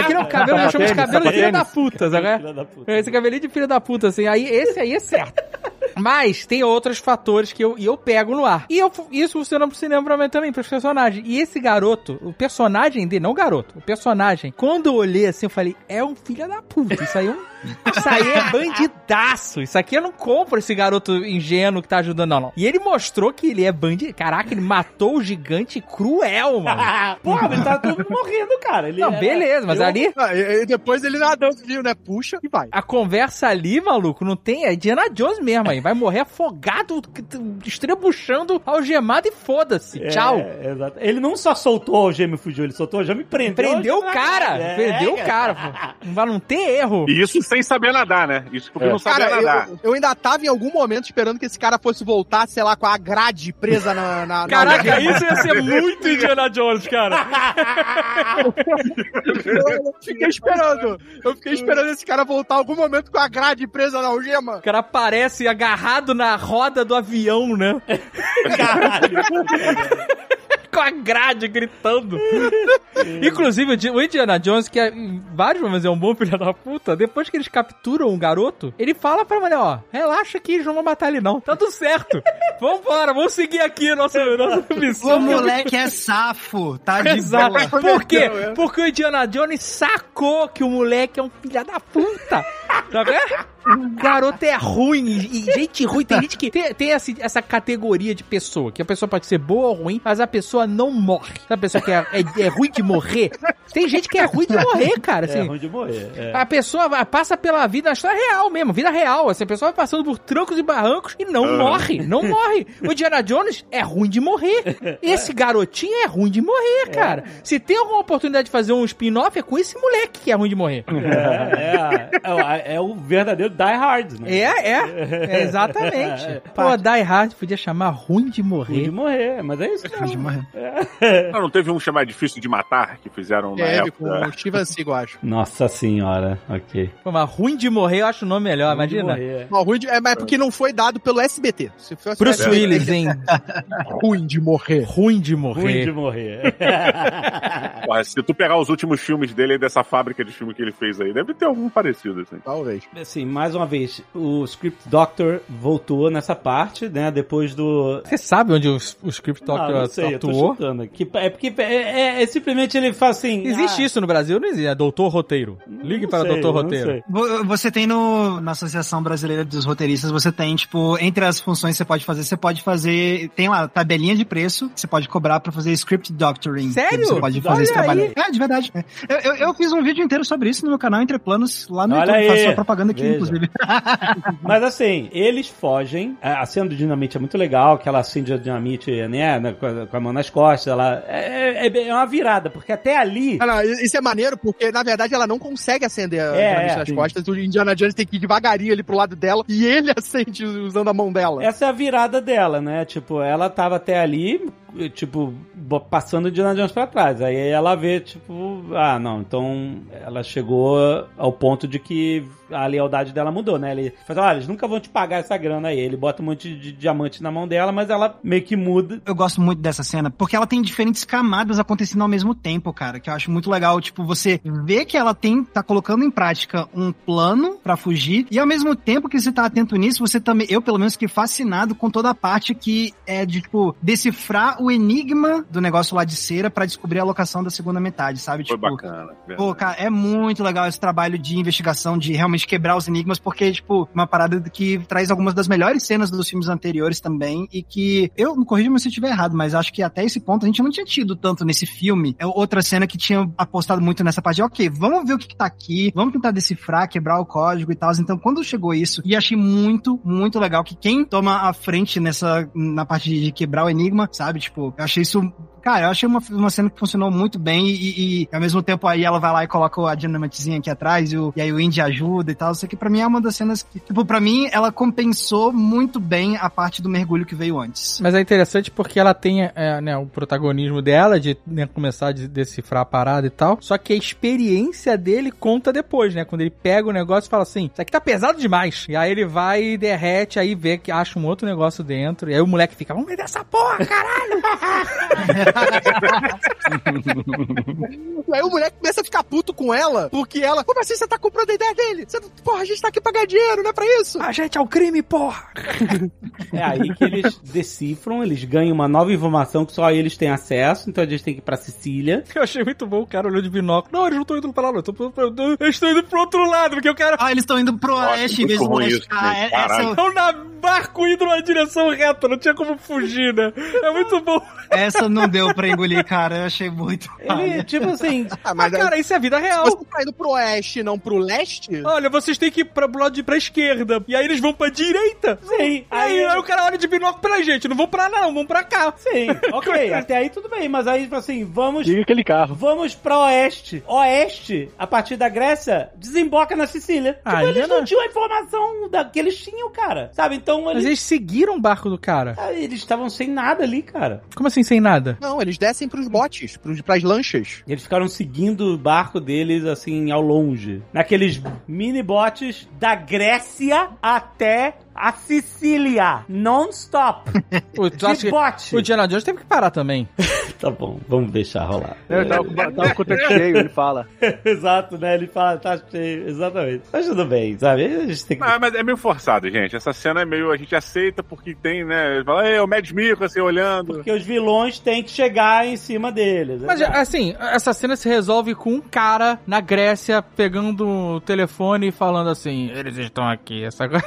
Aquele é um cabelo, eu chamo de cabelo de filha da puta, sabe qual é? Filha. Esse cabelinho de filho da puta, assim, aí esse aí é certo. Mas tem outros fatores que eu, e eu pego no ar. E eu, isso funciona pro cinema pra mim também, pros personagens. E esse garoto, o personagem dele, não o garoto, o personagem, quando eu olhei assim, eu falei, é um filho da puta. Isso aí é um. Isso aí é bandidaço. Isso aqui eu não compro esse garoto ingênuo que tá ajudando, não, não. E ele mostrou que ele é bandido. Caraca, ele matou o gigante cruel, mano. Porra, mas tá todo morrendo, cara. Ele Não, era- beleza, mas eu- ali Ah, e, depois ele nadando, viu, né? Puxa e vai. a conversa ali, maluco, não tem. É Indiana Jones mesmo aí. Vai morrer afogado, estrebuchando, algemado e foda-se. É, Tchau. exato. Ele não só soltou o gêmeo e fugiu, ele soltou o gêmeo e prendeu. Prendeu o cara. É, Prendeu o cara, pô. Não vai não ter erro. E isso sem saber nadar, né? Isso porque não sabia Cara, nadar. eu, eu ainda tava em algum momento esperando que esse cara fosse voltar, sei lá, com a grade presa na. na na Caraca, algema. isso ia ser muito Indiana Jones, cara. Eu fiquei esperando. Eu fiquei esperando esse cara voltar algum momento com a grade presa na algema. O cara aparece agarrado na roda do avião, né? Caralho. Com a grade gritando. Inclusive, o Di- o Indiana Jones, que é, em vários momentos é um bom filho da puta, depois que eles capturam o garoto, ele fala pra mulher, ó, relaxa que eles não vão matar ele não. Tá tudo certo. Vambora, vamos seguir aqui a nossa, nossa missão. O moleque é safo, tá de Exato. boa. Por quê? Porque o Indiana Jones sacou que o moleque é um filho da puta. Sabe? O garoto é ruim. E e gente ruim. Tem gente que tem, tem essa, essa categoria de pessoa. Que a pessoa pode ser boa ou ruim, mas a pessoa não morre. Sabe a pessoa que é, é, é ruim de morrer? Tem gente que é ruim de morrer, cara. É Assim, ruim de morrer. é. a pessoa passa pela vida, na história real mesmo, vida real. Assim, a pessoa vai passando por trancos e barrancos e não morre, não morre. O Indiana Jones é ruim de morrer. Esse garotinho é ruim de morrer, cara. Se tem alguma oportunidade de fazer um spin-off, é com esse moleque que é ruim de morrer. É, é, é, é o verdadeiro Die Hard, né? É, é, é exatamente. Pô, Die Hard podia chamar ruim de Ruim de morrer. morrer, mas é isso. De morrer. Não, não teve um chamado difícil de matar que fizeram na Teve com época? o Steven Seagal, acho. Nossa senhora, ok. Pô, mas ruim de morrer eu acho o nome melhor, Ruim de imagina. morrer. Não, ruim de, é, mas é porque não foi dado pelo SBT. Se fosse Bruce SBT, Willis, hein? Ruim de morrer. Ruim de Ruim de morrer. morrer. Porra, se tu pegar os últimos filmes dele dessa fábrica de filme que ele fez aí, deve ter algum parecido, assim. talvez. Assim, mais uma vez, o Script Doctor voltou nessa parte, né? Depois do. Você sabe onde o, o Script Não, Doctor não sei, eu tô atuou? aqui. É porque é, é- é simplesmente ele fala assim. Existe ah, isso no Brasil? Não existe. É doutor roteiro. Ligue não para sei, doutor não roteiro. sei. Vo- Você tem no, na Associação Brasileira dos Roteiristas, você tem, tipo, entre as funções que você pode fazer, você pode fazer, tem lá, tabelinha de preço, que você pode cobrar pra fazer script doctoring. Sério? Que Você pode fazer Olha esse trabalho. aí. É, de verdade. É. Eu, eu, eu fiz um vídeo inteiro sobre isso no meu canal Entre Planos, lá no Olha YouTube, aí. faço propaganda aqui, Veja. Inclusive. Mas assim, eles fogem. A cena do dinamite é muito legal, que ela acende a dinamite, né, com a, mão nas costas. Ela é, é- é uma virada, porque até ali. Ah, não, isso é maneiro porque, na verdade, ela não consegue acender a É, dinamite é, nas sim. costas. O Indiana Jones tem que ir devagarinho ali pro lado dela e ele acende usando a mão dela. Essa é a virada dela, né? Tipo, ela tava até ali, tipo, passando o Indiana Jones pra trás. Aí ela vê, tipo, ah, não, então ela chegou ao ponto de que a lealdade dela mudou, né? Ele fala, olha, eles nunca vão te pagar essa grana aí. Ele bota um monte de diamante na mão dela, mas ela meio que muda. Eu gosto muito dessa cena, porque ela tem diferentes camadas acontecendo ao mesmo tempo, cara, que eu acho muito legal, tipo, você vê que ela tem, tá colocando em prática um plano pra fugir, e ao mesmo tempo que você tá atento nisso, você também, eu pelo menos fiquei fascinado com toda a parte que é de, tipo, decifrar o enigma do negócio lá de cera pra descobrir a locação da segunda metade, sabe? Foi tipo, bacana. Pô, cara, é muito legal esse trabalho de investigação, de realmente quebrar os enigmas, porque, tipo, uma parada que traz algumas das melhores cenas dos filmes anteriores também, e que, eu, me corrija se eu estiver errado, mas acho que até esse ponto a gente não tinha tido tanto nesse filme. É outra cena que tinha apostado muito nessa parte de, ok, vamos ver o que, que tá aqui, vamos tentar decifrar, quebrar o código e tal. Então, quando chegou isso, e achei muito, muito legal que quem toma a frente nessa, na parte de quebrar o enigma, sabe? Tipo, eu achei isso Cara, eu achei uma, uma cena que funcionou muito bem e, e, ao mesmo tempo aí ela vai lá e coloca a dinamitezinha aqui atrás e, o, e aí o Indy ajuda e tal. Isso aqui pra mim é uma das cenas que, tipo, pra mim ela compensou muito bem a parte do mergulho que veio antes. Mas é interessante porque ela tem é, né, o protagonismo dela de né, começar a de- decifrar a parada e tal. Só que a experiência dele conta depois, né? Quando ele pega o negócio e fala assim: Isso aqui tá pesado demais. E aí ele vai e derrete, aí vê que acha um outro negócio dentro. E aí o moleque fica: Vamos ver dessa porra, caralho! E aí o moleque começa a ficar puto com ela, porque ela, como assim você tá comprando a ideia dele? Você, porra, a gente tá aqui pra ganhar dinheiro, não é pra isso? a gente é o crime, porra! É aí que eles decifram, eles ganham uma nova informação que só eles têm acesso, então a gente tem que ir pra Sicília. Eu achei muito bom o cara olhou de binóculo. Não, eles não estão indo pra lá, não. Eu eu- Eles estão indo pro outro lado, porque o cara. Ah, eles estão indo pro oeste em vez do isso, Ah, é- essa eu- Estão na barco indo na direção reta, não tinha como fugir, né? É muito bom. essa não deu pra engolir, cara. Eu achei muito. Ele, tipo assim, Ah, Mas, mas cara, isso é vida real. você tá indo pro oeste não pro leste? Olha, vocês têm que ir pra, pro lado de pra esquerda. E aí eles vão pra direita. sim, Aí, aí o cara olha de binóculo pra gente. Não vão pra lá, não, vão pra cá. sim, ok, até aí tudo bem, mas aí, tipo assim, vamos Liga aquele carro. Vamos pra oeste. Oeste, a partir da Grécia, desemboca na Sicília. Tipo, Ah, eles Helena. não tinham a informação da, que eles tinham, cara. Sabe? Então Mas eles. eles seguiram o barco do cara. Ah, Eles estavam sem nada ali, cara. Como assim, sem nada? Não, eles descem pros botes, pros, pras lanchas. Eles ficaram seguindo o barco deles, assim, ao longe. Naqueles mini botes da Grécia até a Sicília. Non-stop. Acha De que bote. o Indiana Jones teve que parar também. Tá bom, vamos deixar rolar. Tava, com- o tempo cheio, ele fala. Exato, né? Ele fala, tá cheio. Exatamente. Mas tudo bem, sabe? A gente tem que. Ah, mas é meio forçado, gente. Essa cena é meio. A gente aceita porque tem, né? Fala, é o Mad Mico, assim, olhando. Porque os vilões têm que chegar em cima deles. Mas, Exato. assim, essa cena se resolve com um cara na Grécia pegando o telefone e falando assim: Eles estão aqui. Essa coisa.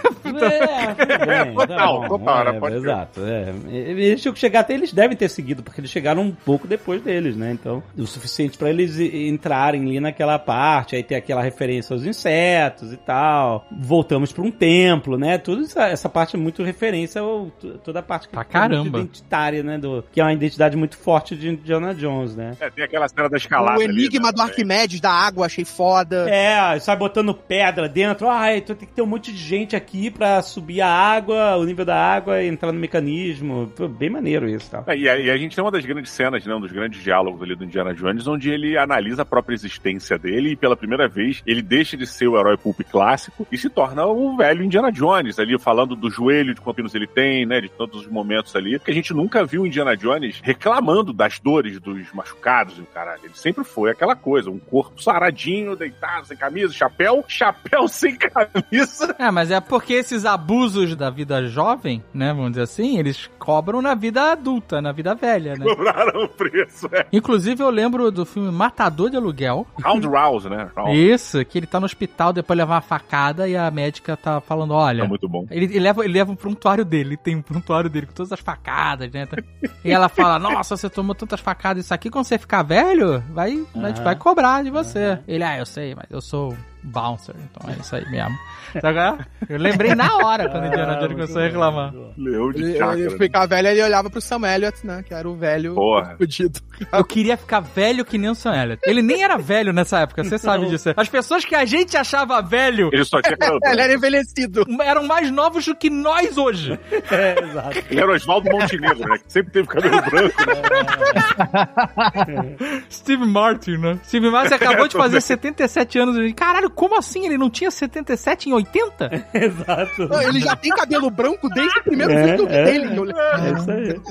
É, tudo bem. tá Total, bom, total, é? Pode. Exato, é. Eles tinham que chegar até eles devem ter seguido, porque eles chegaram um pouco depois deles, né? Então, o suficiente pra eles entrarem ali naquela parte, aí ter aquela referência aos insetos e tal. Voltamos pra um templo, né? Tudo essa, essa parte é muito referência ao toda a parte que Pra é caramba. identitária, né? Do, que é uma identidade muito forte de Indiana Jones, né? É, tem aquela cena da escalada. o ali, enigma né, do. Arquimedes da água, achei foda. É, sai botando pedra dentro. Ah, então tem que ter um monte de gente aqui pra subir a água, o nível da água e entrar no mecanismo. Bem maneiro isso, tá? É, e, a, e a gente tem uma das grandes cenas, né, um dos grandes diálogos ali do Indiana Jones, onde ele analisa a própria existência dele e pela primeira vez ele deixa de ser o herói pulp clássico e se torna o velho Indiana Jones, ali falando do joelho, de quantos ele tem, né, de todos os momentos ali, que a gente nunca viu o Indiana Jones reclamando das dores dos machucados e o caralho. Ele sempre foi aquela coisa, um corpo saradinho, deitado, sem camisa, chapéu, chapéu sem camisa. É, mas é porque esses abusos da vida jovem, né, vamos dizer assim, eles cobram na vida adulta, na vida velha, né? Cobraram o preço, é. Inclusive, eu lembro do filme Matador de Aluguel. Round Rouse, né? Round. Isso, que ele tá no hospital depois de levar uma facada e a médica tá falando, olha... É muito bom. Ele, ele leva, ele leva um prontuário dele, ele tem um prontuário dele com todas as facadas, né? E ela fala, nossa, você tomou tantas facadas, isso aqui quando você ficar velho, vai, a gente vai cobrar de você. Ele, ah, eu sei, mas eu sou bouncer, então é isso aí mesmo. Qual é? Eu lembrei na hora quando o Indiana Jones começou a reclamar. Leão de chácara. ele ficava velho ele olhava pro Sam Elliott, né? Que era o velho Porra. fudido. Eu queria ficar velho que nem o Sam Elliott. Ele nem era velho nessa época, você sabe disso. As pessoas que a gente achava velho Ele só tinha cabelo Ele era envelhecido. eram mais novos do que nós hoje. É, exato. Ele era o Oswaldo Montenegro, né? Que sempre teve cabelo branco, né? Steve Martin, né? Steve Martin acabou de fazer 77 anos. Caralho, como assim? Ele não tinha 77 em 80? Exato. Não, Ele já tem cabelo branco desde o primeiro É, filme é. dele. Eu- É isso aí.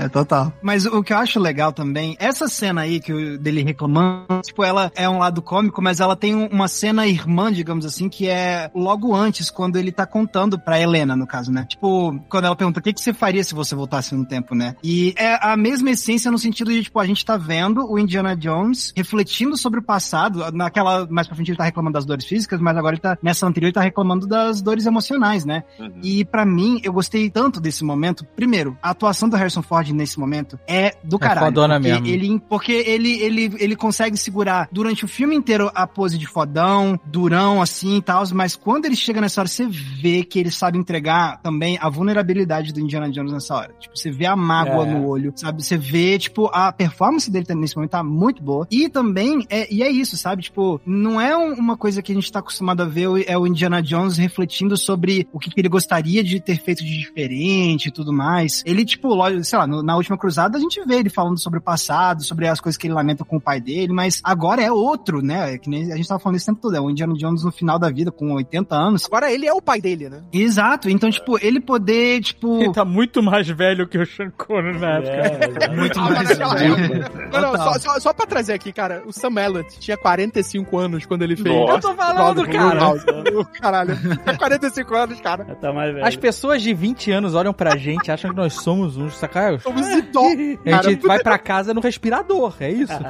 É total. Mas o que eu acho legal também, essa cena aí que dele reclamando, tipo, ela é um lado cômico, mas ela tem um- uma cena irmã, digamos assim, que é logo antes, quando ele tá contando pra Helena, no caso, né? Tipo, quando ela pergunta o que, que você faria se você voltasse no tempo, né? E é a mesma essência no sentido de, tipo, a gente tá vendo o Indiana Jones refletindo sobre o passado, naquela, mais pra frente ele tá reclamando das dores físicas, mas agora ele tá, nessa anterior ele tá reclamando das dores emocionais, né? Uhum. E pra mim, eu gostei tanto desse momento. Primeiro, a atuação do Harrison Ford nesse momento é do caralho. fodona porque mesmo. Ele, porque ele, ele, ele consegue segurar durante o filme inteiro a pose de fodão, durão, assim e tal, mas quando ele chega nessa hora, você vê que ele sabe entregar também a vulnerabilidade do Indiana Jones nessa hora. Tipo, você vê a mágoa É. no olho, sabe? Você vê, tipo, a performance dele tá- nesse momento tá muito boa. E também, é, e é isso, sabe? Tipo, não é um- uma coisa que a gente tá acostumado a ver, o- é o Indiana Jones refletindo sobre o que, que ele gostaria de ter feito de diferente e tudo mais. Ele, tipo, lógico, sei lá, no- na última cruzada a gente vê ele falando sobre o passado, sobre as coisas que ele lamenta com o pai dele, mas agora é outro, né? É Que nem a gente tava falando isso o tempo todo, é o Indiana Jones no final da vida, com 80 anos. Agora ele é o pai dele, né? Exato, então, tipo, ele poder, tipo. Ele tá muito mais velho que o Sean Connery na época. É, exato. Muito Ah, mais. época. Não, não, só, só, só pra trazer aqui, cara, o Sam Elliott tinha 45 anos quando ele fez. Nossa. Eu tô falando, cara. Caralho, tinha 45 anos, cara. Tá mais velho. As pessoas de 20 anos olham pra gente, acham que nós somos uns, saca? Somos idosos. A gente vai pra casa no respirador, é isso?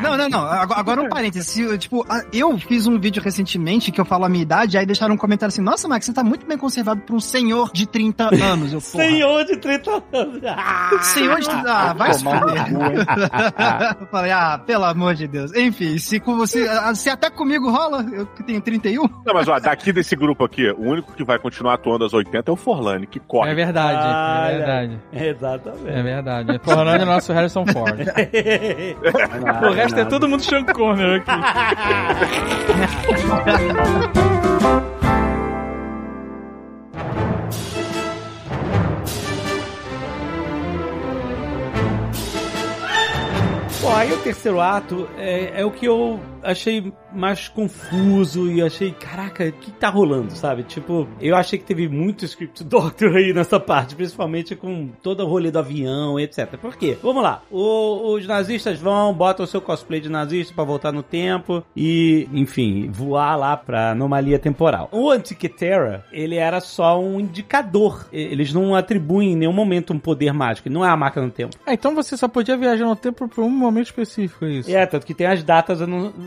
Não, não, não. Agora, um parênteses. Se, Tipo, eu fiz um vídeo recentemente que eu falo a minha idade, aí deixaram um comentário assim: Nossa, Max, você tá muito bem conservado pra um senhor de 30 anos. Eu. Senhor de 30 anos. Ah, Senhor de 30 Ah, vai se? Eu falei, ah, pelo amor de Deus. Enfim, se com você. ah, Se até comigo rola, eu que tenho 31. Não, mas ó, daqui desse grupo aqui, o único que vai continuar atuando às 80 é o Forlane, que corre. É verdade, é Olha. verdade. É Exatamente. verdade. Porra, é o nosso Harrison Ford. o resto é todo mundo Sean Connery aqui. Bom, aí o terceiro ato é, é o que eu achei mais confuso e achei, caraca, o que tá rolando, sabe? Tipo, eu achei que teve muito script doctor aí nessa parte, principalmente com todo o rolê do avião e etc. Por quê? Vamos lá, o- os nazistas vão, botam o seu cosplay de nazista pra voltar no tempo e, enfim, voar lá pra anomalia temporal. O Antikythera, ele era só um indicador. Eles não atribuem em nenhum momento um poder mágico, não é a máquina do tempo. Ah, então você só podia viajar no tempo por um momento específico, é isso? É, tanto que tem as datas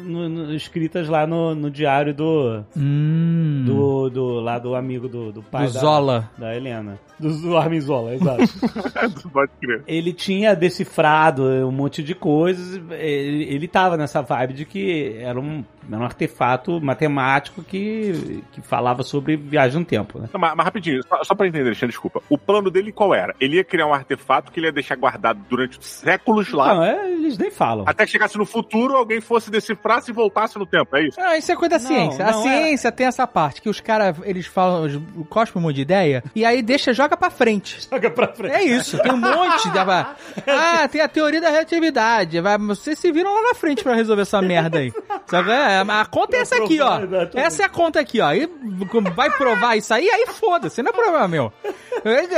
no- no- escritas lá no, no diário do, Hum. do, do. lá do amigo do, do pai Do da, Zola. da Helena. Do, do Armin Zola, exato. Pode crer. ele tinha decifrado um monte de coisas. Ele, ele tava nessa vibe de que era um, era um artefato matemático que, que falava sobre viagem no tempo, né? Não, mas, mas rapidinho, só, só pra entender, Alexandre, desculpa. O plano dele qual era? Ele ia criar um artefato que ele ia deixar guardado durante séculos lá, Não, é, eles nem falam. até que chegasse no futuro, alguém fosse decifrar e voltasse no tempo, é isso? Ah, isso é coisa da Não, ciência. a não é. ciência tem essa parte que os caras, eles falam, um monte de ideia e aí deixa, joga pra frente. Joga pra frente. É isso, tem um monte de. Ah, tem a teoria da relatividade. Vai, vocês se viram lá na frente pra resolver essa merda aí. Sabe? É, a conta é essa aqui, ó. Essa é a conta aqui, ó. E vai provar isso aí, aí foda-se, não é problema meu.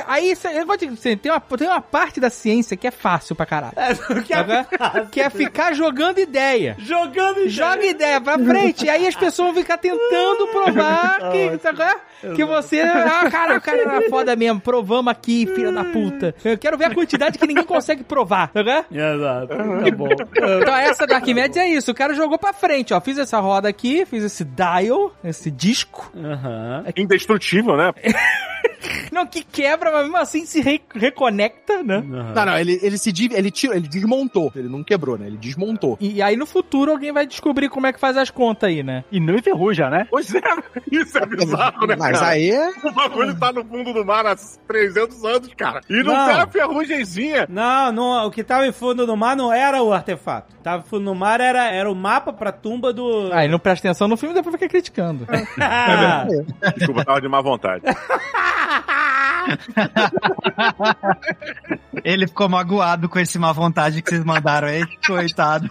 Aí cê- eu vou te dizer, tem uma, tem uma parte da ciência que é fácil pra caralho. que é Sabe? Que é ficar jogando ideia. Jogando ideia. Joga ideia pra frente. E aí as pessoas vão ficar tentando provar que, sabe é? que você. Ah, cara, o cara era foda mesmo. Provamos aqui, filha da puta. Eu quero ver a quantidade que ninguém consegue provar. Sabe é? Exato. Tá bom. Então essa da Arquimedes é isso. O cara jogou pra frente, ó. Fiz essa roda aqui, fiz esse dial, esse disco. Aham. Indestrutível, né? Não, que quebra, mas mesmo assim se re- reconecta, né? Não, não, ele, ele se ele, tirou, ele desmontou. Ele não quebrou, né? Ele desmontou. E aí no futuro alguém vai descobrir como é que faz as contas aí, né? E não enferruja, né? Pois é, isso é bizarro, né, Mas cara? aí é. O bagulho tá no fundo do mar há 300 anos, cara. E não, Não. tem a ferrugemzinha. Não, não, o que tava em fundo do mar não era o artefato. Tava em fundo do mar era, era o mapa pra tumba do. Aí não presta atenção no filme e depois fica criticando. Ah, Desculpa, tava de má vontade. Ele ficou magoado com esse má vontade que vocês mandaram aí. Coitado.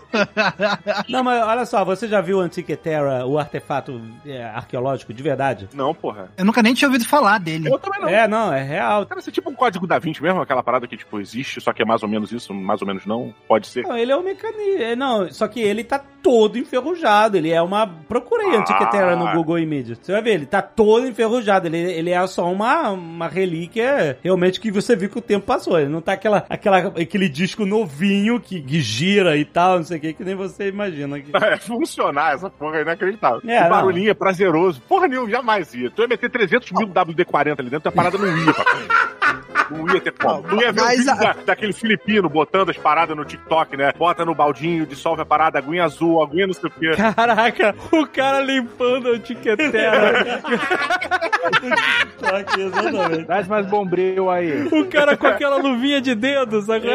não, mas olha só, você já viu o Antiquitera, o artefato é, arqueológico de verdade? Não, porra. Eu nunca nem tinha ouvido falar dele. Eu também não. É, não, é real. Cara, isso é tipo um código da Vinci mesmo, aquela parada que, tipo, existe, só que é mais ou menos isso, mais ou menos não. Pode ser. Não, ele é um mecanismo. Não, só que ele tá todo enferrujado. Ele é uma. Procurei Antiquitera no Google Images. Você vai ver, ele tá todo enferrujado. Ele, ele é só uma, uma relíquia realmente que você viu que o tempo passou. Ele não tá aquela, aquela, aquele disco novinho que, que gira e tal, não sei o que, que nem você imagina. Que... É, funcionar, essa porra é inacreditável. É, o não. barulhinho é prazeroso. Porra nenhuma, jamais ia. Tu ia meter 300 mil WD-40 ali dentro, a parada não ia. Não ia ter como. Tu ia ver o Mas vídeo a- da- daquele filipino botando as paradas no TikTok, né? Bota no baldinho, dissolve a parada, aguinha azul, aguinha não sei o quê. Caraca, o cara limpando a Antiquitera. Aqui, exatamente. Traz mais bombril aí. o cara com aquela luvinha de dedo, sabe?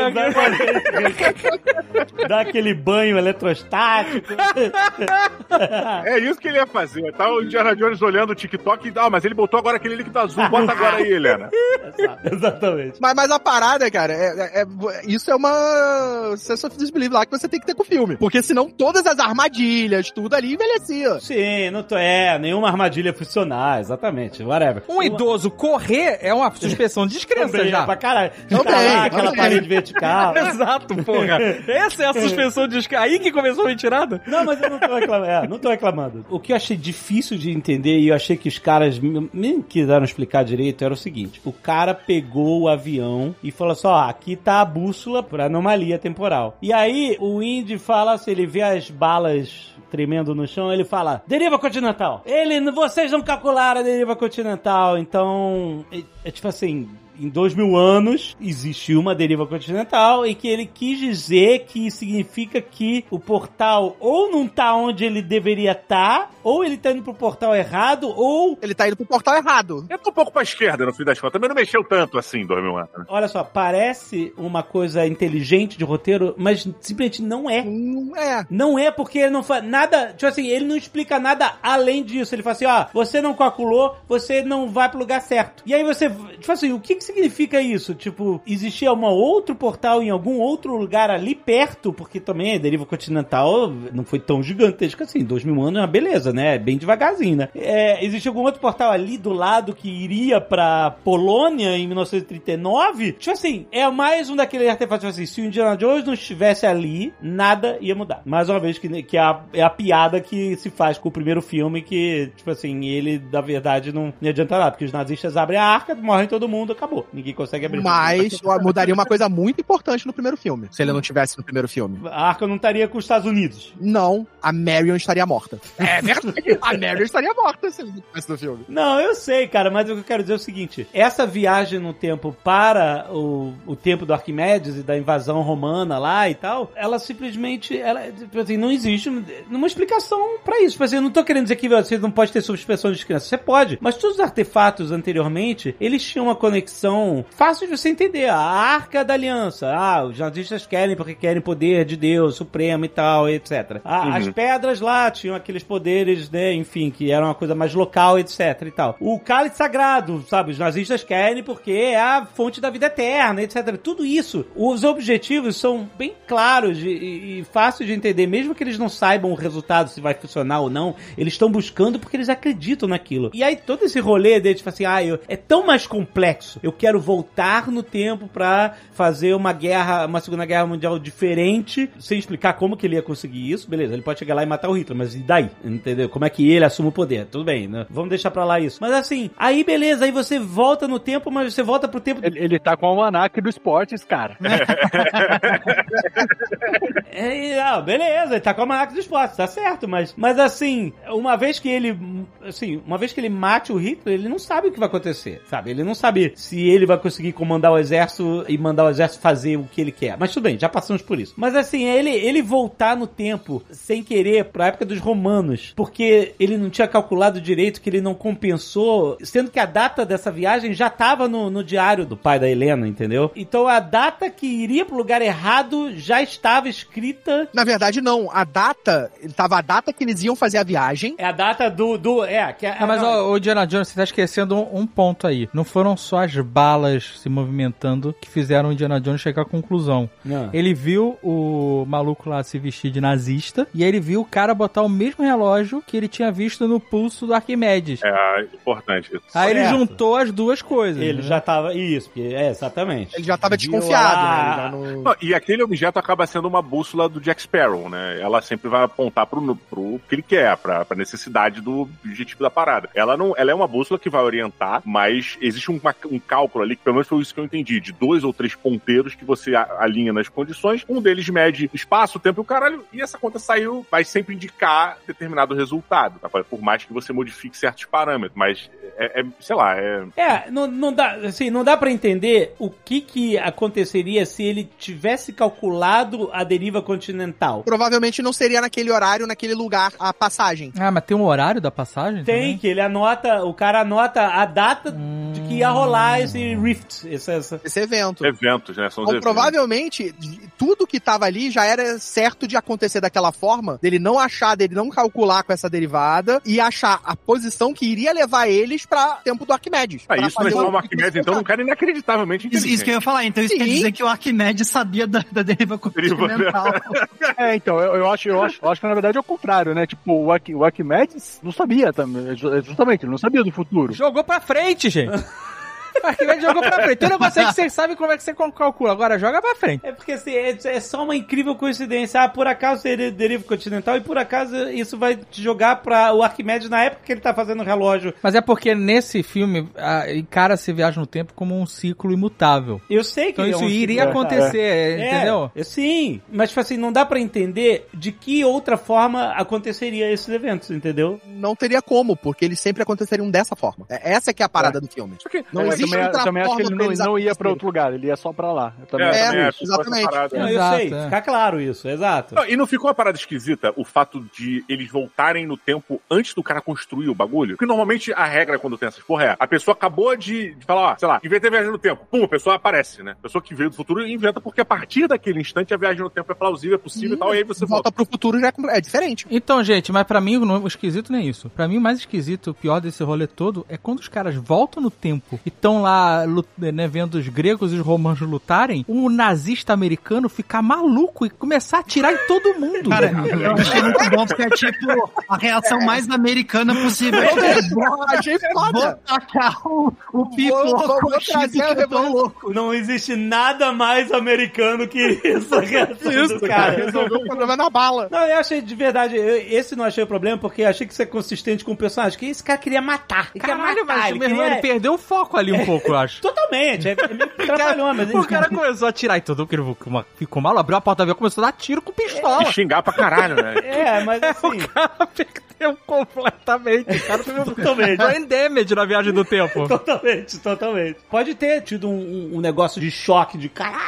Dá aquele banho eletrostático. É isso que ele ia fazer. Tá o Indiana Jones olhando o TikTok e ah, mas ele botou agora aquele líquido azul, bota agora aí, Helena. Exatamente. Mas, mas a parada, cara, é, é- é- isso é uma sense of disbelief lá que você tem que ter com o filme. Porque senão todas as armadilhas, tudo ali envelhecia. Sim, não tô. É, nenhuma armadilha funcionar, exatamente. Whatever. Um idoso correr é uma suspensão de descrença Também, já. Pra caralho. Também, aquela parede vertical. Exato, porra. Essa é a suspensão de descrença. Aí que começou a mentirada? Não, mas eu não tô reclamando. É, não tô reclamando. O que eu achei difícil de entender e eu achei que os caras me- nem quiseram explicar direito era o seguinte: o cara pegou o avião e falou assim: ó, aqui tá a bússola pra anomalia temporal. E aí o Indy fala assim: ele vê as balas tremendo no chão, ele fala: deriva continental. Ele, vocês não calcularam a deriva continental, então. É, é tipo assim. Em dois mil anos existiu uma deriva continental e que ele quis dizer que significa que o portal ou não tá onde ele deveria estar, ou ele tá indo pro portal errado, ou. Ele tá indo pro portal errado. Eu tô um pouco pra esquerda, no fim das contas. Também não mexeu tanto assim, 2000 anos. né? Olha só, parece uma coisa inteligente de roteiro, mas simplesmente não é. Hum, é. Não é porque ele não faz nada. Tipo assim, ele não explica nada além disso. Ele fala assim: ó, você não calculou, você não vai pro lugar certo. E aí você. Tipo assim, o que, que significa isso? Tipo, existia um outro portal em algum outro lugar ali perto, porque também a deriva continental não foi tão gigantesca assim. Dois mil anos é uma beleza, né? Bem devagarzinho, né? É, existe algum outro portal ali do lado que iria pra Polônia em 1939? Tipo assim, é mais um daqueles artefatos. Tipo assim, se o Indiana Jones não estivesse ali, nada ia mudar. Mais uma vez, que, que é, a, é a piada que se faz com o primeiro filme, que, tipo assim, ele, na verdade, não, não adianta nada, porque os nazistas abrem a arca, morrem todo mundo, acabou. Ninguém consegue abrir. Mas mudaria uma coisa muito importante no primeiro filme. Se ele não tivesse no primeiro filme. A arca não estaria com os Estados Unidos. Não, a Marion estaria morta. É verdade. a Marion estaria morta se ele não tivesse no filme. Não, eu sei, cara, mas o que eu quero dizer é o seguinte: essa viagem no tempo para o, o tempo do Arquimedes e da invasão romana lá e tal, ela simplesmente, ela, tipo assim, não existe uma explicação pra isso. Tipo assim, eu não tô querendo dizer que você não pode ter subspersão de criança. Você pode, mas todos os artefatos anteriormente, eles tinham uma conexão fácil de você entender. A Arca da Aliança, ah, os nazistas querem porque querem poder de Deus supremo e tal, etc. Ah, As pedras lá tinham aqueles poderes, né, enfim, que eram uma coisa mais local, etc e tal. O cálice sagrado, sabe, os nazistas querem porque é a fonte da vida eterna, etc. Tudo isso, os objetivos são bem claros e, e, e fáceis de entender, mesmo que eles não saibam o resultado, se vai funcionar ou não, eles estão buscando porque eles acreditam naquilo. E aí todo esse rolê deles, tipo assim, ah, eu, é tão mais complexo, eu quero voltar no tempo pra fazer uma guerra, uma segunda guerra mundial diferente, sem explicar como que ele ia conseguir isso, beleza, ele pode chegar lá e matar o Hitler, mas e daí? Entendeu? Como é que ele assume o poder? Tudo bem, né? Vamos deixar pra lá isso. Mas assim, aí beleza, aí você volta no tempo, mas você volta pro tempo... Ele, ele tá com o almanac do esportes, cara. É, ah, beleza, ele tá com a Almanac dos Esportes, tá certo, mas, mas assim, uma vez que ele, assim, uma vez que ele mate o Hitler, ele não sabe o que vai acontecer, sabe? Ele não sabe se ele vai conseguir comandar o exército e mandar o exército fazer o que ele quer. Mas tudo bem, já passamos por isso. Mas assim, ele, ele voltar no tempo sem querer pra época dos romanos, porque ele não tinha calculado direito que ele não compensou, sendo que a data dessa viagem já tava no, no diário do pai da Helena, entendeu? Então a data que iria pro lugar errado já estava escrita Na verdade, não. A data, tava a data que eles iam fazer a viagem. É a data do. do é, que é, Ah, mas o Indiana Jones, você tá esquecendo um, um ponto aí. Não foram só as balas se movimentando que fizeram o Indiana Jones chegar à conclusão. Não. Ele viu o maluco lá se vestir de nazista e aí ele viu o cara botar o mesmo relógio que ele tinha visto no pulso do Arquimedes. É importante isso. Aí ele Certo. juntou as duas coisas. Ele né? já tava. Isso, é, exatamente. Ele já tava Viu desconfiado. lá- né? Ele já não- Não, e aquele objeto acaba sendo uma bússola do Jack Sparrow, né? Ela sempre vai apontar pro, pro que ele quer, pra, pra necessidade do objetivo da parada. Ela não, ela é uma bússola que vai orientar, mas existe um, um cálculo ali, que pelo menos foi isso que eu entendi, de dois ou três ponteiros que você alinha nas condições. Um deles mede espaço, tempo e o caralho, e essa conta saiu, vai sempre indicar determinado resultado, tá? Por mais que você modifique certos parâmetros, mas é, é, sei lá, é, É, não, não dá, assim, não dá para entender o que que aconteceria se ele tivesse calculado a deriva continental. Provavelmente não seria naquele horário, naquele lugar, a passagem. Ah, mas tem um horário da passagem? Tem, também? que ele anota, o cara anota a data de que ia rolar esse rift, essa, essa- Esse evento. eventos, né? São os Então, eventos. provavelmente, tudo que tava ali já era certo de acontecer daquela forma, dele não achar, dele não calcular com essa derivada e achar a posição que iria levar eles pra tempo do Arquimedes. Ah, isso fazer transforma o o- Arquimedes, então, num cara inacreditavelmente Isso, inteligente. isso que eu ia falar. Então isso quer Sim. dizer que o Arquimedes sabia da, da deriva continental. É, então, eu, eu acho, eu, acho, eu acho que na verdade é o contrário, né? Tipo, o, Arqui, o Arquimedes não sabia também. ju- Justamente, ele não sabia do futuro. Jogou pra frente, gente. O Arquimedes jogou pra frente. Tem um negócio aí que você sabe como é que você calcula. Agora joga pra frente. É porque assim, é, é só uma incrível coincidência. Ah, por acaso seria deriva continental e por acaso isso vai te jogar pra o Arquimedes na época que ele tá fazendo o relógio. Mas é porque nesse filme a- encara-se viagem no tempo como um ciclo imutável. Eu sei que Então é isso um iria ciclo- acontecer, É, entendeu? é, sim, mas tipo assim, não dá pra entender de que outra forma aconteceria esses eventos, entendeu? Não teria como, porque eles sempre aconteceriam dessa forma. É- Essa que é a parada do filme. Só que Não existe também, outra também acho que ele não, não ia pra outro lugar, ele ia só pra lá. Eu também É, também É, acho exatamente. parada- Não, eu Exato, sei, é. fica claro isso, exato. Não, e não ficou uma parada esquisita o fato de eles voltarem no tempo antes do cara construir o bagulho? Porque normalmente a regra quando tem essas porra é a pessoa acabou de, de falar, ó, sei lá, inventei viagem no tempo. Pum, a pessoa aparece, né? A pessoa que veio do futuro inventa porque a partir daquele instante a viagem no tempo é plausível, é possível e tal, e aí você volta. volta pro futuro já é é diferente. Então, gente, mas pra mim não- o esquisito nem isso. Pra mim o mais esquisito, o pior desse rolê todo é quando os caras voltam no tempo e estão lá lu- né, vendo os gregos e os romanos lutarem, um nazista americano ficar maluco e começar a atirar em todo mundo. Cara, eu achei muito bom porque é tipo a reação mais americana possível. Vou, Achei vou foda. tacar o, o Vou- pipoco, vou eu louco. Não existe nada mais americano que isso, do cara. Resolveu o problema na bala. Não, eu achei de verdade, eu- esse não achei o problema, porque eu achei que isso é consistente com o personagem, que esse cara queria matar. Ele queria Caralho, matar, mas ele meu irmão, queria... ele perdeu o foco ali um pouco, eu acho. Totalmente, é, é meio trabalhão, mas O cara começou a atirar e tudo, porque ele ficou, mal, abriu a porta do avião e começou a dar tiro com pistola. E xingar pra caralho, né? É, mas assim... O cara perdeu completamente. O cara um Totalmente. brain damage na viagem do tempo. Totalmente, totalmente. Pode ter tido um, um- um negócio de choque de caralho,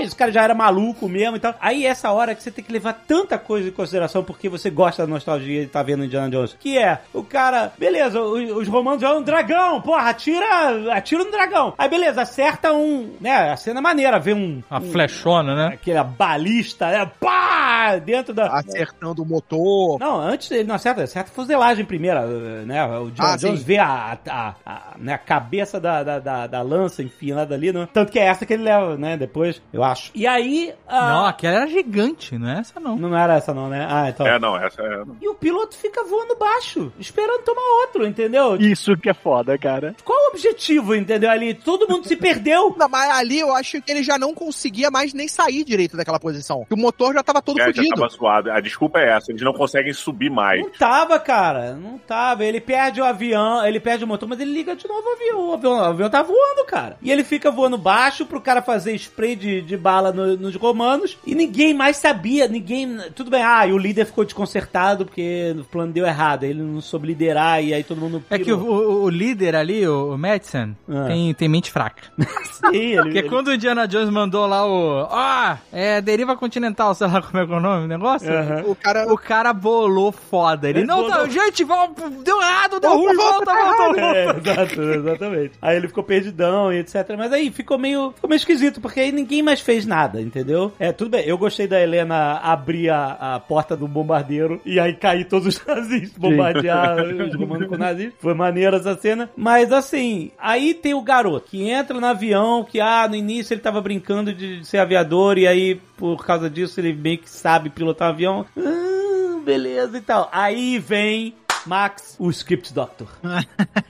esse cara já era maluco mesmo e tal. Aí essa hora que você tem que levar tanta coisa em consideração porque você gosta da nostalgia e tá vendo Indiana Jones. Que é, o cara, beleza, os, os romanos é um dragão, porra, atira, atira no dragão. Aí beleza, acerta um, né, a cena é maneira, vê um... A um- flechona, né? Aquela balista, né? Pá! Dentro da. Acertando o motor. Não, antes ele não acerta, acerta a fuselagem primeira, né? O John Ah, Jones sim. vê a, a, a, né, a cabeça da, da, da, da lança enfiada ali, né? Tanto que é essa que ele leva, né? Depois, eu eu acho. E aí. ah, Não, aquela era gigante, não é essa não. Não era essa, não, né? Ah, então. É, não, essa é. E o piloto fica voando baixo, esperando tomar outro, entendeu? Isso que é foda, cara. Qual o objetivo, entendeu? Ali, todo mundo se perdeu. Não, mas ali eu acho que ele já não conseguia mais nem sair direito daquela posição. O motor já tava todo É, já fodido. tava suado. A desculpa é essa, eles não conseguem subir mais. Não tava, cara. Não tava. Ele perde o avião, ele perde o motor, mas ele liga de novo o avião. O avião, o avião tá voando, cara. E ele fica voando baixo pro cara fazer spray de, de bala no- nos romanos. E ninguém mais sabia, ninguém. Tudo bem, ah, e o líder ficou desconcertado porque o plano deu errado. Ele não soube liderar e aí todo mundo. É que o, o- o líder ali, o, o Madison, Ah. tem, tem mente fraca. Sim, ele. Porque ele- quando o Indiana Jones mandou lá o. Ah, é deriva continental, sei lá como é que é o nome do negócio. Aham. O cara. O cara bolou foda. Ele, Ele não, bolou. tá, gente, vamos, deu errado, deu ruim, volta, volta, volta, volta. É, exato, exatamente. Aí ele ficou perdidão e etc. Mas aí ficou meio, ficou meio esquisito, porque aí ninguém mais fez nada, entendeu? É, tudo bem. Eu gostei da Helena abrir a, a porta do bombardeiro e aí cair todos os nazis, bombardear os romanos com nazis. Foi maneira essa cena. Mas assim, aí tem o garoto que entra no avião, que ah, no início ele tava brincando de ser aviador e aí por causa disso ele meio que sabe pilotar um avião. Ah, beleza e tal. Aí vem Max, o Script Doctor.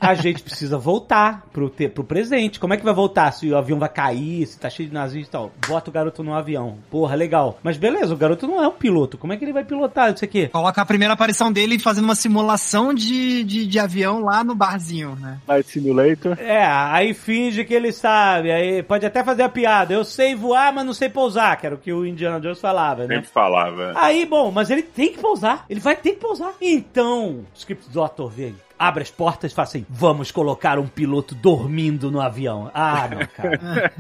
A gente precisa voltar pro, te- pro presente. Como é que vai voltar? Se o avião vai cair, se tá cheio de nazis e tal. Bota o garoto no avião. Porra, legal. Mas beleza, o garoto não é um piloto. Como é que ele vai pilotar isso aqui? Coloca a primeira aparição dele fazendo uma simulação de, de, de avião lá no barzinho, né? Flight Simulator. É, aí finge que ele sabe. Aí pode até fazer a piada. Eu sei voar, mas não sei pousar, que era o que o Indiana Jones falava, né? Sempre falava. Aí, bom, mas ele tem que pousar. Ele vai ter que pousar. Então, Script Doctor vem. Abre as portas e fala assim: vamos colocar um piloto dormindo no avião. Ah, não, cara.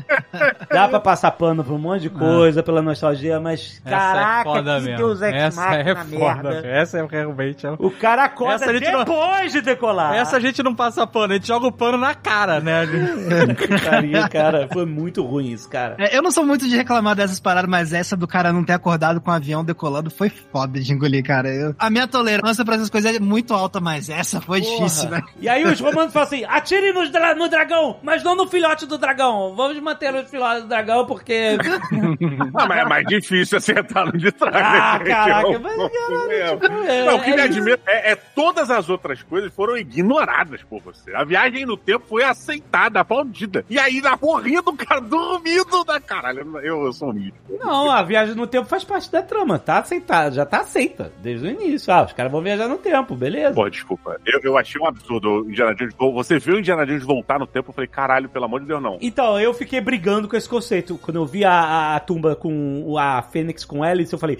Dá pra passar pano pra um monte de coisa, pela nostalgia, mas Essa caraca, é foda que mesmo. Deus Ex Essa é foda. merda. Essa é realmente. é- O cara acorda Essa gente não- depois de decolar. Essa a gente não passa pano, a gente joga o pano na cara, né? Carinha, cara, foi muito ruim isso, cara. É, eu não sou muito de reclamar dessas paradas, mas essa do cara não ter acordado com o avião decolando foi foda de engolir, cara. Eu- a minha tolerância pra essas coisas é muito alta, mas essa foi difícil, Né? E aí os romanos falam assim: atire no, dra- no dragão, mas não no filhote do dragão. Vamos manter os filhotes do dragão porque. Ah, mas é mais difícil acertar no de trás. Ah, né, caraca, gente? mas, Não, cara, não, tipo, é- não, o que é me admira é, é todas as outras coisas foram ignoradas por você. A viagem no tempo foi aceitada, aplaudida. E aí, na porrinha do cara dormindo da caralho. Eu, eu sou um mítico. Não, a viagem no tempo faz parte da trama. Tá aceitada, já tá aceita desde o início. Ah, os caras vão viajar no tempo, beleza. Pô, desculpa. Eu, eu achei um absurdo o Indiana Jones. Você viu o Indiana Jones voltar no tempo? Eu falei, caralho, pelo amor de Deus, não. Então, eu fiquei brigando com esse conceito. Quando eu vi a, a- a tumba com a Fênix com Alice, eu falei.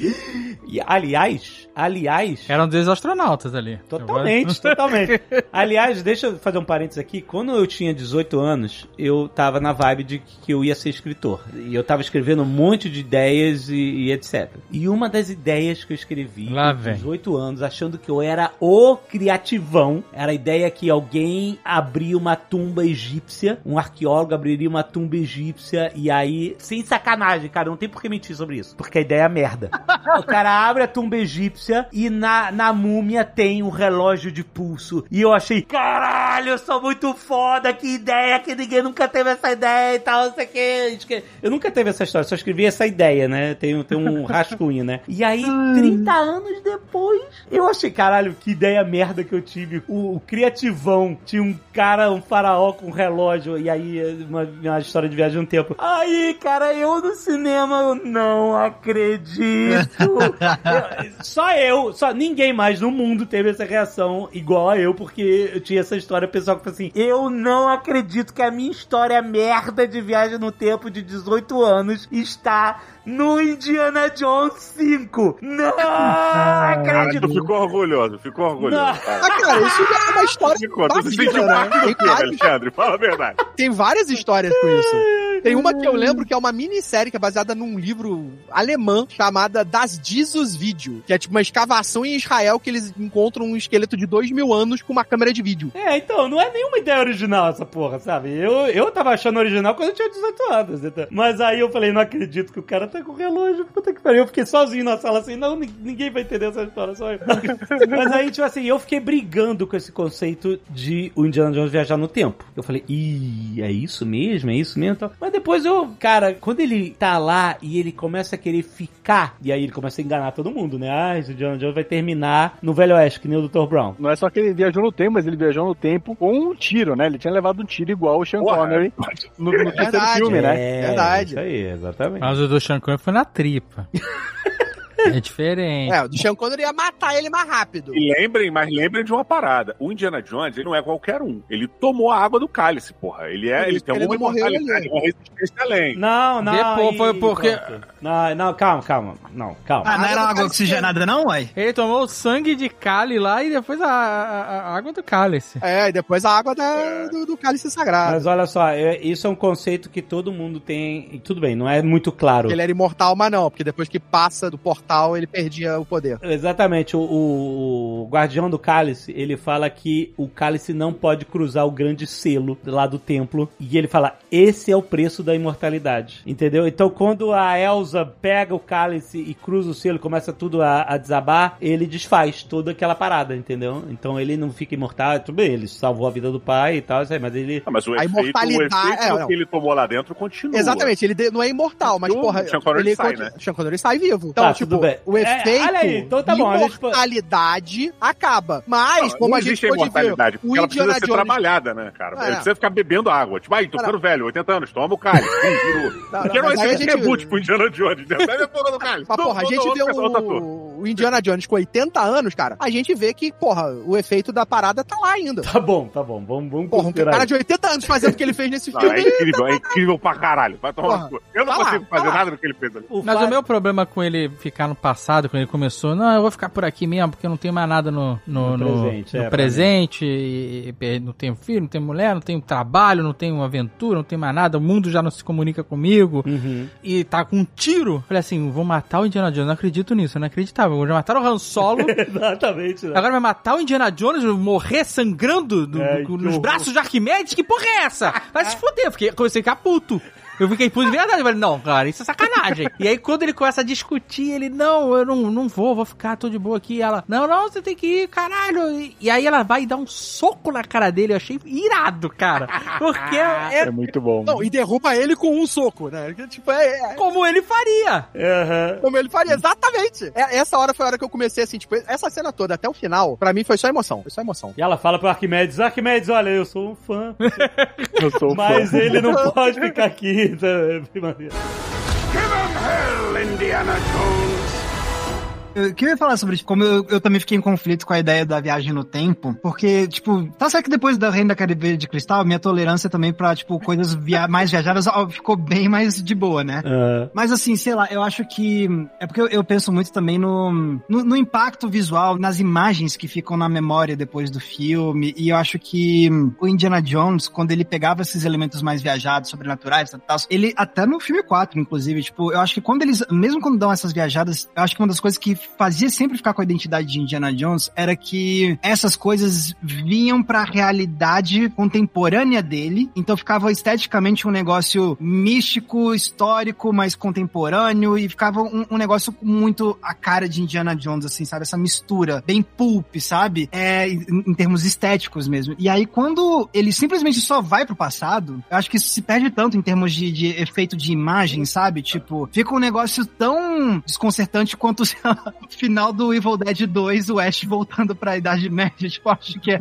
E, aliás, aliás. Eram dois astronautas ali. Totalmente, totalmente. Aliás, deixa eu fazer um parênteses aqui. Quando eu tinha 18 anos, eu tava na vibe de que eu ia ser escritor. E eu tava escrevendo um monte de ideias e, e etc. E uma das ideias que eu escrevi Lá com vem. 18 anos, achando que eu era o criativão, era a ideia que alguém abria uma tumba egípcia, um arqueólogo abriria uma tumba egípcia e aí, sem sacanagem, cara, não tem por que mentir sobre isso, porque a ideia é merda. o cara abre a tumba egípcia e na, na múmia tem um relógio de pulso. E eu achei, caralho, eu sou muito foda, que ideia, que ninguém nunca teve essa ideia e tal, não sei o que. Eu nunca teve essa história, só escrevi essa ideia, né? Tem, tem um rascunho, né? E aí, 30 anos depois, eu achei, caralho, que ideia merda que eu tive. O, o criativão tinha um cara, um faraó com um relógio, e aí, uma, uma história de viagem no tempo. Aí, cara, eu no cinema, eu não acredito. Eu- só eu, só ninguém mais no mundo teve essa reação igual a eu, porque eu tinha essa história pessoal que falou assim: eu não acredito que a minha história merda de viagem no tempo de 18 anos está no Indiana Jones 5. Não acredito. tu ficou orgulhoso, ficou orgulhoso. Cara. Ah, cara, isso é uma história. Tu se vazia, sentiu né? parte do Alexandre? Fala a verdade. Tem várias histórias com isso. Tem uma que eu lembro que é uma minissérie que é baseada num livro alemão chamada Das Jesus Video, que é tipo uma escavação em Israel que eles encontram um esqueleto de dois mil anos com uma câmera de vídeo. É, então, não é nenhuma ideia original essa porra, sabe? Eu, eu tava achando original quando eu tinha 18 anos. Então. Mas aí eu falei, não acredito que o cara tá com relógio. Puta que pariu. Eu fiquei sozinho na sala assim, não, ni- ninguém vai entender essa história, só eu. Mas aí, tipo assim, eu fiquei brigando com esse conceito de o Indiana Jones viajar no tempo. Eu falei, ih, é isso mesmo? É isso mesmo? Mas depois eu, cara, quando ele tá lá e ele começa a querer ficar, e aí ele começa a enganar todo mundo, né? Ah, esse Indiana Jones vai terminar no Velho Oeste, que nem o Dr. Brown. Não é só que ele viajou no tempo, mas ele viajou no tempo com um tiro, né? Ele tinha levado um tiro igual o Sean Porra, Connery no, no terceiro filme, né? É, Verdade. Isso aí, exatamente. Mas o do Sean Connery foi na tripa. é diferente. É, o do Sean Connery ia matar ele mais rápido. E lembrem, mas lembrem de uma parada. O Indiana Jones, ele não é qualquer um. Ele tomou a água do cálice, porra. Ele é, ele tem Ele uma imortalidade, ali. uma resistência além. Não, não. Depois e- foi porque-. Não, não, calma, calma. Não, calma. Ah, não era Água oxigenada não, uai? Ele tomou o sangue de Kali lá e depois a, a- a água do cálice. É, e depois a água da- do, do cálice sagrado. Mas olha só, é- isso é um conceito que todo mundo tem. E tudo bem, não é muito claro. Ele era imortal, mas não, porque depois que passa do portal, ele perdia o poder. Exatamente, o, o- o guardião do cálice, ele fala que o cálice não pode cruzar o grande selo lá do templo. E ele fala, esse é o preço da imortalidade. Entendeu? Então quando a Elsa pega o cálice e cruza o selo, começa tudo a, a desabar, ele desfaz toda aquela parada, entendeu? Então ele não fica imortal, tudo bem, ele salvou a vida do pai e tal, mas ele... Ah, mas o A efeito, o imortalidade- efeito é, não. que ele tomou lá dentro continua. Exatamente, ele não é imortal, mas O porra, Sean Connery ele sai, continua- né? Sean Connery sai vivo. Então, Tá, tipo, bem. o É, efeito olha aí, então tá bom, gente- imortalidade acaba. Mas, Não, como não a gente existe a pode ver, imortalidade, porque o ela precisa Indiana ser Jones... trabalhada, né, cara? É. Ele precisa ficar bebendo água. Tipo, ai, tô ficando velho, 80 anos, toma o cálice. Virou. Não, Porque não, não mas aí a existe gente- reboot pro Indiana Jones. né? Bebe a porra do cálice. Mas, porra, a Todo- gente todo vê pessoal tá todo. o, o Indiana Jones com 80 anos, cara, a gente vê que, porra, o efeito da parada tá lá ainda. Tá bom, tá bom, vamos, vamos Porra, um cara de 80 anos fazendo o que ele fez nesse Não, filme. é incrível, é incrível pra caralho. Vai tomar Porra, no. Eu não tá lá, consigo tá fazer lá. nada do que ele fez ali. Mas o meu problema com ele ficar no passado, quando ele começou, não, eu vou ficar por aqui mesmo, porque eu não tenho mais nada no, no, No no- presente, no é, pra presente, e- e- não tenho filho, não tenho mulher, não tenho trabalho, não tenho aventura, não tenho mais nada, o mundo já não se comunica comigo, Uhum. e tá com um tiro. Falei assim, vou matar o Indiana Jones, não acredito nisso, eu não acreditava, já mataram o Han Solo, Exatamente, né? agora vai matar o Indiana Jones, morrer sangrando do- É, do- nos horror. braços de Arquimedes, que porra é essa? Vai se foder, porque comecei a ficar puto. Eu fiquei puto de verdade. Eu falei, não, cara, isso é sacanagem. e aí, quando ele começa a discutir, ele, não, eu não, não vou, vou ficar, tô de boa aqui. E ela, não, não, você tem que ir, caralho. E, e aí ela vai dar um soco na cara dele. Eu achei irado, cara. Porque é, É muito bom. Não, e derruba ele com um soco, né? Tipo, é, é como ele faria. Aham. como ele faria, exatamente. É, essa hora foi a hora que eu comecei assim, tipo, essa cena toda até o final, pra mim foi só emoção, foi só emoção. E ela fala pro Arquimedes, Arquimedes, olha, eu sou um fã, Eu sou mas fã. ele não pode ficar aqui. sabe? Maneiro. Eu queria falar sobre tipo, como eu, eu também fiquei em conflito com a ideia da viagem no tempo, porque, tipo, tá certo que depois da Reina da Caribe de Cristal, minha tolerância também pra, tipo, coisas via mais viajadas ficou bem mais de boa, né? Ah, Mas assim, sei lá, eu acho que. É porque eu, eu penso muito também no, no, no impacto visual, nas imagens que ficam na memória depois do filme. E eu acho que o Indiana Jones, quando ele pegava esses elementos mais viajados, sobrenaturais e tal, ele, até no filme 4, inclusive, tipo, eu acho que quando eles, mesmo quando dão essas viajadas, eu acho que uma das coisas que fazia sempre ficar com a identidade de Indiana Jones era que essas coisas vinham pra realidade contemporânea dele, então ficava esteticamente um negócio místico, histórico, mas contemporâneo, e ficava um, um negócio muito a cara de Indiana Jones, assim, sabe? Essa mistura, bem pulp, sabe? É, em, em termos estéticos mesmo. E aí, quando ele simplesmente só vai pro passado, eu acho que isso se perde tanto em termos de, de efeito de imagem, sabe? Tipo, fica um negócio tão desconcertante quanto o final do Evil Dead 2, o Ash voltando pra Idade Média. Tipo, eu acho que é.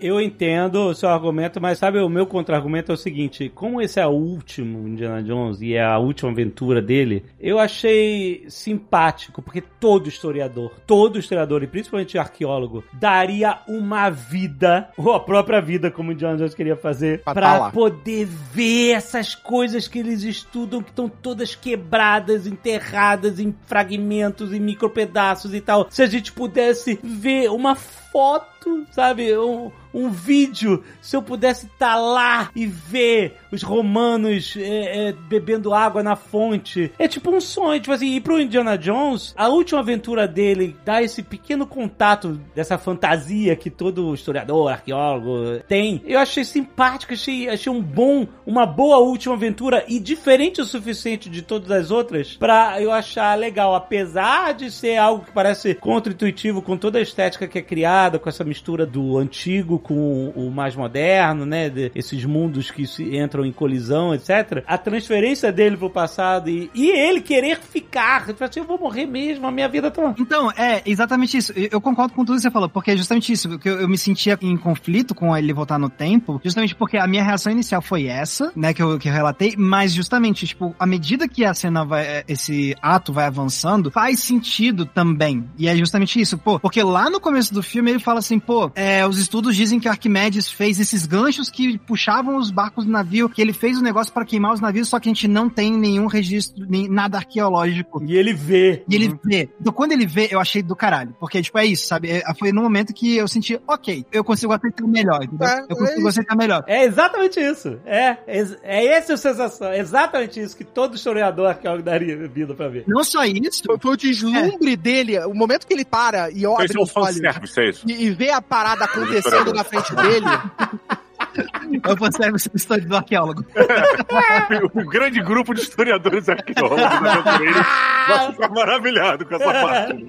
Eu entendo o seu argumento, mas sabe, o meu contra-argumento é o seguinte: como esse é o último Indiana Jones e é a última aventura dele, eu achei simpático, porque todo historiador, todo historiador, e principalmente arqueólogo, daria uma vida, ou a própria vida, como Indiana Jones queria fazer, Pra pra, tá poder ver essas coisas que eles estudam, que estão todas quebradas, enterradas em fragmentos, em micropedaços e tal. Se a gente pudesse ver uma foto, sabe? Um, um vídeo, se eu pudesse estar lá e ver os romanos é, é, bebendo água na fonte. É tipo um sonho, tipo assim, e pro Indiana Jones, a última aventura dele dá esse pequeno contato dessa fantasia que todo historiador, arqueólogo tem. Eu achei simpático, achei, achei um bom, uma boa última aventura e diferente o suficiente de todas as outras pra eu achar legal, apesar de ser algo que parece contra-intuitivo com toda a estética que é criada com essa mistura do antigo com o mais moderno, né? esses mundos que entram em colisão, etc. A transferência dele pro passado e, e ele querer ficar. Tipo assim, eu vou morrer mesmo, a minha vida tá. Então, é exatamente isso. Eu eu concordo com tudo que você falou, porque é justamente isso, que eu, eu me sentia em conflito com ele voltar no tempo, justamente porque a minha reação inicial foi essa, né, que eu, que eu relatei, mas justamente, tipo, à medida que a cena vai, é, esse ato vai avançando, faz sentido também. E é justamente isso, pô, porque lá no começo do filme ele fala assim, pô, é, os estudos dizem que Arquimedes fez esses ganchos que puxavam os barcos do navio, que ele fez o negócio para queimar os navios, só que a gente não tem nenhum registro, nem nada arqueológico E ele vê. e ele vê. Então, quando ele vê, eu achei do caralho. Porque, tipo, é isso, sabe? É- Foi no momento que eu senti, ok, eu consigo aceitar melhor, entendeu? É, eu é consigo isso. aceitar melhor. É exatamente isso. É, é, é essa a sensação. É exatamente isso que todo historiador arqueólogo daria vida pra ver. Não só isso, Foi, foi o deslumbre dele, o momento que ele para e olha é os olhos fanservice, é isso. E, e vê a parada acontecendo na frente dele. Eu vou ser essa história do arqueólogo. O grande grupo de historiadores arqueólogos vai ficar maravilhado com essa parte.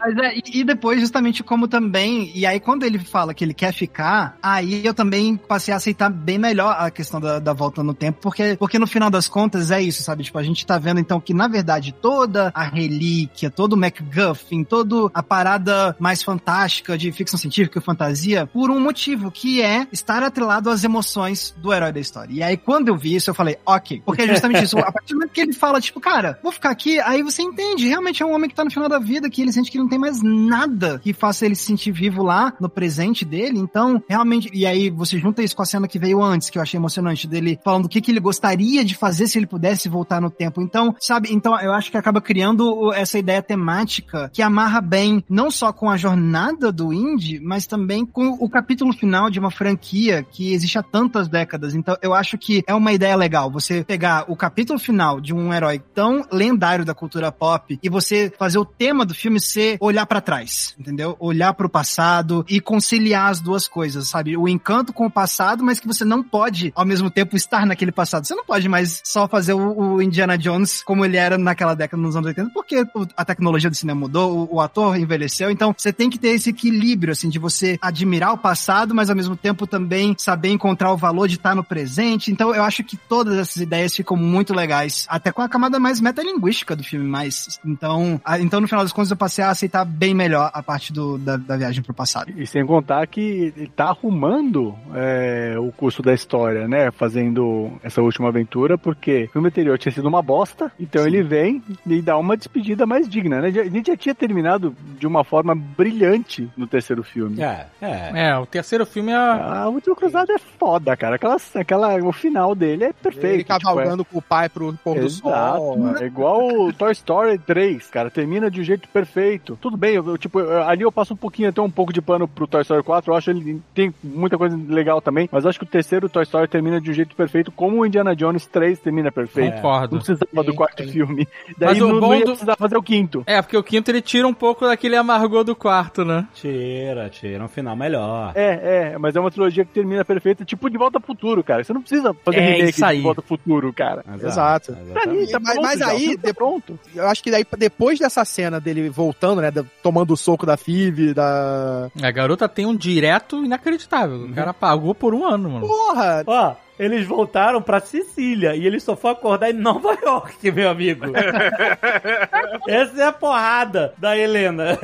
Mas é, e, e depois, justamente como também, e aí quando ele fala que ele quer ficar, aí eu também passei a aceitar bem melhor a questão da, da volta no tempo, porque, porque no final das contas é isso, sabe? Tipo, a gente tá vendo então que na verdade toda a relíquia, todo o MacGuffin, toda a parada mais fantástica de ficção científica e fantasia, por um motivo, que é estar atrelado às emoções do herói da história. E aí quando eu vi isso, eu falei, ok, porque é justamente isso. A partir do momento que ele fala, tipo, cara, vou ficar aqui, aí você entende, realmente é um homem que tá no final da vida, que ele sente que não tem mais nada que faça ele se sentir vivo lá no presente dele. Então, realmente, e aí você junta isso com a cena que veio antes, que eu achei emocionante, dele falando o que, que ele gostaria de fazer se ele pudesse voltar no tempo. Então, sabe, então eu acho que acaba criando essa ideia temática que amarra bem, não só com a jornada do Indy, mas também com o capítulo final de uma franquia que existe há tantas décadas. Então, eu acho que é uma ideia legal você pegar o capítulo final de um herói tão lendário da cultura pop e você fazer o tema do filme ser olhar pra trás, entendeu? Olhar pro passado e conciliar as duas coisas, sabe? O encanto com o passado, mas que você não pode ao mesmo tempo estar naquele passado. Você não pode mais só fazer o, o Indiana Jones como ele era naquela década nos anos 80, porque o- a tecnologia do cinema mudou, o, o ator envelheceu, então você tem que ter esse equilíbrio assim de você admirar o passado, mas ao mesmo tempo também saber encontrar o valor de estar no presente. Então eu acho que todas essas ideias ficam muito legais, até com a camada mais metalinguística do filme, mais então, a- então no final das contas eu passei a aceitar bem melhor a parte do, da, da viagem pro passado. E sem contar que ele tá arrumando é, o curso da história, né? Fazendo essa última aventura, porque o filme anterior tinha sido uma bosta, então ele vem e dá uma despedida mais digna, né? A gente já tinha terminado de uma forma brilhante no terceiro filme. É, é. É, o terceiro filme é. A Última Cruzada é foda, cara. Aquela, aquela, o final dele é perfeito. Ele tipo, é- cavalgando com o pai pro pôr do sol. mano. É igual o Toy Story 3, cara. Termina de um jeito perfeito. Tudo bem, eu, eu, tipo, eu- ali eu passo um pouquinho, até um pouco de pano pro Toy Story 4. Eu acho ele tem muita coisa legal também. Mas acho que o terceiro Toy Story termina de um jeito perfeito, como o Indiana Jones 3 termina perfeito. Concordo. Não precisava do quarto filme. Daí Mas o não, bom não ia do- precisar fazer o quinto. É, porque o quinto ele tira um pouco daquele amargor do quarto, né? Tira, tira um final melhor. É, é, mas é uma trilogia que termina perfeita, tipo de Volta ao Futuro, cara. Você não precisa fazer É remake de Volta ao Futuro, cara. Exato. Mim, tá Mas- pronto, mas aí, tá de- pronto. Eu acho que daí, depois dessa cena dele voltando, né, tomando o soco da Phoebe, da... A garota tem um direto inacreditável. O cara pagou por um ano, mano. Porra! Ó, eles voltaram pra Sicília e ele só foi acordar em Nova York, meu amigo. Essa é a porrada da Helena.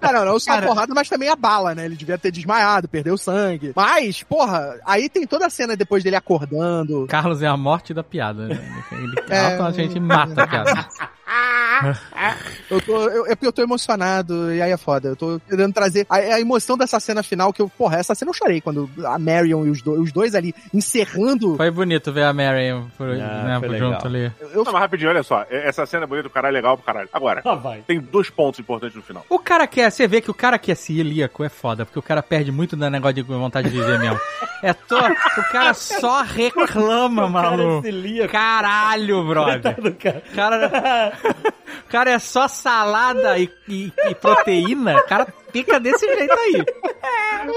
Ah, não, não só Cara- a porrada, mas também a bala, né? Ele devia ter desmaiado, perdeu sangue. Mas, porra, aí tem toda a cena depois dele acordando. Carlos é a morte da piada. né? Ele É. a gente mata a piada. Eu tô, eu- é porque eu tô emocionado, e aí é foda. Eu tô querendo trazer a, a emoção dessa cena final, que eu, porra, essa cena eu chorei quando a Marion e os, do- os dois ali encerrando. Foi bonito ver a Mary por, Ah, né, foi por legal. junto ali. Eu, eu- Não, mas rapidinho, olha só. Essa cena é bonita do caralho, legal pro caralho. Agora, Ah, vai. tem dois pontos importantes no final. O cara quer, você vê que o cara que é celíaco é foda, porque o cara perde muito no negócio de vontade de viver mesmo. É to... O cara só reclama, maluco. Caralho, brother. Coitado do cara. O cara, o cara é só salada e, e- e proteína. O cara fica desse jeito aí.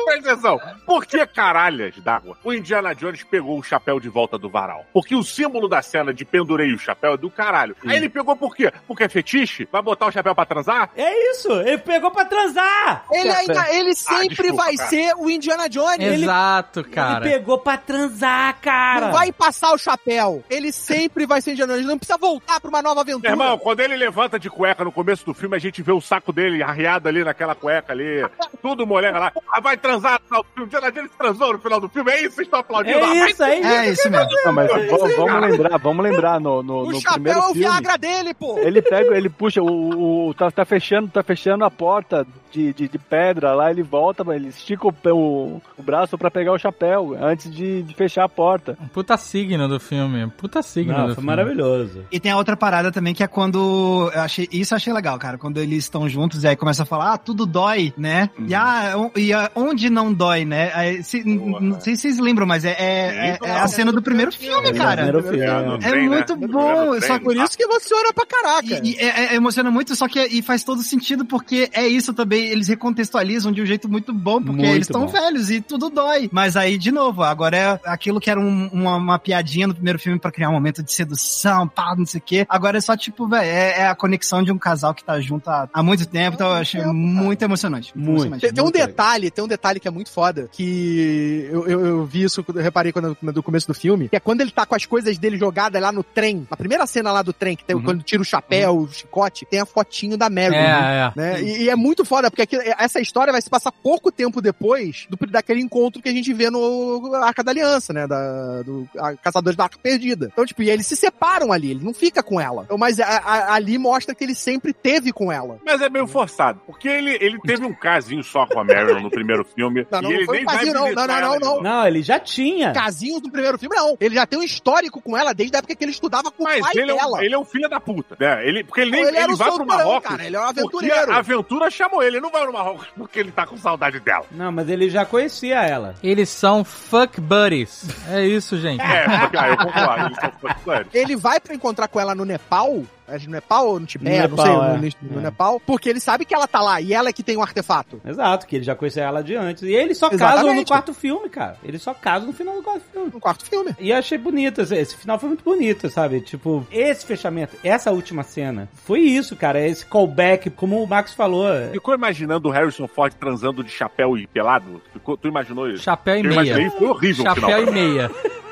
Presta atenção. Por que caralhas d'água o Indiana Jones pegou o chapéu de volta do varal? Porque o símbolo da cena de pendurei o chapéu é do caralho. Aí ele pegou por quê? Porque é fetiche? Vai botar o chapéu pra transar? É isso, ele pegou pra transar! Ele ainda, ele sempre desculpa, vai cara. ser o Indiana Jones. Ele Exato, cara. Ele pegou pra transar, cara! não vai passar o chapéu. Ele sempre vai ser Indiana Jones. Não precisa voltar pra uma nova aventura. Meu irmão, quando ele levanta de cueca no começo do filme, a gente vê o saco dele arreado ali naquela cueca ali, tudo molhado lá. Ah, vai transar no final do filme. Indiana Jones transou no final do filme. É isso, vocês estão aplaudindo? Ah, É vai isso aí! É isso mesmo. Não, mas É vamos, isso, vamos lembrar, vamos lembrar no, no, o no chapéu primeiro é o filme. Viagra dele, pô. Ele pega, ele puxa, o, o- tá, tá fechando, tá fechando a porta de, de, de pedra lá, ele volta, ele estica o, o, o braço pra pegar o chapéu antes de, de fechar a porta. Um puta signo do filme. Puta signo Não, do foi filme. maravilhoso. E tem a outra parada também, que é quando. Eu achei, isso eu achei legal, cara. Quando eles estão juntos e aí começa a falar, ah, tudo dói, né? E, ah, e ah, onde não dói, né? Aí, se- Boa. não sei se vocês lembram, mas é, é, é- é a cena do primeiro filme, cara. Primeiro filme. É, É né? muito No bom, só Por isso que emociona pra caraca. E, e é, é- emociona muito, só que e faz todo sentido porque é isso também, eles recontextualizam de um jeito muito bom, porque Muito eles estão velhos e tudo dói. Mas aí, de novo, agora é aquilo que era um- uma, uma piadinha no primeiro filme pra criar um momento de sedução, pá, não sei o quê. Agora é só tipo, velho, é, é a conexão de um casal que tá junto há, há muito tempo, então eu achei tempo, muito emocionante. Muito. emocionante. Tem, tem um legal. detalhe, tem um detalhe que é muito foda, que eu, eu, eu vi isso, eu reparei quando, no começo do filme, que é quando ele tá com as coisas dele jogadas lá no trem, na primeira cena lá do trem, que tem, Uhum. quando tira o chapéu, o chicote, tem a fotinho da Mary. É, é. Né? E, e é muito foda, porque aquilo- essa história vai se passar pouco tempo depois do, daquele encontro que a gente vê no Arca da Aliança, né? Da, do a, Caçadores da Arca Perdida. Então, tipo, e eles se separam ali, ele não fica com ela. Então, mas a- a- ali mostra que ele sempre teve com ela. Mas é meio forçado, porque ele, ele teve um casinho só com a Marilyn no primeiro filme. Não, não, e ele não foi nem um casinho, vai não. Não, não, não, não. ele já tinha. Casinhos no primeiro filme, não. Ele já tem um histórico com ela desde a época que ele estudava com o Mas pai ele é, um, dela. ele é um filho da puta, né? Ele, porque ele nem ele ele, vai pro Marrocos. cara, ele é um porque aventureiro. a aventura chamou ele, ele não vai no Marrocos porque ele tá com saudade dela. Não, mas ele já conhecia ela. Eles são fuck buddies. É isso, gente. É, porque, ah, eu concordo, eles são fãs. Ele vai pra encontrar com ela no Nepal. Acho que no Nepal ou no Tibete, No não Nepal, sei, é. no, no É. Nepal, porque ele sabe que ela tá lá e ela é que tem o artefato. Exato, que ele já conhecia ela de antes. E eles só Exatamente. casam no quarto filme, cara. Eles só casam no final do quarto filme. No quarto filme. E eu achei bonito, esse, final foi muito bonito, sabe? Tipo, esse fechamento, essa última cena, foi isso, cara. Esse callback, como o Max falou. Ficou imaginando o Harrison Ford transando de chapéu e pelado? Ficou, tu imaginou isso? Chapéu e Eu imaginei, meia. foi horrível o Chapéu final. e meia.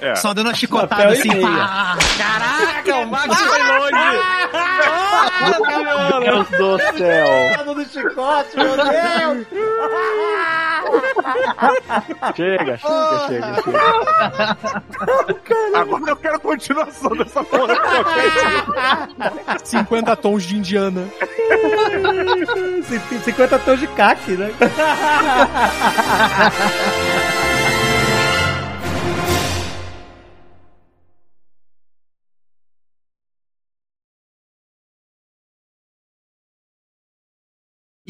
É. Só dando uma chicotada assim, pá. Caraca, o Max foi longe! Meu Deus do céu! do chicote, meu Deus! Chega, chega, chega, chega. Agora eu quero a continuação dessa porra. 50 tons de Indiana. 50 tons de caque, né?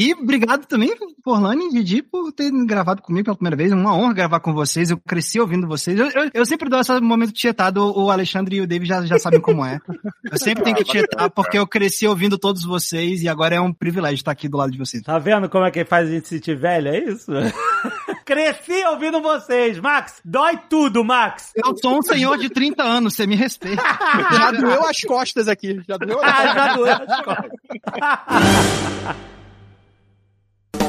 E obrigado também, Forlane e Didi, por ter gravado comigo pela primeira vez. É uma honra gravar com vocês. Eu cresci ouvindo vocês. Eu, eu, eu sempre dou esse momento tietado. O Alexandre e o David já, já sabem como é. Eu sempre tenho que tietar porque eu cresci ouvindo todos vocês e agora é um privilégio estar aqui do lado de vocês. Tá vendo como é que faz a gente se sentir velho? É isso? Cresci ouvindo vocês, Max. Dói tudo, Max. Eu sou um senhor de 30 anos, você me respeita. Já doeu as costas aqui. Já doeu as Ah, já doeu as costas.